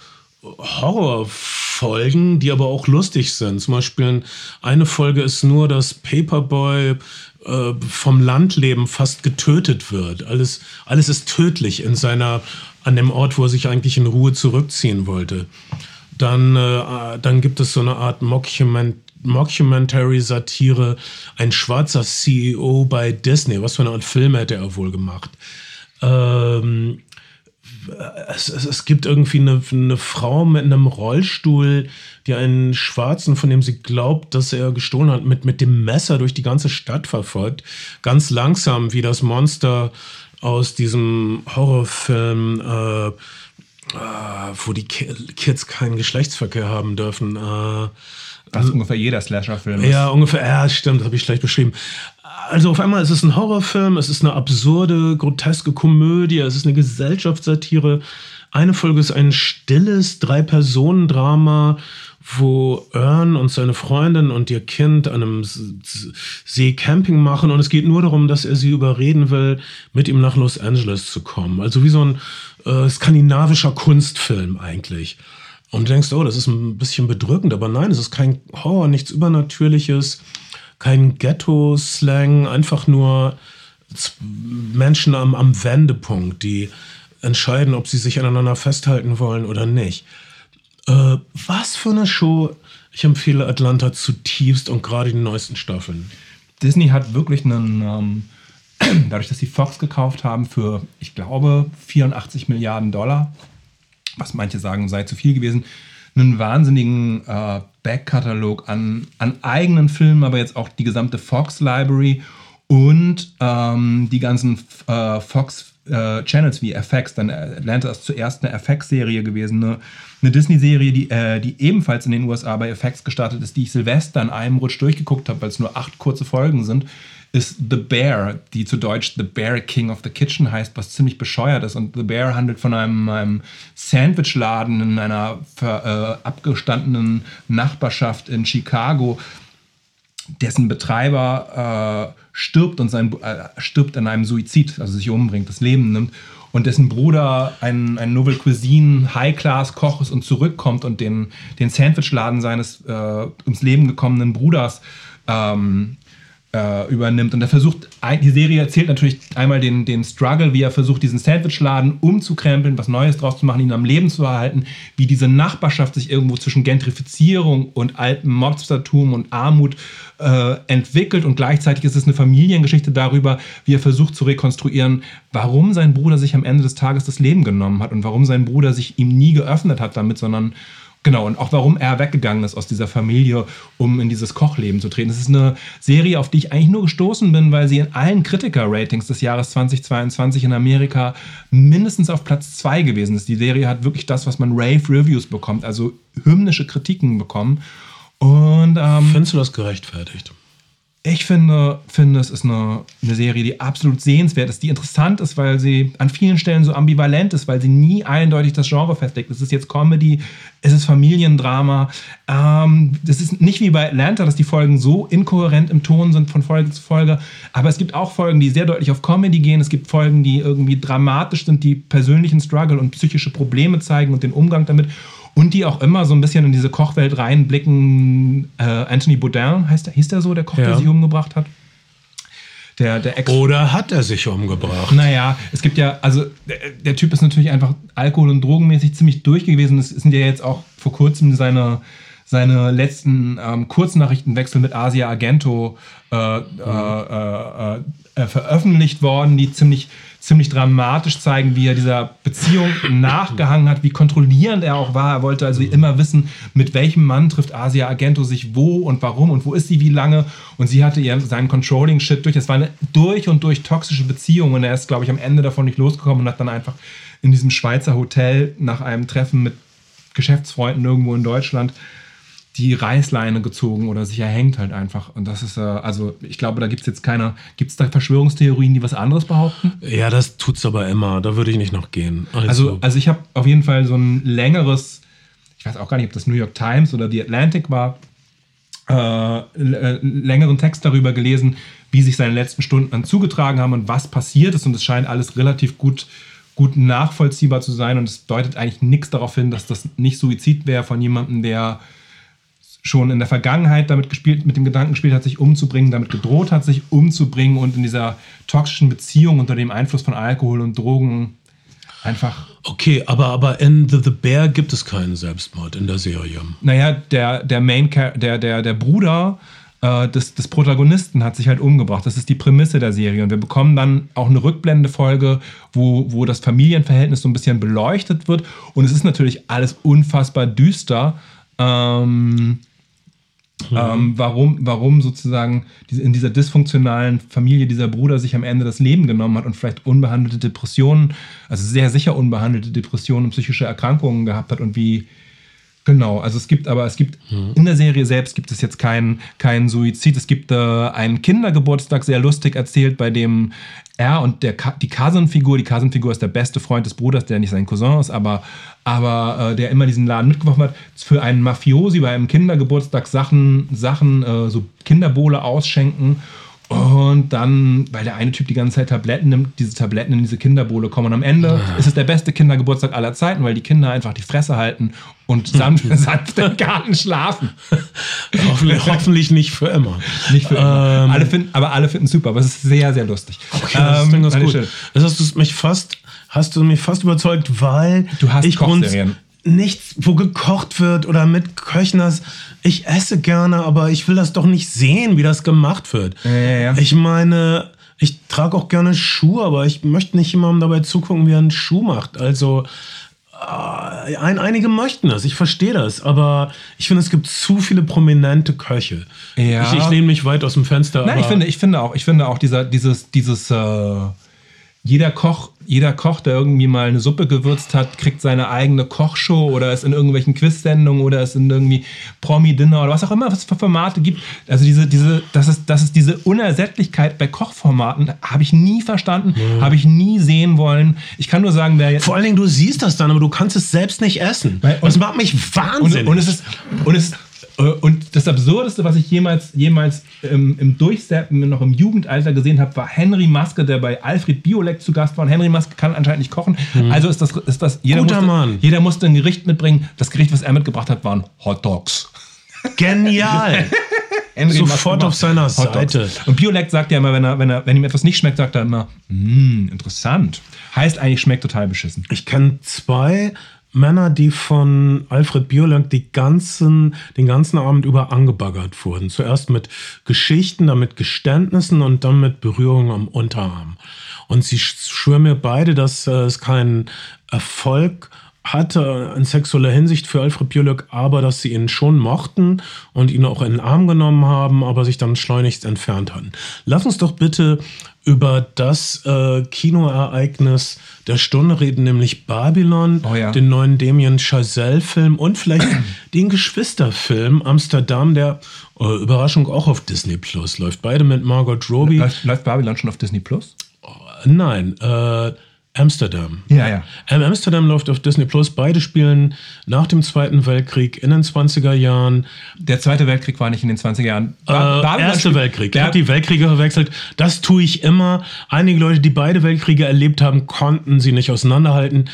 S1: Horrorfolgen, die aber auch lustig sind. Zum Beispiel eine Folge ist nur, dass Paperboy äh, vom Landleben fast getötet wird. Alles, alles ist tödlich in seiner, an dem Ort, wo er sich eigentlich in Ruhe zurückziehen wollte. Dann, äh, dann gibt es so eine Art Mockument Mockumentary-Satire, ein schwarzer CEO bei Disney. Was für eine Art Film hätte er wohl gemacht? Ähm, es, es, es, gibt irgendwie eine, eine, Frau mit einem Rollstuhl, die einen Schwarzen, von dem sie glaubt, dass er gestohlen hat, mit, mit dem Messer durch die ganze Stadt verfolgt. Ganz langsam, wie das Monster aus diesem Horrorfilm, äh, äh, wo die Kids keinen Geschlechtsverkehr haben dürfen. Äh,
S2: was ungefähr jeder Slasher-Film
S1: ist. Ja, ungefähr, ja, stimmt, das habe ich schlecht beschrieben. Also auf einmal ist es ein Horrorfilm, es ist eine absurde, groteske Komödie, es ist eine Gesellschaftssatire. Eine Folge ist ein stilles Drei-Personen-Drama, wo Ern und seine Freundin und ihr Kind an einem See Camping machen und es geht nur darum, dass er sie überreden will, mit ihm nach Los Angeles zu kommen. Also wie so ein äh, skandinavischer Kunstfilm eigentlich. Und du denkst, oh, das ist ein bisschen bedrückend, aber nein, es ist kein Horror, nichts Übernatürliches kein Ghetto-Slang, einfach nur Menschen am, am Wendepunkt, die entscheiden, ob sie sich aneinander festhalten wollen oder nicht. Äh, was für eine Show. Ich empfehle Atlanta zutiefst und gerade die neuesten Staffeln.
S2: Disney hat wirklich einen, ähm, [CLEARS THROAT] dadurch, dass sie Fox gekauft haben für, ich glaube, 84 Milliarden Dollar, was manche sagen sei zu viel gewesen, einen wahnsinnigen äh, Backkatalog an, an eigenen Filmen, aber jetzt auch die gesamte Fox Library und ähm, die ganzen äh, Fox äh, Channels wie FX. Dann Atlanta ist zuerst eine FX-Serie gewesen, eine, eine Disney-Serie, die, äh, die ebenfalls in den USA bei FX gestartet ist, die ich Silvester in einem Rutsch durchgeguckt habe, weil es nur acht kurze Folgen sind ist The Bear, die zu Deutsch The Bear King of the Kitchen heißt, was ziemlich bescheuert ist. Und The Bear handelt von einem, einem Sandwichladen in einer ver, äh, abgestandenen Nachbarschaft in Chicago, dessen Betreiber äh, stirbt und sein, äh, stirbt an einem Suizid, also sich umbringt, das Leben nimmt. Und dessen Bruder ein, ein Novel Cuisine High-Class-Koch ist und zurückkommt und den, den Sandwichladen seines äh, ums Leben gekommenen Bruders ähm, äh, übernimmt. Und er versucht, die Serie erzählt natürlich einmal den, den Struggle, wie er versucht, diesen Sandwichladen umzukrempeln, was Neues draus zu machen, ihn am Leben zu erhalten, wie diese Nachbarschaft sich irgendwo zwischen Gentrifizierung und altem Mobstertum und Armut äh, entwickelt. Und gleichzeitig ist es eine Familiengeschichte darüber, wie er versucht zu rekonstruieren, warum sein Bruder sich am Ende des Tages das Leben genommen hat und warum sein Bruder sich ihm nie geöffnet hat damit, sondern Genau, und auch warum er weggegangen ist aus dieser Familie, um in dieses Kochleben zu treten. Es ist eine Serie, auf die ich eigentlich nur gestoßen bin, weil sie in allen Kritiker-Ratings des Jahres 2022 in Amerika mindestens auf Platz 2 gewesen ist. Die Serie hat wirklich das, was man Rave-Reviews bekommt, also hymnische Kritiken bekommen. Und, ähm,
S1: Findest du das gerechtfertigt?
S2: Ich finde, finde, es ist eine, eine Serie, die absolut sehenswert ist, die interessant ist, weil sie an vielen Stellen so ambivalent ist, weil sie nie eindeutig das Genre festlegt. Es ist jetzt Comedy, es ist Familiendrama. Ähm, das ist nicht wie bei Atlanta, dass die Folgen so inkohärent im Ton sind von Folge zu Folge. Aber es gibt auch Folgen, die sehr deutlich auf Comedy gehen. Es gibt Folgen, die irgendwie dramatisch sind, die persönlichen Struggle und psychische Probleme zeigen und den Umgang damit und die auch immer so ein bisschen in diese Kochwelt reinblicken. Äh, Anthony Bourdain heißt der, hieß der so, der Koch,
S1: Ja.
S2: der sich umgebracht hat? Der, der Ex
S1: Oder hat er sich umgebracht?
S2: naja, es gibt ja, also der, der Typ ist natürlich einfach alkohol- und drogenmäßig ziemlich durch gewesen. Es sind ja jetzt auch vor kurzem seine, seine letzten ähm, Kurznachrichtenwechsel mit Asia Argento äh, äh, äh, äh, veröffentlicht worden, die ziemlich, ziemlich dramatisch zeigen, wie er dieser Beziehung nachgehangen hat, wie kontrollierend er auch war. Er wollte also immer wissen, mit welchem Mann trifft Asia Argento sich wo und warum und wo ist sie wie lange. Und sie hatte ihr seinen Controlling-Shit durch. Das war eine durch und durch toxische Beziehung und er ist, glaube ich, am Ende davon nicht losgekommen und hat dann einfach in diesem Schweizer Hotel nach einem Treffen mit Geschäftsfreunden irgendwo in Deutschland die Reißleine gezogen oder sich erhängt halt einfach. Und das ist, äh, also ich glaube, da gibt es jetzt keine, gibt es da Verschwörungstheorien, die was anderes behaupten?
S1: Ja, das tut's aber immer. Da würde ich nicht noch gehen.
S2: Also, also ich habe auf jeden Fall so ein längeres, ich weiß auch gar nicht, ob das New York Times oder The Atlantic war, äh, äh, längeren Text darüber gelesen, wie sich seine letzten Stunden dann zugetragen haben und was passiert ist. Und es scheint alles relativ gut, gut nachvollziehbar zu sein. Und es deutet eigentlich nichts darauf hin, dass das nicht Suizid wäre von jemandem, der schon in der Vergangenheit damit gespielt, mit dem Gedanken gespielt hat, sich umzubringen, damit gedroht hat, sich umzubringen und in dieser toxischen Beziehung unter dem Einfluss von Alkohol und Drogen einfach
S1: okay, aber, aber in The, The Bear gibt es keinen Selbstmord in der Serie.
S2: naja, der, der Main der, der, der Bruder äh, des, des Protagonisten hat sich halt umgebracht. Das ist die Prämisse der Serie. Und wir bekommen dann auch eine Rückblende-Folge, wo, wo das Familienverhältnis so ein bisschen beleuchtet wird. Und es ist natürlich alles unfassbar düster. Ähm, ähm, warum, warum sozusagen in dieser dysfunktionalen Familie dieser Bruder sich am Ende das Leben genommen hat und vielleicht unbehandelte Depressionen, also sehr sicher unbehandelte Depressionen und psychische Erkrankungen gehabt hat und wie, Genau, also es gibt aber, es gibt in der Serie selbst gibt es jetzt keinen keinen Suizid. Es gibt äh, einen Kindergeburtstag, sehr lustig erzählt, bei dem er und der die Cousin-Figur, die Cousin-Figur ist der beste Freund des Bruders, der nicht sein Cousin ist, aber, aber äh, der immer diesen Laden mitgeworfen hat, für einen Mafiosi bei einem Kindergeburtstag Sachen, Sachen äh, so Kinderbohle ausschenken. Und dann, weil der eine Typ die ganze Zeit Tabletten nimmt, diese Tabletten in diese Kinderbohle kommen. Und am Ende ist es der beste Kindergeburtstag aller Zeiten, weil die Kinder einfach die Fresse halten und sanft, [LAUGHS] sanft im Garten schlafen.
S1: Hoffentlich, [LAUGHS] hoffentlich nicht für immer.
S2: Nicht für immer.
S1: Ähm,
S2: alle finden, aber alle finden es super, aber es ist sehr, sehr lustig.
S1: Okay, das klingt ganz
S2: nein,
S1: gut.
S2: schön.
S1: Das hast du mich fast, hast du mich fast überzeugt, weil
S2: Du hast
S1: ich
S2: Kochserien.
S1: Nichts, wo gekocht wird oder mit Köchen das. Ich esse gerne, aber ich will das doch nicht sehen, wie das gemacht wird.
S2: Ja, ja, ja.
S1: Ich meine, ich trage auch gerne Schuhe, aber ich möchte nicht jemandem dabei zugucken, wie er einen Schuh macht. Also äh, ein, einige möchten das, ich verstehe das, aber ich finde, es gibt zu viele prominente Köche. Ich, ich lehne mich weit aus dem Fenster.
S2: Nein, ich finde, ich finde auch, ich finde auch dieser, dieses, dieses, äh, jeder Koch, jeder Koch, der irgendwie mal eine Suppe gewürzt hat, kriegt seine eigene Kochshow oder ist in irgendwelchen Quiz-Sendungen oder ist in irgendwie Promi-Dinner oder was auch immer was es für Formate gibt. Also diese, diese, das ist, das ist diese Unersättlichkeit bei Kochformaten, habe ich nie verstanden, habe ich nie sehen wollen. Ich kann nur sagen, wer jetzt
S1: Vor allen Dingen, du siehst das dann, aber du kannst es selbst nicht essen.
S2: Weil-
S1: das macht mich
S2: Und,
S1: wahnsinnig.
S2: und es ist und es und das Absurdeste, was ich jemals, jemals ähm, im Durchseppen noch im Jugendalter gesehen habe, war Henry Maske, der bei Alfred Biolek zu Gast war. Und Henry Maske kann anscheinend nicht kochen. Also ist das, ist das jeder,
S1: Mhm. Guter
S2: musste,
S1: Mann.
S2: jeder musste ein Gericht mitbringen. Das Gericht, was er mitgebracht hat, waren Hot Dogs.
S1: Genial. [LAUGHS] Sofort auf seiner. Seite.
S2: Und Biolek sagt ja immer, wenn, er, wenn, er, wenn ihm etwas nicht schmeckt, sagt er immer, "Mm, interessant. Heißt eigentlich, schmeckt total beschissen.
S1: Ich kenne zwei Männer, die von Alfred Biolang die ganzen, den ganzen Abend über angebaggert wurden. Zuerst mit Geschichten, dann mit Geständnissen und dann mit Berührungen am Unterarm. Und sie sch- schwören mir beide, dass äh, es keinen Erfolg hatte in sexueller Hinsicht für Alfred Björlöck, aber dass sie ihn schon mochten und ihn auch in den Arm genommen haben, aber sich dann schleunigst entfernt hatten. Lass uns doch bitte über das äh, Kinoereignis der Stunde reden, nämlich Babylon,
S2: Oh ja.
S1: den neuen Damien Chazelle-Film und vielleicht [CLEARS THROAT] den Geschwisterfilm Amsterdam, der äh, Überraschung auch auf Disney Plus läuft. Beide mit Margot Robbie.
S2: Läuft, läuft Babylon schon auf Disney Plus?
S1: Nein, äh, Amsterdam.
S2: Ja, ja.
S1: Ähm, Amsterdam läuft auf Disney Plus. Beide spielen nach dem Zweiten Weltkrieg in den 20er Jahren.
S2: Der Zweite Weltkrieg war nicht in den 20er Jahren.
S1: Äh,
S2: Ba- Babylon
S1: Erste Weltkrieg. Ich habe die Weltkriege verwechselt. Das tue ich immer. Einige Leute, die beide Weltkriege erlebt haben, konnten sie nicht auseinanderhalten.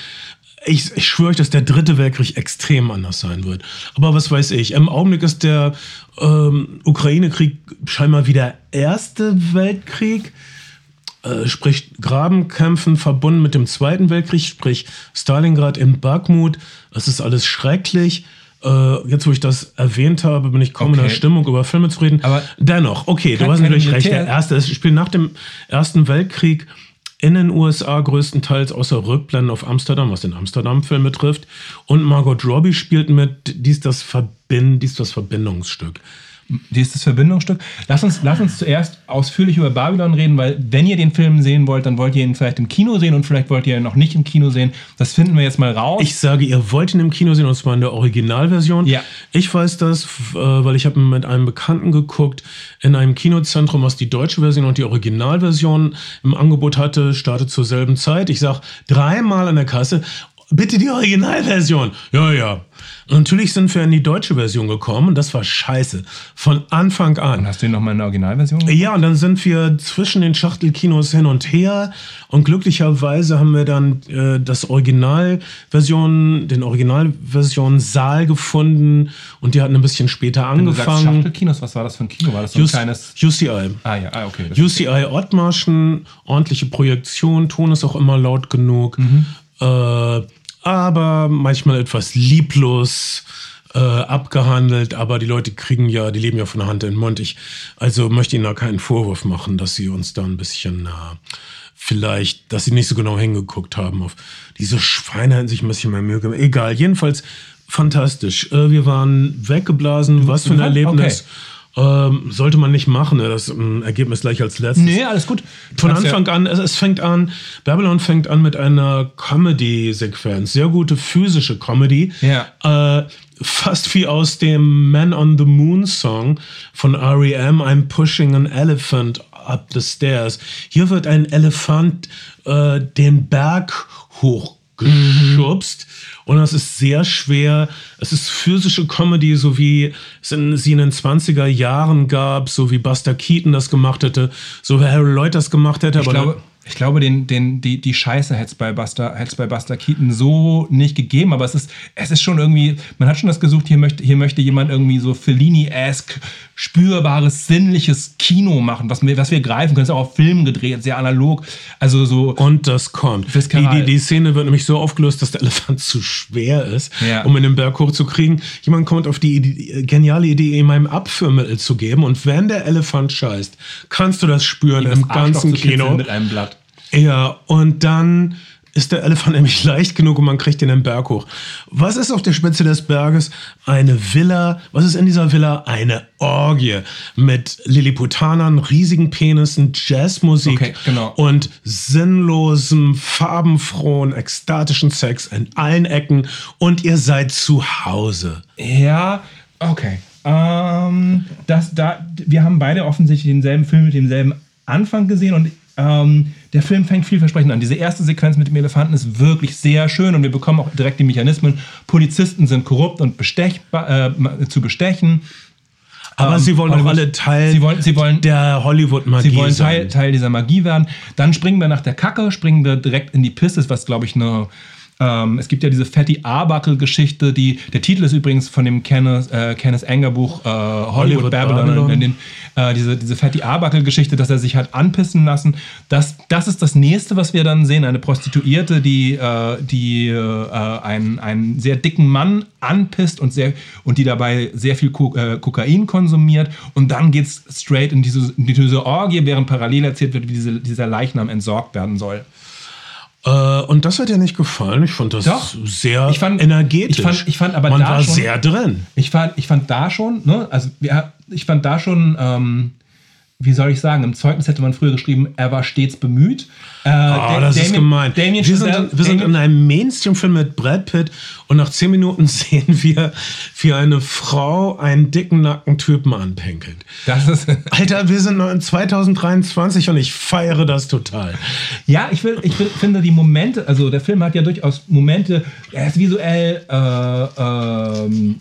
S1: Ich, ich schwöre euch, dass der dritte Weltkrieg extrem anders sein wird. Aber was weiß ich. Im Augenblick ist der ähm, Ukraine-Krieg scheinbar wieder Erste Weltkrieg. Äh, sprich Grabenkämpfen verbunden mit dem Zweiten Weltkrieg, sprich Stalingrad in Bakhmut. Das ist alles schrecklich. Äh, jetzt, wo ich das erwähnt habe, bin ich kaum in
S2: Okay.
S1: der Stimmung, über Filme zu reden.
S2: Aber
S1: dennoch, okay, du hast natürlich recht. Der erste, es spielt nach dem Ersten Weltkrieg in den USA größtenteils außer Rückblenden auf Amsterdam, was den Amsterdam-Film betrifft. Und Margot Robbie spielt mit, dies das, Verbind, dies das Verbindungsstück.
S2: Die ist das Verbindungsstück. Lass uns, lass uns zuerst ausführlich über Babylon reden, weil wenn ihr den Film sehen wollt, dann wollt ihr ihn vielleicht im Kino sehen und vielleicht wollt ihr ihn noch nicht im Kino sehen. Das finden wir jetzt mal raus.
S1: Ich sage, ihr wollt ihn im Kino sehen und zwar in der Originalversion.
S2: Ja.
S1: Ich weiß das, äh, weil ich habe mit einem Bekannten geguckt in einem Kinozentrum, was die deutsche Version und die Originalversion im Angebot hatte, startet zur selben Zeit. Ich sage dreimal an der Kasse, bitte die Originalversion. Ja, ja. Und natürlich sind wir in die deutsche Version gekommen und das war scheiße. Von Anfang an.
S2: Hast du ihn nochmal in der Originalversion? gesehen?
S1: Ja, und dann sind wir zwischen den Schachtelkinos hin und her und glücklicherweise haben wir dann äh, das Originalversion, den Originalversion Saal gefunden und die hatten ein bisschen später
S2: Wenn
S1: angefangen.
S2: Schachtelkinos, was war das für ein Kino? War das so ein
S1: Just,
S2: kleines...
S1: UCI.
S2: Ah ja, ah, okay.
S1: UCI Ottmarschen, ordentliche Projektion, Ton ist auch immer laut genug,
S2: Mhm.
S1: äh, aber manchmal etwas lieblos äh, abgehandelt, aber die Leute kriegen ja, die leben ja von der Hand in den Mund. Ich also möchte ihnen da keinen Vorwurf machen, dass sie uns da ein bisschen äh, vielleicht, dass sie nicht so genau hingeguckt haben auf diese Schweine hätten sich ein bisschen mehr Mühe gemacht. Egal, jedenfalls fantastisch. Äh, wir waren weggeblasen, was für ein Erlebnis. Ähm, sollte man nicht machen, ne? das ähm, Ergebnis gleich als letztes.
S2: Nee, alles gut.
S1: Von
S2: Kannst ja-
S1: Anfang an, es, es fängt an, Babylon fängt an mit einer Comedy-Sequenz, sehr gute physische Comedy.
S2: Ja.
S1: Äh, fast wie aus dem Man on the Moon Song von R.E.M. I'm pushing an elephant up the stairs. Hier wird ein Elefant äh, den Berg hochgeschubst. Und das ist sehr schwer. Es ist physische Comedy, so wie es in, sie in den 20er Jahren gab, so wie Buster Keaton das gemacht hätte, so wie Harry Lloyd das gemacht hätte.
S2: Ich glaube, ich glaube den, den, die, die Scheiße hätte es bei Buster, hätte bei Buster Keaton so nicht gegeben, aber es ist, es ist schon irgendwie, man hat schon das gesucht, hier möchte, hier möchte jemand irgendwie so Fellini-esque, spürbares, sinnliches Kino machen, was wir, was wir greifen können. Es ist auch auf Film gedreht, sehr analog. Also so.
S1: Und das kommt. Die, die, die Szene wird nämlich so aufgelöst, dass der Elefant [LAUGHS] zu schwer ist,
S2: Ja.
S1: um in den Berg hochzukriegen. Jemand kommt auf die Idee, geniale Idee, ihm ein Abführmittel zu geben. Und wenn der Elefant scheißt, kannst du das spüren
S2: das
S1: im ganzen Kino.
S2: Mit einem Blatt.
S1: Ja, und dann ist der Elefant [LAUGHS] nämlich leicht genug und man kriegt ihn den Berg hoch. Was ist auf der Spitze des Berges? Eine Villa. Was ist in dieser Villa? Eine Orgie mit Lilliputanern, riesigen Penissen, Jazzmusik
S2: Okay, genau.
S1: und sinnlosem, farbenfrohen, ekstatischen Sex in allen Ecken und ihr seid zu Hause.
S2: Ja, okay. Ähm, das, da, wir haben beide offensichtlich denselben Film mit demselben Anfang gesehen und ähm, der Film fängt vielversprechend an. Diese erste Sequenz mit dem Elefanten ist wirklich sehr schön und wir bekommen auch direkt die Mechanismen. Polizisten sind korrupt und bestechbar, äh, zu bestechen.
S1: Aber
S2: Ähm,
S1: sie wollen auch
S2: Hollywood-
S1: alle Teil
S2: Sie wollen, sie wollen,
S1: der Hollywood-Magie
S2: Sie wollen Teil. Teil dieser Magie werden. Dann springen wir nach der Kacke, springen wir direkt in die Piste, was glaube ich eine. Ähm, es gibt ja diese Fatty Arbuckle-Geschichte, die der Titel ist übrigens von dem Kenneth, äh, Kenneth Anger Buch äh, Hollywood,
S1: Hollywood
S2: Babylon,
S1: Babylon.
S2: In den, äh, diese, diese Fatty Arbuckle-Geschichte, dass er sich hat anpissen lassen. Das, das ist das nächste, was wir dann sehen. Eine Prostituierte, die, äh, die äh, einen, einen sehr dicken Mann anpisst und, sehr, und die dabei sehr viel Ko äh, Kokain konsumiert. Und dann geht es straight in diese, in diese Orgie, während parallel erzählt wird, wie diese, dieser Leichnam entsorgt werden soll.
S1: Äh, und das hat dir nicht gefallen. Ich fand das
S2: Doch.
S1: sehr
S2: Ich fand-
S1: energetisch.
S2: ich fand- ich fand aber
S1: Man
S2: da
S1: war
S2: schon-
S1: sehr drin.
S2: Ich fand, ich fand da schon, ne, also wir, ich fand da schon, ähm, wie soll ich sagen, im Zeugnis hätte man früher geschrieben, er war stets bemüht. Äh,
S1: Ah,
S2: Da-
S1: das ist
S2: Damien-
S1: gemein.
S2: Damien
S1: wir sind, wir sind
S2: Damien-
S1: in einem Mainstream-Film mit Brad Pitt und nach zehn Minuten [LAUGHS] sehen wir, wie eine Frau einen dicken, nackten Typen anpinkelt.
S2: das ist,
S1: Alter, wir sind noch in 2023 und ich feiere das total.
S2: Ja, ich, will, ich will, finde die Momente, also der Film hat ja durchaus Momente, er ist visuell, äh, ähm,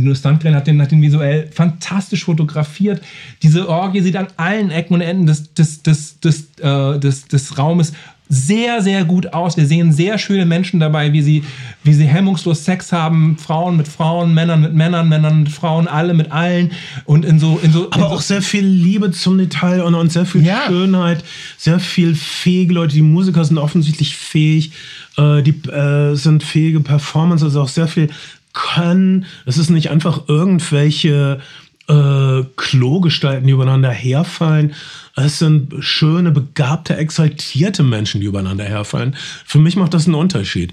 S2: Linus Landgren hat den, hat den visuell fantastisch fotografiert. Diese Orgie sieht an allen Ecken und Enden des, des, des, des, äh, des, des Raumes sehr, sehr gut aus. Wir sehen sehr schöne Menschen dabei, wie sie, wie sie hemmungslos Sex haben. Frauen mit Frauen, Männern mit Männern, Männern mit Frauen, alle mit allen. Und in so, in so, in
S1: Aber
S2: so
S1: auch sehr viel Liebe zum Detail und, und sehr viel
S2: Ja.
S1: Schönheit, sehr viel fähige Leute. Die Musiker sind offensichtlich fähig, äh, die äh, sind fähige Performance, also auch sehr viel Können. Es ist nicht einfach irgendwelche äh, Klogestalten, die übereinander herfallen. Es sind schöne, begabte, exaltierte Menschen, die übereinander herfallen. Für mich macht das einen Unterschied.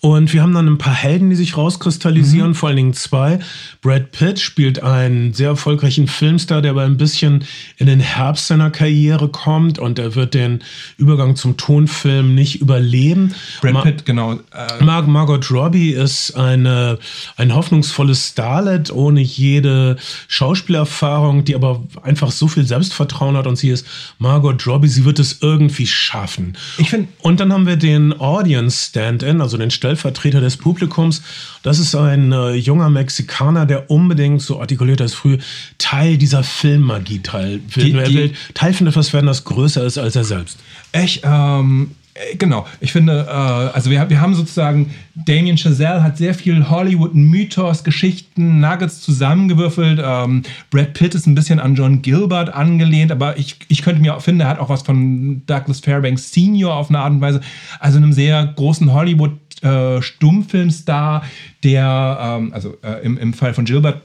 S1: Und wir haben dann ein paar Helden, die sich rauskristallisieren, vor allen Dingen zwei. Brad Pitt spielt einen sehr erfolgreichen Filmstar, der aber ein bisschen in den Herbst seiner Karriere kommt und er wird den Übergang zum Tonfilm nicht überleben.
S2: Brad
S1: Ma-
S2: Pitt, genau. Äh,
S1: Mar Margot Robbie ist eine, ein hoffnungsvolles Starlet ohne jede Schauspielerfahrung, die aber einfach so viel Selbstvertrauen hat und sie ist Margot Robbie, sie wird es irgendwie schaffen.
S2: Ich find-
S1: und dann haben wir den Audience Stand-in, also den Stellvertreter des Publikums. Das ist ein äh, junger Mexikaner, der unbedingt, so artikuliert er es früh, Teil dieser Filmmagie teil.
S2: Die-
S1: er
S2: die-
S1: will Teil von etwas werden, das größer ist als er selbst.
S2: Ich, ähm, äh, genau. Ich finde, äh, also wir, wir haben sozusagen, Damien Chazelle hat sehr viel Hollywood-Mythos, Geschichten, Nuggets zusammengewürfelt. Ähm, Brad Pitt ist ein bisschen an John Gilbert angelehnt, aber ich, ich könnte mir auch finden, er hat auch was von Douglas Fairbanks Senior auf eine Art und Weise. Also einem sehr großen Hollywood- äh, Stummfilmstar, der, ähm, also äh, im, im Fall von Gilbert,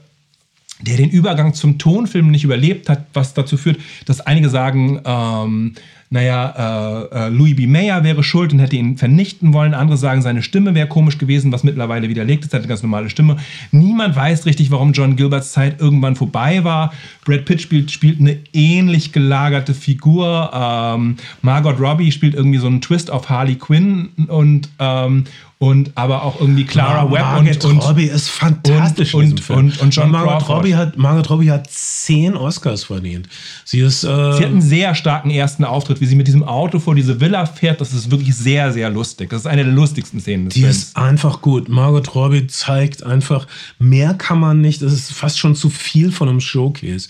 S2: der den Übergang zum Tonfilm nicht überlebt hat, was dazu führt, dass einige sagen, ähm, naja, äh, äh, Louis B. Mayer wäre schuld und hätte ihn vernichten wollen. Andere sagen, seine Stimme wäre komisch gewesen, was mittlerweile widerlegt ist. Er hat eine ganz normale Stimme. Niemand weiß richtig, warum John Gilberts Zeit irgendwann vorbei war. Brad Pitt spielt, spielt eine ähnlich gelagerte Figur. Ähm, Margot Robbie spielt irgendwie so einen Twist auf Harley Quinn und, ähm, und aber auch irgendwie Clara Webb
S1: Margot
S2: und, und
S1: Robbie ist fantastisch
S2: und- und- und John
S1: Margot
S2: Crawford.
S1: Robbie hat Margot Robbie hat zehn Oscars verdient. Sie ist äh,
S2: Sie hat einen sehr starken ersten Auftritt, wie sie mit diesem Auto vor diese Villa fährt. Das ist wirklich sehr, sehr lustig. Das ist eine der lustigsten Szenen des
S1: die
S2: Films.
S1: ist einfach gut. Margot Robbie zeigt einfach, mehr kann man nicht. Das ist fast schon zu viel von einem Showcase.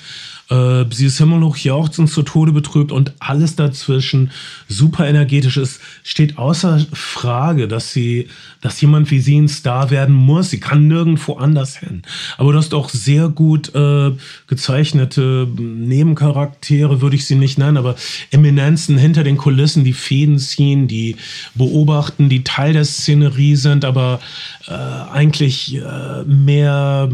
S1: Äh, sie ist himmelhoch jauchzend zu Tode betrübt und alles dazwischen super energetisch ist. Steht außer Frage, dass sie, dass jemand wie sie ein Star werden muss. Sie kann nirgendwo anders hin. Aber du hast auch sehr gut äh, gezeichnete Nebencharaktere, würde ich sie nicht nennen, aber Eminenzen hinter den Kulissen, die Fäden ziehen, die beobachten, die Teil der Szenerie sind, aber äh, eigentlich äh, mehr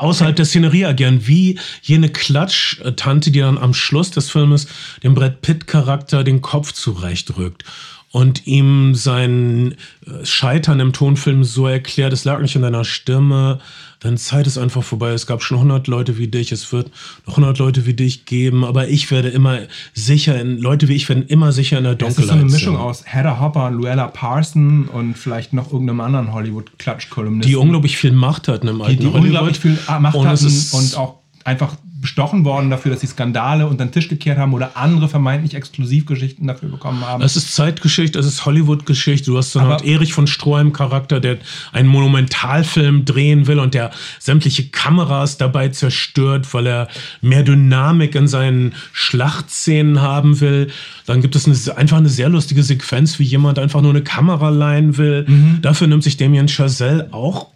S1: außerhalb der Szenerie agieren, wie jene Klatsch-Tante, die dann am Schluss des Filmes dem Brad Pitt-Charakter den Kopf zurechtrückt und ihm sein äh, Scheitern im Tonfilm so erklärt, es lag nicht in deiner Stimme, deine Zeit ist einfach vorbei, es gab schon 100 Leute wie dich, es wird noch 100 Leute wie dich geben, aber ich werde immer sicher, in, Leute wie ich werden immer sicher in der
S2: Das
S1: Dunkelheit
S2: ist so eine Mischung aus Hedda Hopper, Luella Parson und vielleicht noch irgendeinem anderen Hollywood-Klatsch-Kolumnisten.
S1: die unglaublich viel Macht hatten im
S2: die,
S1: alten
S2: die unglaublich viel Macht
S1: und
S2: hatten und auch einfach bestochen worden dafür, dass sie Skandale unter den Tisch gekehrt haben oder andere vermeintlich Exklusivgeschichten dafür bekommen haben.
S1: Es ist Zeitgeschichte, es ist Hollywood-Geschichte. Du hast dann
S2: Aber-
S1: halt Erich von Stroheim Charakter, der einen Monumentalfilm drehen will und der sämtliche Kameras dabei zerstört, weil er mehr Dynamik in seinen Schlachtszenen haben will. Dann gibt es eine, einfach eine sehr lustige Sequenz, wie jemand einfach nur eine Kamera leihen will. Dafür nimmt sich Damien Chazelle auch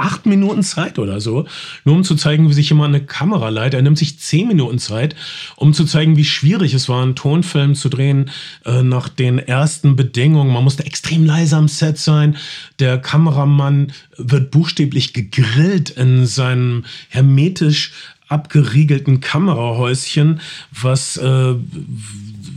S1: acht Minuten Zeit oder so, nur um zu zeigen, wie sich jemand eine Kamera leiht. Er nimmt sich zehn Minuten Zeit, um zu zeigen, wie schwierig es war, einen Tonfilm zu drehen äh, nach den ersten Bedingungen. Man musste extrem leise am Set sein. Der Kameramann wird buchstäblich gegrillt in seinem hermetisch abgeriegelten Kamerahäuschen, was äh,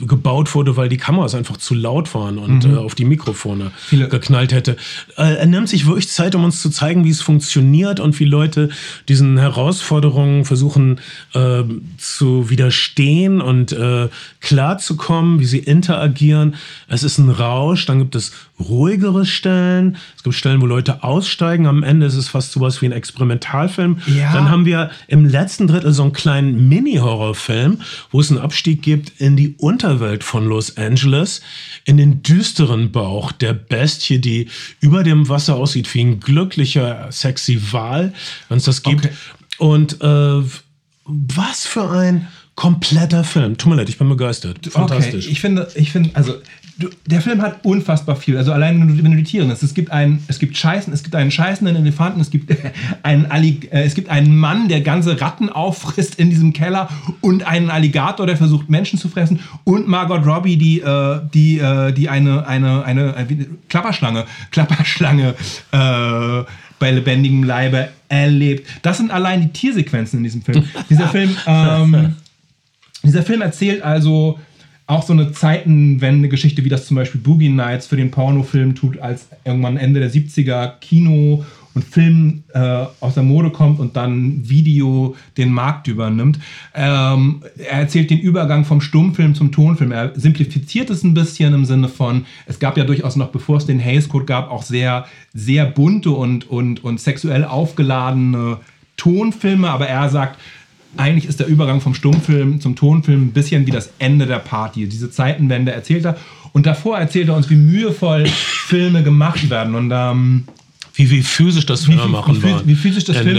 S1: gebaut wurde, weil die Kameras einfach zu laut waren und mhm. äh, auf die Mikrofone Viele. geknallt hätte. Äh, er nimmt sich wirklich Zeit, um uns zu zeigen, wie es funktioniert und wie Leute diesen Herausforderungen versuchen äh, zu widerstehen und äh, klarzukommen, wie sie interagieren. Es ist ein Rausch, dann gibt es ruhigere Stellen. Es gibt Stellen, wo Leute aussteigen. Am Ende ist es fast sowas wie ein Experimentalfilm. Ja. Dann haben wir im letzten Drittel so einen kleinen Mini-Horrorfilm, wo es einen Abstieg gibt in die Unterwelt von Los Angeles, in den düsteren Bauch der Bestie, die über dem Wasser aussieht wie ein glücklicher, sexy Wal, wenn es das gibt. Okay. Und äh, was für ein kompletter Film. Tut mir leid, ich bin begeistert. Fantastisch.
S2: Okay, ich finde, ich finde, also du, der Film hat unfassbar viel. Also allein wenn du, wenn du die Tiere nimmst, es gibt einen, es gibt Scheißen, es gibt einen scheißenden Elefanten, es gibt [LAUGHS] einen Allig äh, es gibt einen Mann, der ganze Ratten auffrisst in diesem Keller und einen Alligator, der versucht Menschen zu fressen und Margot Robbie, die äh, die äh, die eine eine eine, eine Klapperschlange Klapperschlange äh, bei lebendigem Leibe erlebt. Das sind allein die Tiersequenzen in diesem Film. Dieser [LAUGHS] Film ähm, [LAUGHS] dieser Film erzählt also auch so eine Zeitenwende-Geschichte, wie das zum Beispiel Boogie Nights für den Pornofilm tut, als irgendwann Ende der 70er Kino und Film äh, aus der Mode kommt und dann Video den Markt übernimmt. Ähm, er erzählt den Übergang vom Stummfilm zum Tonfilm. Er simplifiziert es ein bisschen im Sinne von, es gab ja durchaus noch, bevor es den Hays Code gab, auch sehr, sehr bunte und, und, und sexuell aufgeladene Tonfilme, aber er sagt, eigentlich ist der Übergang vom Stummfilm zum Tonfilm ein bisschen wie das Ende der Party. Diese Zeitenwende erzählt er. Und davor erzählt er uns, wie mühevoll [LAUGHS] Filme gemacht werden. Und ähm,
S1: wie, wie physisch das Filme machen
S2: wie. Wie physisch das
S1: Filme,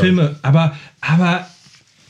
S2: Filme. Aber, aber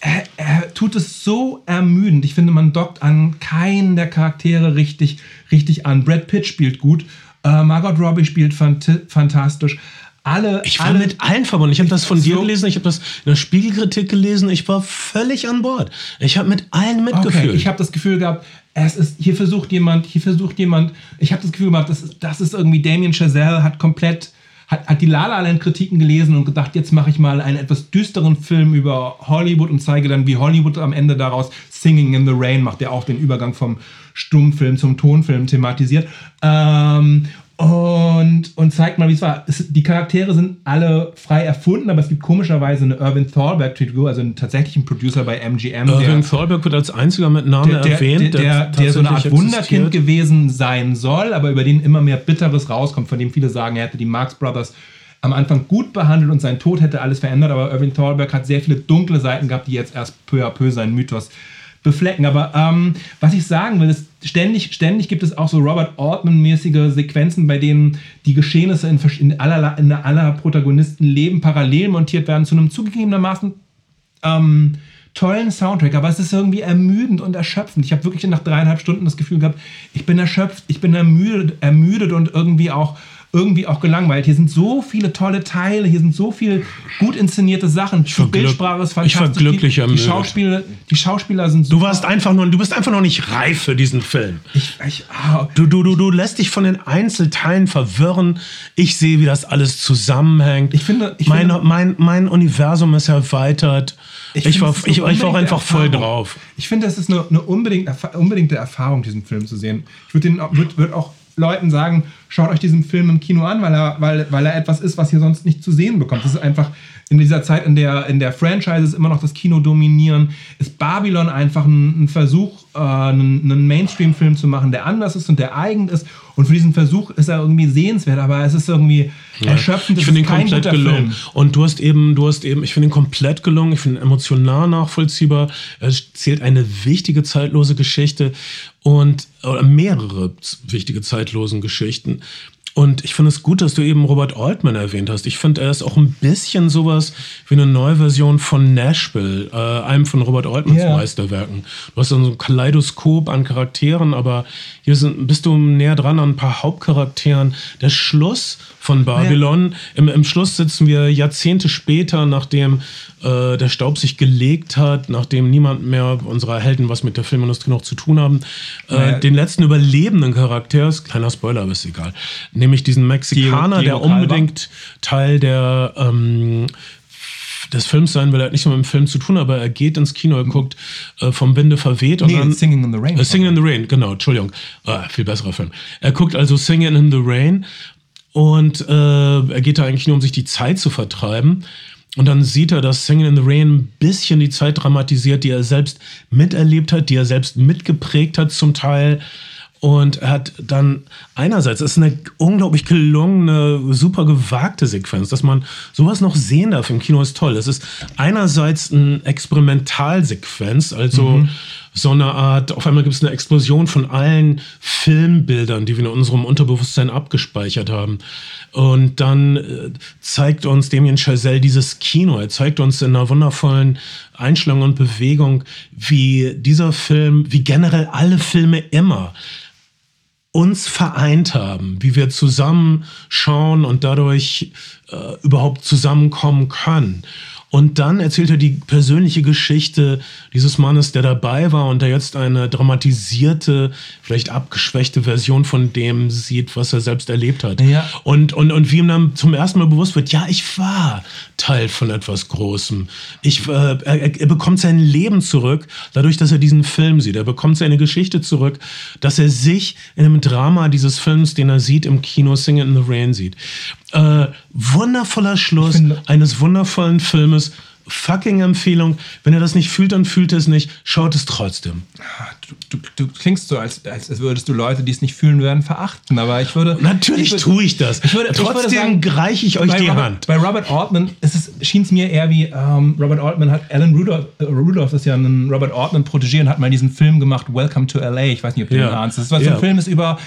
S2: er, er, tut es so ermüdend. Ich finde, man dockt an keinen der Charaktere richtig, richtig an. Brad Pitt spielt gut. Äh, Margot Robbie spielt fant fantastisch alle.
S1: Ich war
S2: alle,
S1: mit allen verbunden. Ich habe das von so, dir gelesen, ich habe das in der Spiegelkritik gelesen. Ich war völlig an Bord. Ich habe mit allen mitgefühlt. Okay,
S2: ich habe das Gefühl gehabt, es ist, hier versucht jemand, hier versucht jemand, ich habe das Gefühl gehabt, das ist, das ist irgendwie Damien Chazelle hat komplett, hat, hat die La La Land Kritiken gelesen und gedacht, jetzt mache ich mal einen etwas düsteren Film über Hollywood und zeige dann, wie Hollywood am Ende daraus Singing in the Rain macht, der auch den Übergang vom Stummfilm zum Tonfilm thematisiert. Ähm, und, und zeigt mal, wie es war. Es, die Charaktere sind alle frei erfunden, aber es gibt komischerweise eine Irvin Thalberg-Figur, also einen tatsächlichen Producer bei MGM.
S1: Irvin Thalberg wird als einziger mit Namen der, der,
S2: erwähnt. Der, der, der so eine Art Wunderkind gewesen sein soll, aber über den immer mehr Bitteres rauskommt, von dem viele sagen, er hätte die Marx Brothers am Anfang gut behandelt und sein Tod hätte alles verändert, aber Irvin Thalberg hat sehr viele dunkle Seiten gehabt, die jetzt erst peu à peu seinen Mythos beflecken. Aber ähm, was ich sagen will, ist, ständig, ständig gibt es auch so Robert Altman-mäßige Sequenzen, bei denen die Geschehnisse in, in, aller, in aller Protagonisten parallel montiert werden, zu einem zugegebenermaßen ähm, tollen Soundtrack, aber es ist irgendwie ermüdend und erschöpfend. Ich habe wirklich nach dreieinhalb Stunden das Gefühl gehabt, ich bin erschöpft, ich bin ermüdet, ermüdet und irgendwie auch irgendwie auch gelangweilt. Hier sind so viele tolle Teile, hier sind so viele gut inszenierte Sachen.
S1: Die Bildsprache ist fantastisch. Ich war glücklich
S2: die, die Schauspieler, die Schauspieler sind
S1: super. Du warst einfach nur, du bist einfach noch nicht reif für diesen Film.
S2: Ich, ich, oh.
S1: du, du, du, du lässt dich von den Einzelteilen verwirren. Ich sehe, wie das alles zusammenhängt.
S2: Ich finde, ich
S1: mein, finde, mein, mein Universum ist erweitert. Ich, ich, war, ich, ich war auch einfach voll drauf.
S2: Ich finde, es ist eine, eine unbedingte, unbedingte Erfahrung, diesen Film zu sehen. Ich würde würd, würd auch Leuten sagen, schaut euch diesen Film im Kino an, weil er, weil, weil er etwas ist, was ihr sonst nicht zu sehen bekommt. Das ist einfach in dieser Zeit, in der, in der Franchises immer noch das Kino dominieren, ist Babylon einfach ein, ein Versuch, äh, einen, einen Mainstream-Film zu machen, der anders ist und der eigen ist. Und für diesen Versuch ist er irgendwie sehenswert, aber es ist irgendwie ja. erschöpfend.
S1: Ich finde ihn komplett gelungen. Film. Und du hast eben, du hast eben, ich finde ihn komplett gelungen. Ich finde ihn emotional nachvollziehbar. Er erzählt eine wichtige zeitlose Geschichte und oder mehrere wichtige zeitlosen Geschichten. Und ich finde es gut, dass du eben Robert Altman erwähnt hast. Ich finde, er ist auch ein bisschen sowas wie eine Neuversion von Nashville, äh, einem von Robert Altmans yeah. Meisterwerken. Du hast so ein Kaleidoskop an Charakteren, aber hier sind, bist du näher dran an ein paar Hauptcharakteren. Der Schluss von Babylon, ja. Im, Im, Schluss sitzen wir Jahrzehnte später, nachdem äh, der Staub sich gelegt hat, nachdem niemand mehr unserer Helden was mit der Filmindustrie noch zu tun haben, äh, naja. den letzten überlebenden Charakter, kleiner Spoiler, aber ist egal, nämlich diesen Mexikaner, Diego, Diego der unbedingt Teil der ähm, des Films sein will. Er hat nicht so mit dem Film zu tun, aber er geht ins Kino, er guckt äh, vom Winde verweht und
S2: Nee,
S1: dann
S2: Singing in the Rain.
S1: Äh, Singing in the Rain, genau, Entschuldigung. Ah, viel besserer Film. Er guckt also Singing in the Rain und äh, er geht da eigentlich nur, um sich die Zeit zu vertreiben. Und dann sieht er, dass Singing in the Rain ein bisschen die Zeit dramatisiert, die er selbst miterlebt hat, die er selbst mitgeprägt hat zum Teil. Und er hat dann einerseits, es ist eine unglaublich gelungene, super gewagte Sequenz, dass man sowas noch sehen darf im Kino ist toll. Es ist einerseits eine Experimentalsequenz, also so eine Art, auf einmal gibt es eine Explosion von allen Filmbildern, die wir in unserem Unterbewusstsein abgespeichert haben. Und dann äh, zeigt uns Damien Chazelle dieses Kino. Er zeigt uns in einer wundervollen Einstellung und Bewegung, wie dieser Film, wie generell alle Filme immer uns vereint haben, wie wir zusammen schauen und dadurch äh, überhaupt zusammenkommen können. Und dann erzählt er die persönliche Geschichte dieses Mannes, der dabei war und der jetzt eine dramatisierte, vielleicht abgeschwächte Version von dem sieht, was er selbst erlebt hat.
S2: Ja.
S1: Und, und, und wie ihm dann zum ersten Mal bewusst wird, ja, ich war Teil von etwas Großem. Ich, äh, er, er bekommt sein Leben zurück, dadurch, dass er diesen Film sieht. Er bekommt seine Geschichte zurück, dass er sich in dem Drama dieses Films, den er sieht im Kino Singing in the Rain sieht. Äh, wundervoller Schluss
S2: finde-
S1: eines wundervollen Filmes. Fucking Empfehlung. Wenn ihr das nicht fühlt, dann fühlt ihr es nicht. Schaut es trotzdem.
S2: Du, du, du klingst so, als, als würdest du Leute, die es nicht fühlen werden, verachten. Aber ich würde.
S1: Natürlich
S2: ich würde-
S1: tue ich das.
S2: Ich würde,
S1: trotzdem reiche ich euch die
S2: Robert,
S1: Hand.
S2: Bei Robert Altman schien es mir eher wie, ähm, Robert Altman hat, Alan Rudolph, äh, Rudolph ist ja ein Robert Altman-Protégé und hat mal diesen Film gemacht, Welcome to L.A. Ich weiß nicht, ob du
S1: Ja.
S2: den ahnst. Das war so
S1: Ja.
S2: ein Film, ist über,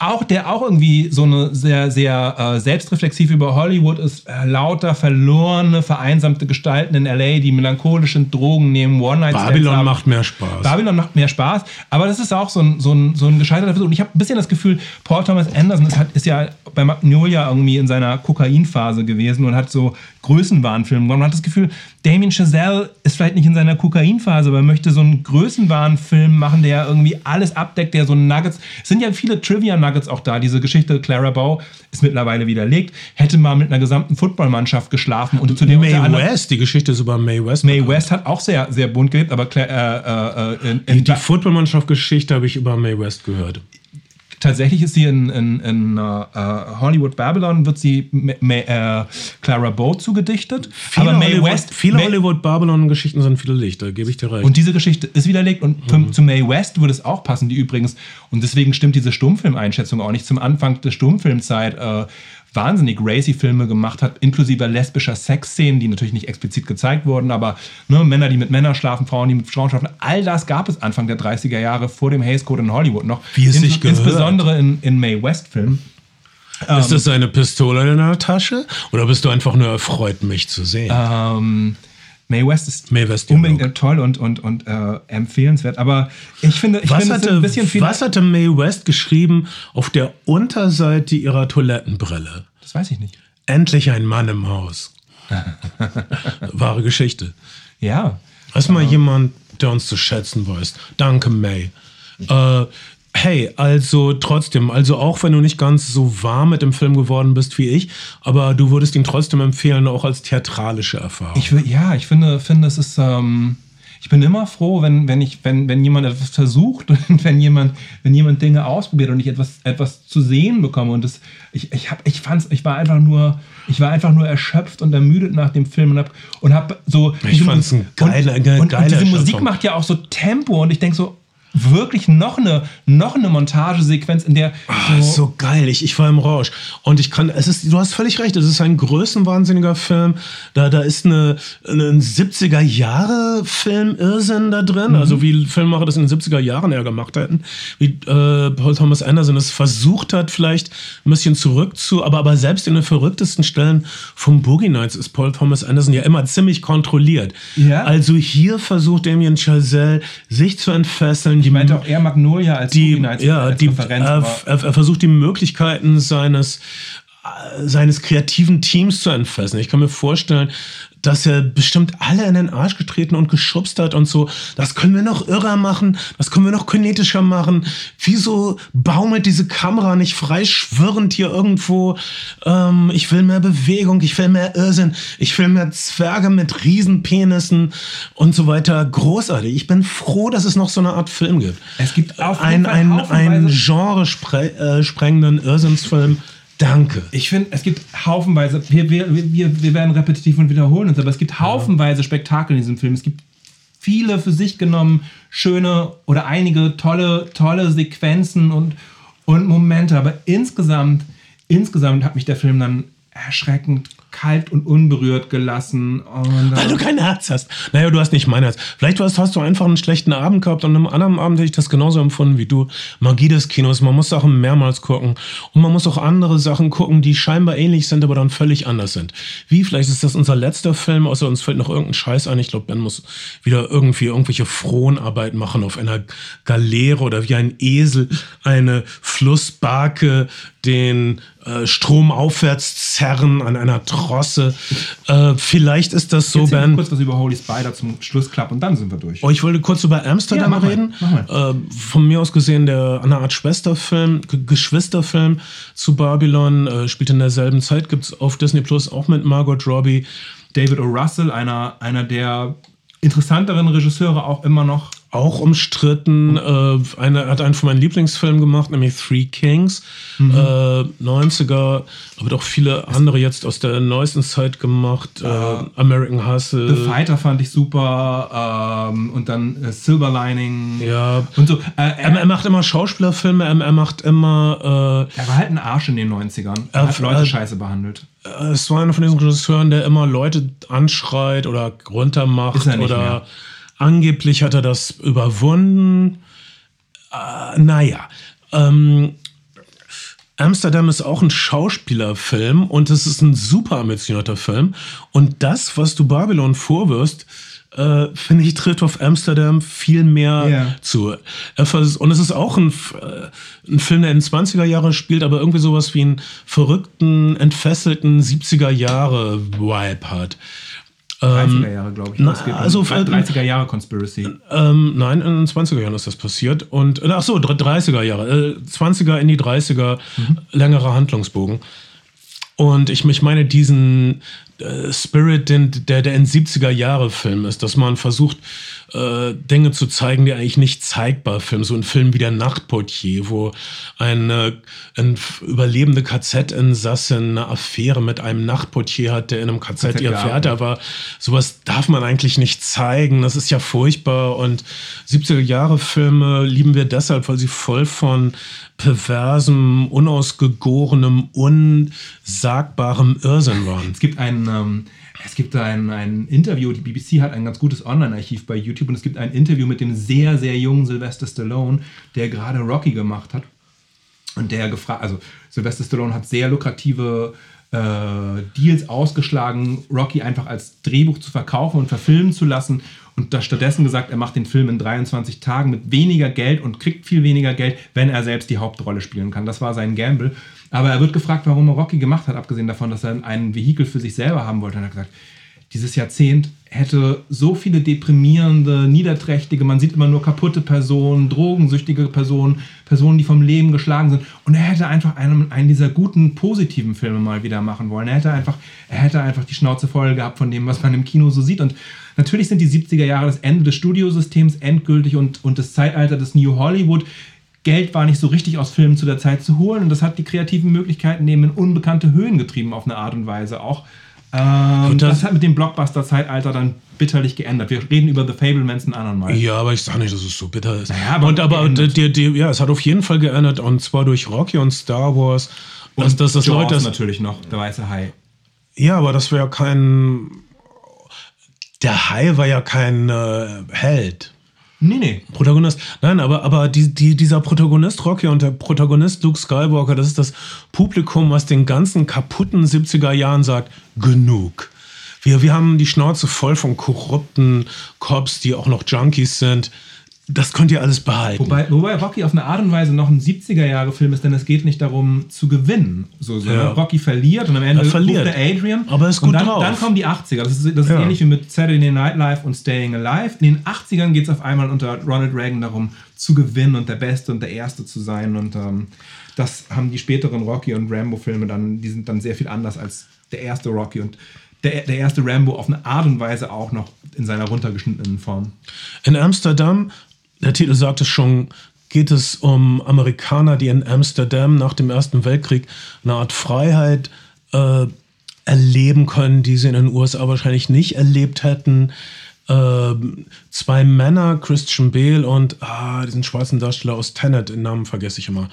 S2: auch, der auch irgendwie so eine sehr, sehr äh, selbstreflexiv über Hollywood ist, äh, lauter, verlorene, vereinsamte Gestalten in L.A., die melancholischen Drogen nehmen, One-Night-Stands
S1: Babylon
S2: haben.
S1: macht mehr Spaß.
S2: Babylon macht mehr Spaß, aber das ist auch so ein, so ein, so ein gescheiterter Versuch. Und ich habe ein bisschen das Gefühl, Paul Thomas Anderson ist, hat, ist ja bei Magnolia irgendwie in seiner Kokainphase gewesen und hat so Größenwahnfilme gemacht. Man hat das Gefühl, Damien Chazelle ist vielleicht nicht in seiner Kokainphase, aber er möchte so einen Größenwahnfilm machen, der irgendwie alles abdeckt, der so Nuggets. Es sind ja viele Trivia-Nuggets auch da. Diese Geschichte, Clara Bow ist mittlerweile widerlegt, hätte mal mit einer gesamten Footballmannschaft geschlafen und zu dem anderem-
S1: West, die Geschichte ist über Mae West.
S2: Mae West hat auch sehr, sehr bunt gelebt, aber Cla- äh, äh, in, in,
S1: Die Footballmannschaft-Geschichte habe ich über Mae West gehört.
S2: Tatsächlich ist sie in, in, in äh, Hollywood Babylon, wird sie Ma- Ma- äh, Clara Bow zugedichtet.
S1: Viele
S2: aber Mae
S1: Hollywood,
S2: West,
S1: viele
S2: Mae-
S1: Hollywood-Babylon-Geschichten sind viele Lichter, gebe ich dir recht.
S2: Und diese Geschichte ist widerlegt und für, zu Mae West würde es auch passen, die übrigens, und deswegen stimmt diese Stummfilmeinschätzung auch nicht, zum Anfang der Stummfilmzeit äh, wahnsinnig racy Filme gemacht hat, inklusive lesbischer Sexszenen, die natürlich nicht explizit gezeigt wurden, aber ne, Männer, die mit Männern schlafen, Frauen, die mit Frauen schlafen, all das gab es Anfang der 30er Jahre vor dem Hays Code in Hollywood noch.
S1: Wie es sich gehört.
S2: Insbesondere in, in Mae West-Filmen.
S1: ist das eine Pistole in deiner Tasche? Oder bist du einfach nur erfreut, mich zu sehen?
S2: Ähm, Mae West ist
S1: Mae West
S2: unbedingt äh, toll und, und, und äh, empfehlenswert. Aber ich finde, ich
S1: was,
S2: finde
S1: hatte,
S2: ein bisschen viel.
S1: was hatte Mae West geschrieben auf der Unterseite ihrer Toilettenbrille?
S2: Das weiß ich nicht.
S1: Endlich ein Mann im Haus. [LAUGHS] Wahre Geschichte.
S2: Ja.
S1: Hast mal jemand, der uns zu schätzen weiß. Danke, May. Äh, hey, also trotzdem, also auch wenn du nicht ganz so warm mit dem Film geworden bist wie ich, aber du würdest ihn trotzdem empfehlen, auch als theatralische Erfahrung.
S2: Ich will, ja, ich finde, finde es ist. Ähm, ich bin immer froh, wenn, wenn, ich, wenn, wenn jemand etwas versucht [LAUGHS] und wenn jemand, wenn jemand Dinge ausprobiert und ich etwas, etwas zu sehen bekomme. Und das, ich, ich, hab, ich, fand's, ich war einfach nur, ich war einfach nur erschöpft und ermüdet nach dem Film und hab, und hab so.
S1: Ich fand's ein geiler-
S2: und, und, und diese Musik macht ja auch so Tempo und ich denke so, wirklich noch eine, noch eine Montagesequenz, in der
S1: Ah, so geil, ich, ich war im Rausch. Und ich kann, es ist, du hast völlig recht, es ist ein größenwahnsinniger Film. Da, da ist eine, ein 70er Jahre Film Irrsinn da drin, also wie Filmemacher das in den 70er Jahren eher gemacht hätten. Wie äh, Paul Thomas Anderson es versucht hat, vielleicht ein bisschen zurück zu, aber, aber selbst in den verrücktesten Stellen vom Boogie Nights ist Paul Thomas Anderson ja immer ziemlich kontrolliert.
S2: Ja.
S1: Also hier versucht Damien Chazelle sich zu entfesseln.
S2: Ich meinte auch eher Magnolia als
S1: die,
S2: Movie Nights
S1: ja,
S2: als
S1: die,
S2: Referenz.
S1: er, er, er versucht die Möglichkeiten seines, äh, seines kreativen Teams zu entfesseln. Ich kann mir vorstellen, dass er bestimmt alle in den Arsch getreten und geschubst hat und so. Das können wir noch irrer machen, das können wir noch kinetischer machen. Wieso baumelt diese Kamera nicht frei schwirrend hier irgendwo? Ähm, ich will mehr Bewegung, ich will mehr Irrsinn, ich will mehr Zwerge mit Riesenpenissen und so weiter. Großartig. Ich bin froh, dass es noch so eine Art Film gibt.
S2: Es gibt auf
S1: ein,
S2: jeden Fall
S1: ein, ein genre äh, sprengenden Irrsinnsfilm. Danke.
S2: Ich finde, es gibt haufenweise, wir, wir, wir, wir werden repetitiv und wiederholen uns, aber es gibt haufenweise Spektakel in diesem Film. Es gibt viele für sich genommen schöne oder einige tolle, tolle Sequenzen und, und Momente, aber insgesamt, insgesamt hat mich der Film dann erschreckend kalt und unberührt gelassen. Und,
S1: Weil du kein Herz hast. Naja, du hast nicht mein Herz. Vielleicht hast, hast du einfach einen schlechten Abend gehabt und am anderen Abend hätte ich das genauso empfunden wie du. Magie des Kinos. Man muss Sachen mehrmals gucken. Und man muss auch andere Sachen gucken, die scheinbar ähnlich sind, aber dann völlig anders sind. Wie? Vielleicht ist das unser letzter Film, außer uns fällt noch irgendein Scheiß ein. Ich glaube, Ben muss wieder irgendwie irgendwelche Fronarbeit machen auf einer Galeere oder wie ein Esel eine Flussbarke den äh, Strom aufwärts zerren an einer Trosse. Äh, vielleicht ist das so, Ben.
S2: kurz was über Holy Spider zum Schluss klappen und dann sind wir durch.
S1: Oh, ich wollte kurz über Amsterdam
S2: Ja,
S1: reden. Äh, von mir aus gesehen, der eine Art Schwesterfilm, G Geschwisterfilm zu Babylon, äh, spielt in derselben Zeit, gibt es auf Disney Plus auch mit Margot Robbie.
S2: David O. Russell, einer, einer der interessanteren Regisseure auch immer noch.
S1: Auch umstritten. Äh, eine, hat einen von meinen Lieblingsfilmen gemacht, nämlich Three Kings.
S2: Mhm.
S1: Äh, 90er, aber auch viele andere jetzt aus der neuesten Zeit gemacht. Äh, American Hustle.
S2: The Fighter fand ich super. Ähm, und dann äh, Silver Lining.
S1: Ja.
S2: Und so. Äh,
S1: Er,
S2: er,
S1: macht immer Schauspielerfilme, er, er macht immer äh,
S2: er war halt ein Arsch in den 90ern. Er hat Leute scheiße behandelt.
S1: Es war einer von diesen Regisseuren, der immer Leute anschreit oder runtermacht
S2: Ist er nicht
S1: oder
S2: mehr.
S1: Angeblich hat er das überwunden. Äh, naja. Ähm, Amsterdam ist auch ein Schauspielerfilm und es ist ein super ambitionierter Film. Und das, was du Babylon vorwirfst, äh, finde ich, tritt auf Amsterdam viel mehr
S2: Ja.
S1: zu. Vers- Und es ist auch ein, äh, ein Film, der in den 20er Jahre spielt, aber irgendwie sowas wie einen verrückten, entfesselten 70er Jahre Vibe hat.
S2: 30er Jahre, glaube ich.
S1: na, also,
S2: 30er Jahre Conspiracy.
S1: Ähm, nein, in den 20er Jahren ist das passiert. Und, äh, ach so, 30er Jahre. Äh, 20er in die 30er, längerer Handlungsbogen. Und ich, ich meine diesen äh, Spirit, den, der, der in 70er Jahre Film ist, dass man versucht, äh, Dinge zu zeigen, die eigentlich nicht zeigbar filmen. So ein Film wie der Nachtportier, wo eine, ein f- überlebende KZ-Insassin eine Affäre mit einem Nachtportier hat, der in einem KZ,
S2: KZ
S1: ihr. Pferd aber sowas darf man eigentlich nicht zeigen. Das ist ja furchtbar. Und 70er Jahre Filme lieben wir deshalb, weil sie voll von perversem, unausgegorenem, unsagbarem Irrsinn waren.
S2: Es gibt ein, ähm, es gibt ein, ein Interview, die BBC hat ein ganz gutes Online-Archiv bei YouTube und es gibt ein Interview mit dem sehr, sehr jungen Sylvester Stallone, der gerade Rocky gemacht hat. Und der gefragt, also Sylvester Stallone hat sehr lukrative äh, Deals ausgeschlagen, Rocky einfach als Drehbuch zu verkaufen und verfilmen zu lassen. Und da stattdessen gesagt, er macht den Film in 23 Tagen mit weniger Geld und kriegt viel weniger Geld, wenn er selbst die Hauptrolle spielen kann. Das war sein Gamble. Aber er wird gefragt, warum er Rocky gemacht hat, abgesehen davon, dass er ein Vehikel für sich selber haben wollte. Und er hat gesagt, dieses Jahrzehnt hätte so viele deprimierende, niederträchtige, man sieht immer nur kaputte Personen, drogensüchtige Personen, Personen, die vom Leben geschlagen sind. Und er hätte einfach einen, einen dieser guten, positiven Filme mal wieder machen wollen. Er hätte einfach, er hätte einfach die Schnauze voll gehabt von dem, was man im Kino so sieht. Und natürlich sind die 70er Jahre das Ende des Studiosystems endgültig und, und das Zeitalter des New Hollywood. Geld war nicht so richtig aus Filmen zu der Zeit zu holen und das hat die kreativen Möglichkeiten eben in unbekannte Höhen getrieben auf eine Art und Weise auch. Ähm,
S1: Und das-
S2: das, hat mit dem Blockbuster-Zeitalter dann bitterlich geändert. Wir reden über The Fablemans ein anderen Mal.
S1: Ja, aber ich sage nicht, dass es so bitter ist.
S2: Naja, aber
S1: und aber die, die, ja, es hat auf jeden Fall geändert und zwar durch Rocky und Star Wars. Dass, dass das
S2: Jaws
S1: Leute das,
S2: natürlich noch, der weiße Hai.
S1: Ja, aber das wäre kein. Der Hai war ja kein äh, Held.
S2: Nee, nee.
S1: Protagonist. Nein, aber, aber die, die, dieser Protagonist Rocky und der Protagonist Luke Skywalker, das ist das Publikum, was den ganzen kaputten 70er Jahren sagt, genug. Wir, wir haben die Schnauze voll von korrupten Cops, die auch noch Junkies sind. Das könnt ihr alles behalten.
S2: Wobei, wobei Rocky auf eine Art und Weise noch ein 70er-Jahre-Film ist, denn es geht nicht darum zu gewinnen. So, so
S1: Ja.
S2: Rocky verliert und am Ende
S1: Er verliert.
S2: der Adrian.
S1: Aber er ist
S2: und
S1: gut
S2: dann,
S1: drauf.
S2: dann kommen die 80er. Das ist, das ist
S1: Ja.
S2: ähnlich wie mit Saturday Night Live und Staying Alive. In den 80ern geht es auf einmal unter Ronald Reagan darum, zu gewinnen und der Beste und der Erste zu sein. Und ähm, das haben die späteren Rocky- und Rambo-Filme dann, die sind dann sehr viel anders als der erste Rocky und der, der erste Rambo auf eine Art und Weise auch noch in seiner runtergeschnittenen Form.
S1: In Amsterdam, der Titel sagt es schon, geht es um Amerikaner, die in Amsterdam nach dem Ersten Weltkrieg eine Art Freiheit äh, erleben können, die sie in den USA wahrscheinlich nicht erlebt hätten. Ähm, zwei Männer, Christian Bale und ah, diesen schwarzen Darsteller aus Tenet, den Namen vergesse ich immer,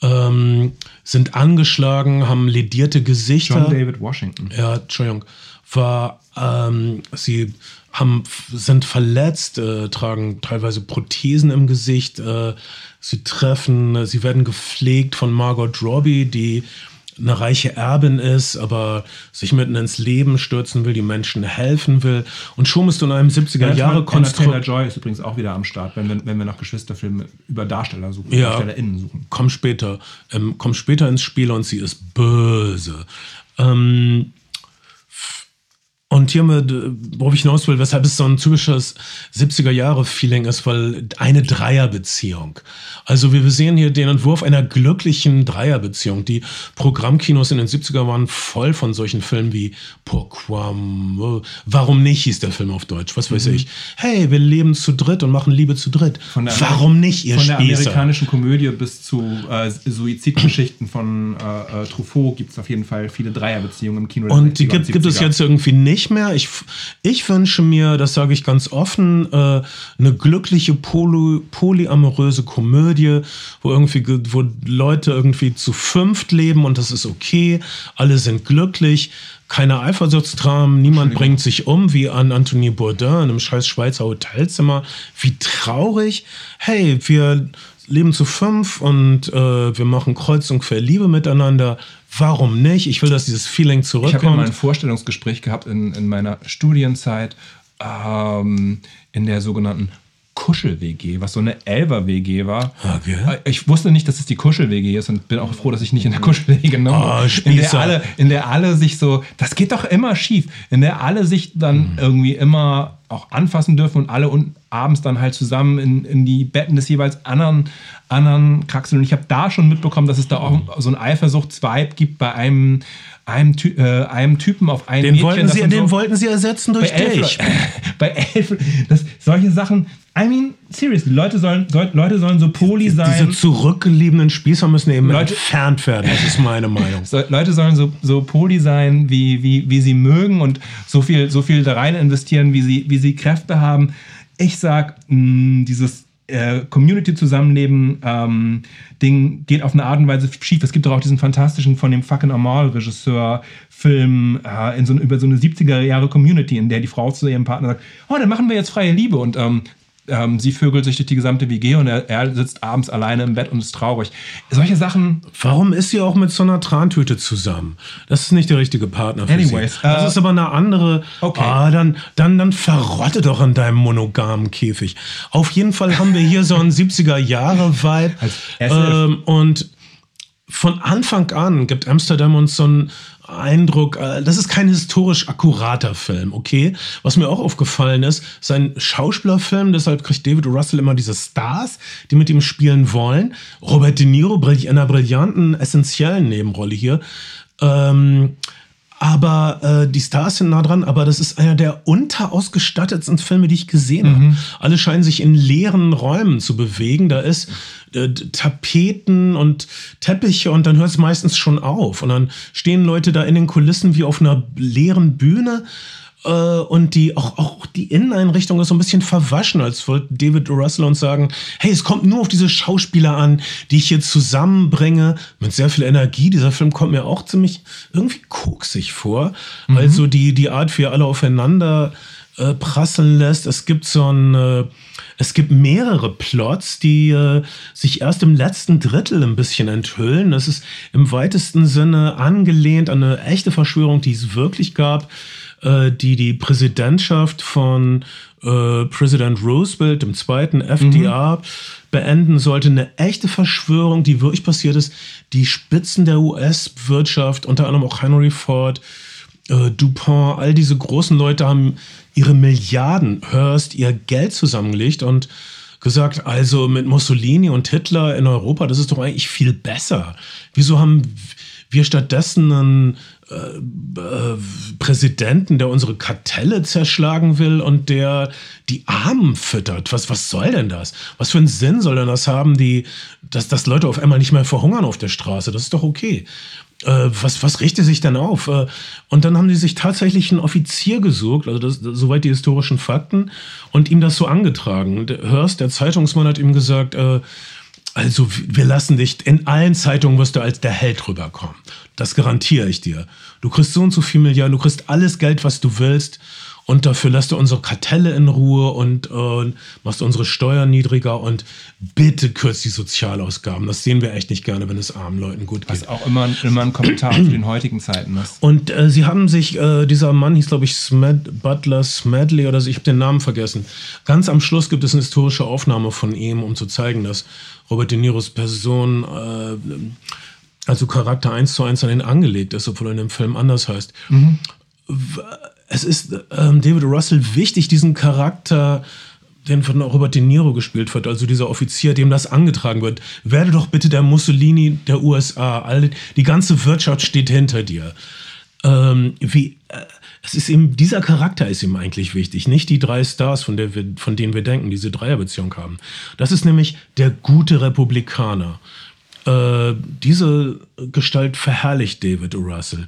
S1: ähm, sind angeschlagen, haben ledierte Gesichter.
S2: John David Washington.
S1: Ja, Entschuldigung. War, ähm, sie haben, sind verletzt, äh, tragen teilweise Prothesen im Gesicht. Äh, sie treffen, sie werden gepflegt von Margot Robbie, die eine reiche Erbin ist, aber sich mitten ins Leben stürzen will, die Menschen helfen will. Und schon bist du in einem 70er Jahre
S2: Taylor
S1: Konstrukt.
S2: Joy ist übrigens auch wieder am Start, wenn wir, wenn wir nach Geschwisterfilmen über Darsteller suchen,
S1: Ja.
S2: DarstellerInnen suchen.
S1: kommt später, ähm, kommt später ins Spiel und sie ist böse. Ähm, und hier, mit, äh, worauf ich hinaus will, weshalb es so ein typisches 70er-Jahre-Feeling ist, weil eine Dreierbeziehung. Also wir sehen hier den Entwurf einer glücklichen Dreierbeziehung. Die Programmkinos in den 70er waren voll von solchen Filmen wie Pourquoi, Warum nicht hieß der Film auf Deutsch, was weiß ich. Hey, wir leben zu dritt und machen Liebe zu dritt.
S2: Mhm. Von der-
S1: Warum nicht, ihr
S2: Von der amerikanischen Komödie bis zu äh, Suizidgeschichten von äh, äh, Truffaut gibt es auf jeden Fall viele Dreierbeziehungen im Kino.
S1: Und die
S2: 60er
S1: gibt, gibt es
S2: 70er.
S1: jetzt irgendwie nicht mehr. Ich, ich wünsche mir, das sage ich ganz offen, äh, eine glückliche poly, polyamoröse Komödie, wo irgendwie ge- wo Leute irgendwie zu fünft leben und das ist okay. Alle sind glücklich. Keine Eifersuchtstramen, niemand bringt sich um, wie an Anthony Bourdain in einem scheiß Schweizer Hotelzimmer. Wie traurig. Hey, wir leben zu fünf und äh, wir machen Kreuz und Quer Liebe miteinander. Warum nicht? Ich will, dass dieses Feeling
S2: Ich habe
S1: zurückkommt.
S2: mal ein Vorstellungsgespräch gehabt in, in meiner Studienzeit ähm, in der sogenannten Kuschel-WG, was so eine Elver-WG war.
S1: Okay.
S2: Äh, Ich wusste nicht, dass es die Kuschel-WG ist und bin auch froh, dass ich nicht in der Kuschel-WG genommen
S1: Oh,
S2: habe. in,
S1: Spießer.
S2: der alle, in der alle sich so, das geht doch immer schief, in der alle sich dann irgendwie immer auch anfassen dürfen und alle und abends dann halt zusammen in, in die Betten des jeweils anderen, anderen kraxeln. Und ich habe da schon mitbekommen, dass es da auch so ein Eifersuchtsvibe gibt bei einem, einem, Ty äh, einem Typen auf einen
S1: Den,
S2: Mädchen.
S1: wollten sie, den
S2: so-
S1: wollten sie ersetzen
S2: bei
S1: durch
S2: elf,
S1: dich.
S2: Le- [LAUGHS] bei elf, das, solche Sachen, I mean, seriously, Leute sollen, soll, Leute sollen so
S1: Diese
S2: sein.
S1: zurückgeliebenen Spießer müssen eben
S2: Leute-
S1: entfernt werden. Das ist meine Meinung. [LAUGHS]
S2: So, Leute sollen so, so poly sein, wie, wie, wie sie mögen und so viel, so viel da rein investieren, wie sie, wie sie Kräfte haben. Ich sag, mh, dieses äh, Community-Zusammenleben ähm, Ding geht auf eine Art und Weise schief. Es gibt doch auch diesen fantastischen von dem fucking Amal-Regisseur Film äh, in so, über so eine 70er Jahre Community, in der die Frau zu ihrem Partner sagt, oh, dann machen wir jetzt freie Liebe und ähm, ähm, sie vögelt sich durch die gesamte WG und er, er sitzt abends alleine im Bett und ist traurig. Solche Sachen
S1: Warum ist sie auch mit so einer Trantüte zusammen? Das ist nicht der richtige Partner für
S2: Anyways,
S1: sie. Das
S2: äh,
S1: ist aber eine andere.
S2: okay.
S1: Ah, dann, dann, dann verrotte doch in deinem monogamen Käfig. Auf jeden Fall haben wir hier so einen [LAUGHS] 70er-Jahre-Vibe.
S2: Als SF.
S1: ähm, und von Anfang an gibt Amsterdam uns so einen Eindruck, äh, das ist kein historisch akkurater Film, okay? Was mir auch aufgefallen ist, sein Schauspielerfilm, deshalb kriegt David Russell immer diese Stars, die mit ihm spielen wollen. Robert De Niro in einer brillanten, essentiellen Nebenrolle hier. Ähm, aber äh, die Stars sind nah dran, aber das ist einer der unterausgestattetsten Filme, die ich gesehen habe. Alle scheinen sich in leeren Räumen zu bewegen. Da ist äh, Tapeten und Teppiche und dann hört es meistens schon auf. Und dann stehen Leute da in den Kulissen wie auf einer leeren Bühne. Äh, und die auch, auch die Inneneinrichtung ist so ein bisschen verwaschen, als wollte David. Russell uns sagen, hey, es kommt nur auf diese Schauspieler an, die ich hier zusammenbringe, mit sehr viel Energie. Dieser Film kommt mir auch ziemlich irgendwie koksig vor. Also die, die Art, wie er alle aufeinander äh, prasseln lässt. Es gibt so ein, äh, es gibt mehrere Plots, die äh, sich erst im letzten Drittel ein bisschen enthüllen. Das ist im weitesten Sinne angelehnt an eine echte Verschwörung, die es wirklich gab. Äh, die die Präsidentschaft von äh, Präsident Roosevelt, dem zweiten FDR, mhm. beenden sollte. Eine echte Verschwörung, die wirklich passiert ist. Die Spitzen der US-Wirtschaft, unter anderem auch Henry Ford, äh, DuPont, all diese großen Leute haben ihre Milliarden, hörst, ihr Geld zusammengelegt und gesagt, also mit Mussolini und Hitler in Europa, das ist doch eigentlich viel besser. Wieso haben wir stattdessen einen äh, äh, Präsidenten, der unsere Kartelle zerschlagen will und der die Armen füttert. Was, was soll denn das? Was für einen Sinn soll denn das haben, die, dass, dass Leute auf einmal nicht mehr verhungern auf der Straße? Das ist doch okay. Äh, was, was richtet sich denn auf? Und dann haben die sich tatsächlich einen Offizier gesucht, also das, soweit die historischen Fakten, und ihm das so angetragen. Hörst, der Zeitungsmann hat ihm gesagt, also wir lassen dich, in allen Zeitungen wirst du als der Held rüberkommen. Das garantiere ich dir. Du kriegst so und so viel Milliarden, du kriegst alles Geld, was du willst. Und dafür lässt du unsere Kartelle in Ruhe und äh, machst unsere Steuern niedriger und bitte kürzt die Sozialausgaben. Das sehen wir echt nicht gerne, wenn es armen Leuten gut geht.
S2: Was auch immer, immer ein Kommentar für den heutigen Zeiten ist.
S1: Und äh, sie haben sich, äh, dieser Mann hieß, glaube ich, Smad, Butler Smedley oder so, ich habe den Namen vergessen. Ganz am Schluss gibt es eine historische Aufnahme von ihm, um zu zeigen, dass Robert De Niros Person äh, also Charakter eins zu eins an ihn angelegt ist, obwohl er in dem Film anders heißt. Mhm. Es ist ähm, David Russell wichtig, diesen Charakter, den von Robert De Niro gespielt wird, also dieser Offizier, dem das angetragen wird. Werde doch bitte der Mussolini der USA. All, die ganze Wirtschaft steht hinter dir. Ähm, wie, äh, es ist ihm, dieser Charakter ist ihm eigentlich wichtig, nicht die drei Stars, von, der wir, von denen wir denken, diese Dreierbeziehung haben. Das ist nämlich der gute Republikaner. Äh, diese Gestalt verherrlicht David Russell.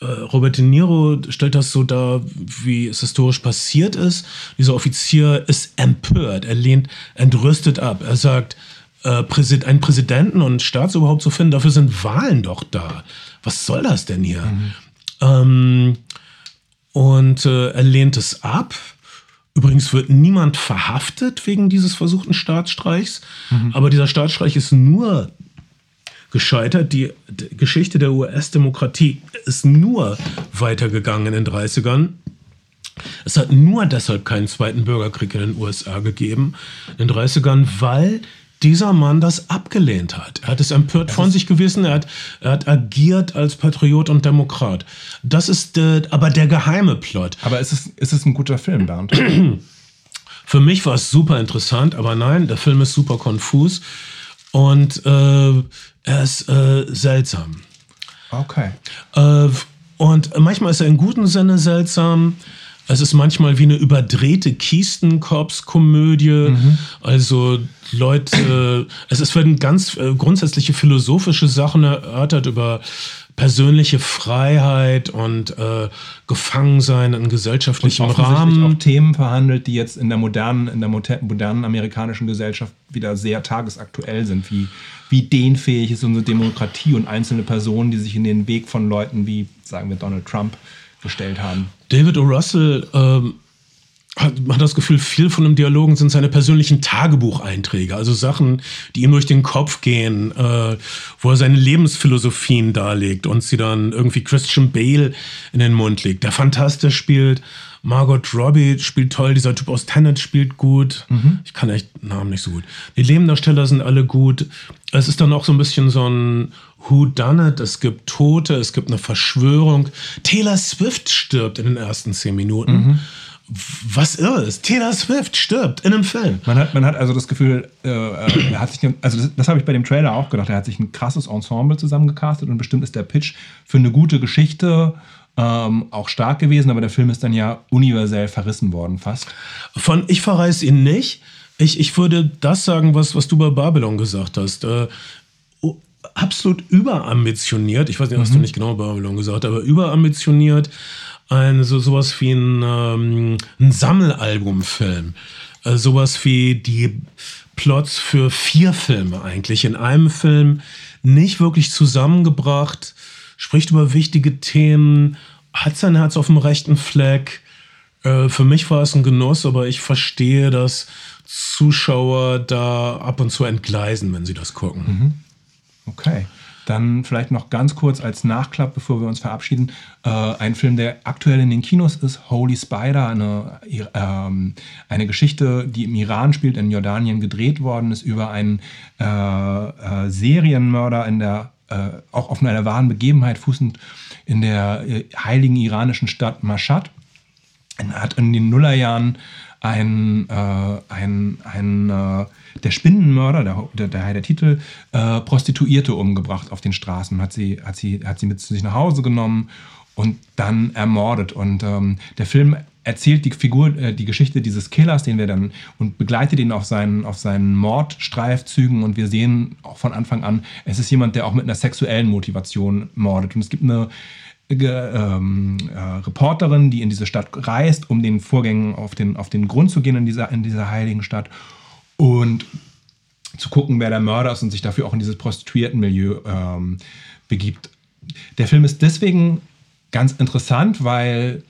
S1: Äh, Robert De Niro stellt das so dar, wie es historisch passiert ist. Dieser Offizier ist empört, er lehnt entrüstet ab. Er sagt, äh, einen Präsidenten und Staatsoberhaupt zu finden, dafür sind Wahlen doch da. Was soll das denn hier? Mhm. Ähm, und äh, er lehnt es ab. Übrigens wird niemand verhaftet wegen dieses versuchten Staatsstreichs, mhm. aber dieser Staatsstreich ist nur gescheitert. Die Geschichte der US-Demokratie ist nur weitergegangen in den 30ern. Es hat nur deshalb keinen zweiten Bürgerkrieg in den USA gegeben, in den 30ern, weil dieser Mann das abgelehnt hat. Er hat es empört von sich gewissen, er hat, er hat agiert als Patriot und Demokrat. Das ist äh, aber der geheime Plot.
S2: Aber ist es, ist es ein guter Film, Bernd? [CLEARS THROAT]
S1: Für mich war es super interessant, aber nein, der Film ist super konfus und äh, er ist äh, seltsam.
S2: Okay.
S1: Äh, und manchmal ist er in gutem Sinne seltsam. Es ist manchmal wie eine überdrehte Kiestenkorps-Komödie. Mhm. Also Leute, es, es werden ganz äh, grundsätzliche philosophische Sachen erörtert über persönliche Freiheit und äh, Gefangensein in gesellschaftlichem und Rahmen.
S2: auch Themen verhandelt, die jetzt in der modernen, in der modernen amerikanischen Gesellschaft wieder sehr tagesaktuell sind, wie, wie dehnfähig ist unsere Demokratie und einzelne Personen, die sich in den Weg von Leuten wie, sagen wir, Donald Trump gestellt haben.
S1: David O. Russell ähm, hat, man hat das Gefühl, viel von dem Dialogen sind seine persönlichen Tagebucheinträge, also Sachen, die ihm durch den Kopf gehen, äh, wo er seine Lebensphilosophien darlegt und sie dann irgendwie Christian Bale in den Mund legt, der fantastisch spielt. Margot Robbie spielt toll, dieser Typ aus Tenet spielt gut. Mhm. Ich kann echt Namen nicht so gut. Die Nebendarsteller sind alle gut. Es ist dann auch so ein bisschen so ein Who Done It. Es gibt Tote, es gibt eine Verschwörung. Taylor Swift stirbt in den ersten zehn Minuten. Mhm was irre ist. Taylor Swift stirbt in einem Film.
S2: Man hat, man hat also das Gefühl, äh, äh er hat sich, also das, das habe ich bei dem Trailer auch gedacht, er hat sich ein krasses Ensemble zusammengecastet und bestimmt ist der Pitch für eine gute Geschichte ähm, auch stark gewesen, aber der Film ist dann ja universell verrissen worden fast.
S1: Von Ich verreiß ihn nicht. Ich, ich würde das sagen, was, was du bei Babylon gesagt hast. Äh, absolut überambitioniert. Ich weiß nicht, was mhm. du nicht genau Babylon gesagt aber überambitioniert ein, so, sowas wie ein, ähm, ein Sammelalbumfilm. Äh, sowas wie die Plots für vier Filme eigentlich in einem Film nicht wirklich zusammengebracht, spricht über wichtige Themen, hat sein Herz auf dem rechten Fleck. Äh, für mich war es ein Genuss, aber ich verstehe, dass Zuschauer da ab und zu entgleisen, wenn sie das gucken. Mhm.
S2: Okay. Dann vielleicht noch ganz kurz als Nachklapp, bevor wir uns verabschieden. Äh, ein Film, der aktuell in den Kinos ist, Holy Spider, eine, ähm, eine Geschichte, die im Iran spielt, in Jordanien gedreht worden ist, über einen äh, äh, Serienmörder in der, äh, auch auf einer wahren Begebenheit fußend in der äh, heiligen iranischen Stadt Mashhad. Er hat in den Nullerjahren ein, äh, ein, ein äh, der Spinnenmörder, der, der, der, der Titel, äh, Prostituierte umgebracht auf den Straßen, hat sie, hat sie, hat sie mit sich nach Hause genommen und dann ermordet. Und ähm, der Film erzählt die Figur, äh, die Geschichte dieses Killers, den wir dann und begleitet ihn auf seinen, auf seinen Mordstreifzügen und wir sehen auch von Anfang an, es ist jemand, der auch mit einer sexuellen Motivation mordet. Und es gibt eine ähm, äh, Reporterin, die in diese Stadt reist, um den Vorgängen auf den, auf den Grund zu gehen in dieser, in dieser heiligen Stadt und zu gucken, wer der Mörder ist und sich dafür auch in dieses Prostituiertenmilieu ähm, begibt. Der Film ist deswegen ganz interessant, weil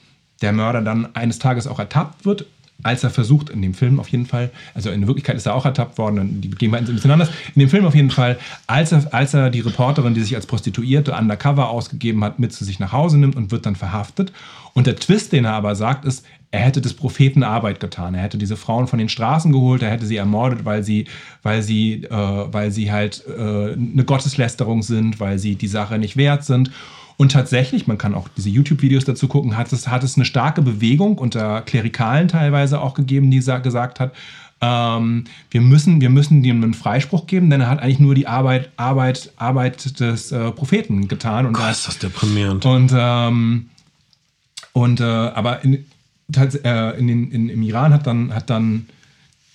S2: der Mörder dann eines Tages auch ertappt wird als er versucht, in dem Film auf jeden Fall, also in Wirklichkeit ist er auch ertappt worden, die Begebenheiten sind ein bisschen anders, in dem Film auf jeden Fall, als er, als er die Reporterin, die sich als Prostituierte undercover ausgegeben hat, mit zu sich nach Hause nimmt und wird dann verhaftet. Und der Twist, den er aber sagt, ist, er hätte des Propheten Arbeit getan. Er hätte diese Frauen von den Straßen geholt, er hätte sie ermordet, weil sie, weil sie, äh, weil sie halt äh, eine Gotteslästerung sind, weil sie die Sache nicht wert sind. Und tatsächlich, man kann auch diese YouTube-Videos dazu gucken, hat es, hat es eine starke Bewegung unter Klerikalen teilweise auch gegeben, die gesagt hat, ähm, wir, müssen, wir müssen ihm einen Freispruch geben, denn er hat eigentlich nur die Arbeit, Arbeit, Arbeit des äh, Propheten getan. Und
S1: Gott, ist das deprimierend.
S2: Und, ähm, und äh, aber in, äh, in in, im Iran hat dann, hat dann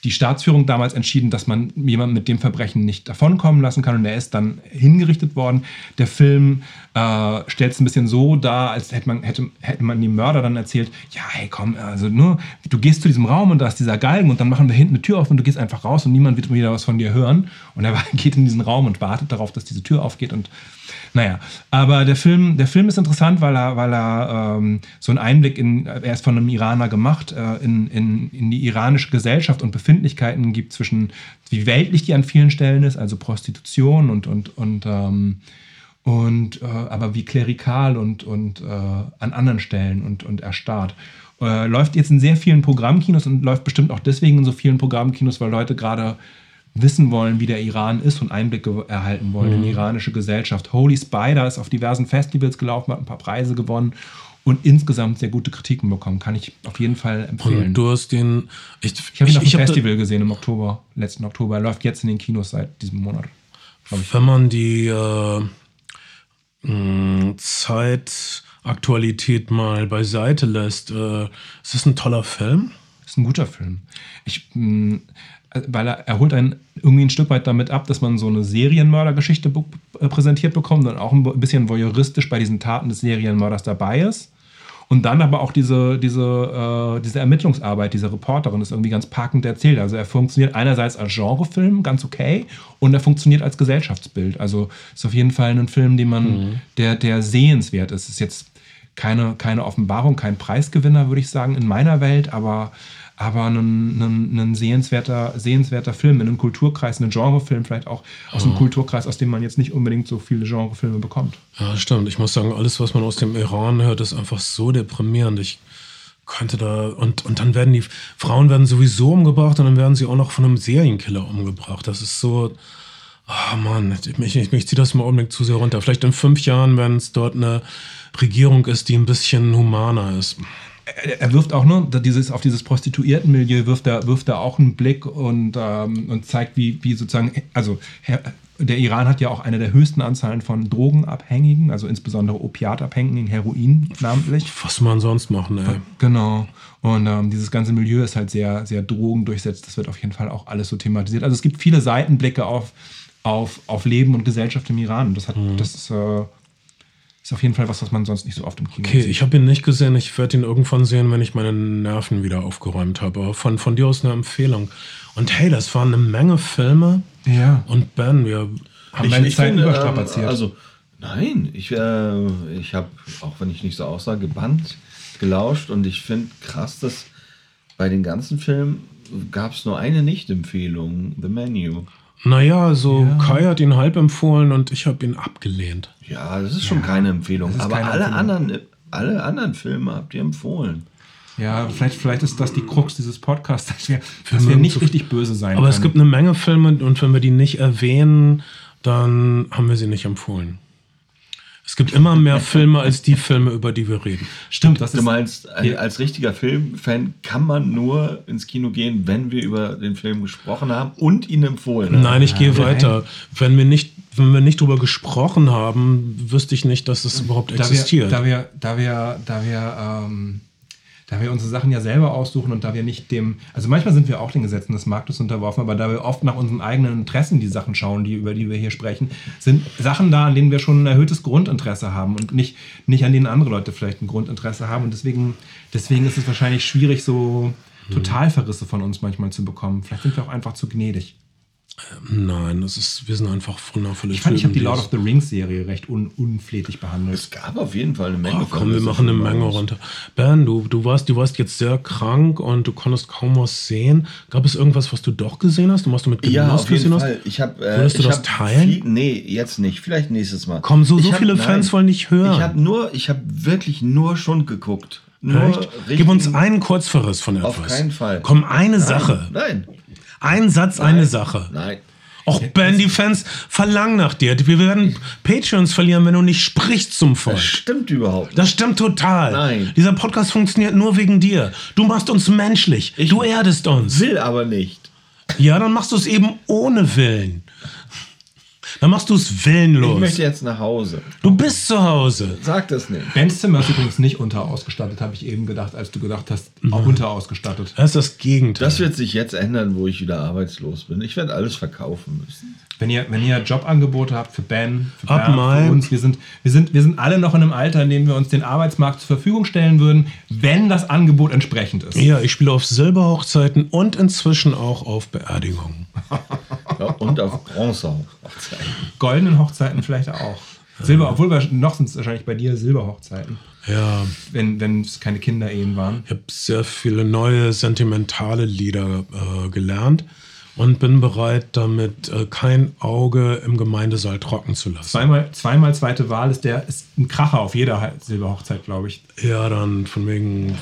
S2: die Staatsführung damals entschieden, dass man jemanden mit dem Verbrechen nicht davonkommen lassen kann und er ist dann hingerichtet worden. Der Film äh, stellt es ein bisschen so dar, als hätte man, hätte, hätte man dem Mörder dann erzählt, ja, hey, komm, also nur, du gehst zu diesem Raum und da ist dieser Galgen und dann machen wir hinten eine Tür auf und du gehst einfach raus und niemand wird wieder was von dir hören. Und er [LAUGHS] geht in diesen Raum und wartet darauf, dass diese Tür aufgeht und naja, aber der Film, der Film ist interessant, weil er, weil er ähm, so einen Einblick in, er ist von einem Iraner gemacht, äh, in, in, in die iranische Gesellschaft und Befindlichkeiten gibt zwischen, wie weltlich die an vielen Stellen ist, also Prostitution und, und, und, ähm, und äh, aber wie klerikal und, und äh, an anderen Stellen und, und erstarrt. Äh, läuft jetzt in sehr vielen Programmkinos und läuft bestimmt auch deswegen in so vielen Programmkinos, weil Leute gerade wissen wollen, wie der Iran ist und Einblicke erhalten wollen mhm. in die iranische Gesellschaft. Holy Spider ist auf diversen Festivals gelaufen, hat ein paar Preise gewonnen und insgesamt sehr gute Kritiken bekommen. Kann ich auf jeden Fall empfehlen. Und
S1: du hast den.
S2: Ich, ich habe ihn auf dem Festival gesehen im Oktober, letzten Oktober. Er läuft jetzt in den Kinos seit diesem Monat.
S1: Wenn man die äh, Zeitaktualität mal beiseite lässt, äh, ist das ein toller Film?
S2: Ist ein guter Film. Ich, mh, weil er, er holt einen irgendwie ein Stück weit damit ab, dass man so eine Serienmördergeschichte äh, präsentiert bekommt und auch ein bisschen voyeuristisch bei diesen Taten des Serienmörders dabei ist. Und dann aber auch diese, diese, äh, diese Ermittlungsarbeit dieser Reporterin ist irgendwie ganz packend erzählt. Also er funktioniert einerseits als Genrefilm ganz okay und er funktioniert als Gesellschaftsbild. Also ist auf jeden Fall ein Film, den man, mhm. der, der sehenswert ist. Ist jetzt keine, keine Offenbarung, kein Preisgewinner, würde ich sagen, in meiner Welt, aber aber ein, ein, ein sehenswerter, sehenswerter Film in einem Kulturkreis, ein Genrefilm vielleicht auch aus einem Kulturkreis, aus dem man jetzt nicht unbedingt so viele Genrefilme bekommt.
S1: Ja, stimmt. Ich muss sagen, alles, was man aus dem Iran hört, ist einfach so deprimierend. Ich könnte da und, und dann werden die Frauen werden sowieso umgebracht und dann werden sie auch noch von einem Serienkiller umgebracht. Das ist so. Oh Mann, ich, ich, ich, ich ziehe das mal unbedingt zu sehr runter. Vielleicht in fünf Jahren, wenn es dort eine Regierung ist, die ein bisschen humaner ist
S2: er wirft auch nur dieses auf dieses Prostituiertenmilieu wirft er wirft er auch einen Blick und ähm, und zeigt wie wie sozusagen also der Iran hat ja auch eine der höchsten Anzahlen von Drogenabhängigen, also insbesondere Opiatabhängigen, Heroin namentlich.
S1: Was man sonst machen, ey.
S2: Genau. Und ähm, dieses ganze Milieu ist halt sehr, sehr drogendurchsetzt. Das wird auf jeden Fall auch alles so thematisiert. Also es gibt viele Seitenblicke auf, auf, auf Leben und Gesellschaft im Iran. Das hat, mhm. das äh, ist auf jeden Fall was, was man sonst nicht so oft im Kino
S1: okay, sieht. Okay, ich habe ihn nicht gesehen. Ich werde ihn irgendwann sehen, wenn ich meine Nerven wieder aufgeräumt habe. Aber von, von dir aus eine Empfehlung. Und hey, das waren eine Menge Filme.
S2: Ja.
S1: Und Ben, wir
S2: haben deine Zeit finde, überstrapaziert. Ähm,
S3: also, nein, ich, äh, ich habe, auch wenn ich nicht so aussah, gebannt gelauscht. Und ich finde krass, dass bei den ganzen Filmen gab es nur eine Nicht-Empfehlung, The Menu.
S1: Naja, so Kai hat ihn halb empfohlen und ich habe ihn abgelehnt.
S3: Ja, das ist schon keine Empfehlung. Aber
S2: keine
S3: alle,
S2: Empfehlung.
S3: Anderen, alle anderen Filme habt ihr empfohlen.
S2: Ja, vielleicht, vielleicht ist das die Krux dieses Podcasts, [LAUGHS] dass wir, dass wir nicht richtig böse sein
S1: Aber
S2: können.
S1: es gibt eine Menge Filme und wenn wir die nicht erwähnen, dann haben wir sie nicht empfohlen. Es gibt immer mehr Filme als die Filme, über die wir reden.
S2: Stimmt, das
S3: Du
S2: ist.
S3: meinst, ein- als richtiger Filmfan kann man nur ins Kino gehen, wenn wir über den Film gesprochen haben und ihn empfohlen haben.
S1: Nein, ich gehe weiter. Wenn wir nicht, wenn wir nicht drüber gesprochen haben, wüsste ich nicht, dass es überhaupt
S2: da wir,
S1: existiert.
S2: da wir, da wir, da wir, ähm, da wir unsere Sachen ja selber aussuchen und da wir nicht dem, also manchmal sind wir auch den Gesetzen des Marktes unterworfen, aber da wir oft nach unseren eigenen Interessen die Sachen schauen, die, über die wir hier sprechen, sind Sachen da, an denen wir schon ein erhöhtes Grundinteresse haben und nicht, nicht an denen andere Leute vielleicht ein Grundinteresse haben. Und deswegen, deswegen ist es wahrscheinlich schwierig, so Totalverrisse von uns manchmal zu bekommen. Vielleicht sind wir auch einfach zu gnädig.
S1: Nein, das ist, wir sind einfach wundervolle
S2: Ich fand, ich habe die Lord of the Rings Serie recht un unflätig behandelt.
S3: Es gab auf jeden Fall eine Menge.
S1: Oh, komm, wir machen eine Menge runter. Ben, du, du, warst, du warst jetzt sehr krank und du konntest kaum was sehen. Gab es irgendwas, was du doch gesehen hast und was du mit Genuss
S3: Ja, auf jeden
S1: gesehen
S3: Fall. Ich hab, äh,
S1: Würdest du
S3: ich
S1: das teilen?
S3: Viel, nee, jetzt nicht. Vielleicht nächstes Mal.
S1: Komm, so- so
S3: hab-
S1: viele Fans wollen nicht hören.
S3: Ich habe nur, ich habe wirklich nur schon geguckt. Nur
S1: hast? Gib uns einen Kurzverriss von etwas.
S3: Auf keinen Fall.
S1: Komm, eine
S3: Nein,
S1: Sache.
S3: Nein.
S1: Ein Satz, eine Sache.
S3: Nein.
S1: Och, Ben, die Fans verlangen nach dir. Wir werden Patreons verlieren, wenn du nicht sprichst zum Volk.
S3: Das stimmt überhaupt nicht.
S1: Das stimmt total.
S3: Nein.
S1: Dieser Podcast funktioniert nur wegen dir. Du machst uns menschlich.
S3: Ich-
S1: du erdest uns.
S3: Will aber nicht.
S1: Ja, dann machst du es eben ohne Willen. Dann machst du es
S3: Ich
S1: willenlos.
S3: möchte jetzt nach Hause.
S1: Du bist zu Hause.
S3: Sag das nicht.
S2: Bens Zimmer ist übrigens nicht unterausgestattet, habe ich eben gedacht, als du gedacht hast, auch unterausgestattet.
S1: Das ist das Gegenteil.
S3: Das wird sich jetzt ändern, wo ich wieder arbeitslos bin. Ich werde alles verkaufen müssen.
S2: Wenn ihr, wenn ihr Jobangebote habt für Ben, für
S1: Mai.
S2: für uns, wir sind, wir, sind, wir sind alle noch in einem Alter, in dem wir uns den Arbeitsmarkt zur Verfügung stellen würden, wenn das Angebot entsprechend ist.
S1: ja, ich spiele auf Silberhochzeiten und inzwischen auch auf Beerdigungen. [LAUGHS]
S3: Ja, und auf Bronzehochzeiten.
S2: Goldenen Hochzeiten vielleicht auch. Silber, obwohl wir, noch sind es wahrscheinlich bei dir Silberhochzeiten,
S1: Ja,
S2: wenn, wenn es keine Kinderehen waren.
S1: ich habe sehr viele neue sentimentale Lieder äh, gelernt und bin bereit, damit äh, kein Auge im Gemeindesaal trocken zu lassen.
S2: Zweimal, zweimal zweite Wahl ist der ist ein Kracher auf jeder Silberhochzeit, glaube ich.
S1: Ja, dann von wegen,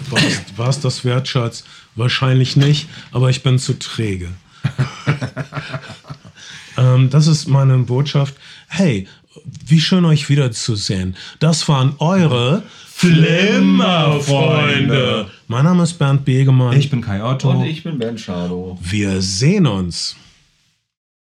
S1: war es das wert, Schatz? Wahrscheinlich nicht, aber ich bin zu träge. [LAUGHS] ähm, das ist meine Botschaft. Hey, wie schön euch wiederzusehen. Das waren eure Flimmerfreunde. Mein Name ist Bernd Begemann.
S2: Ich bin Kai Otto.
S3: Und ich bin Ben Schado.
S1: Wir sehen uns.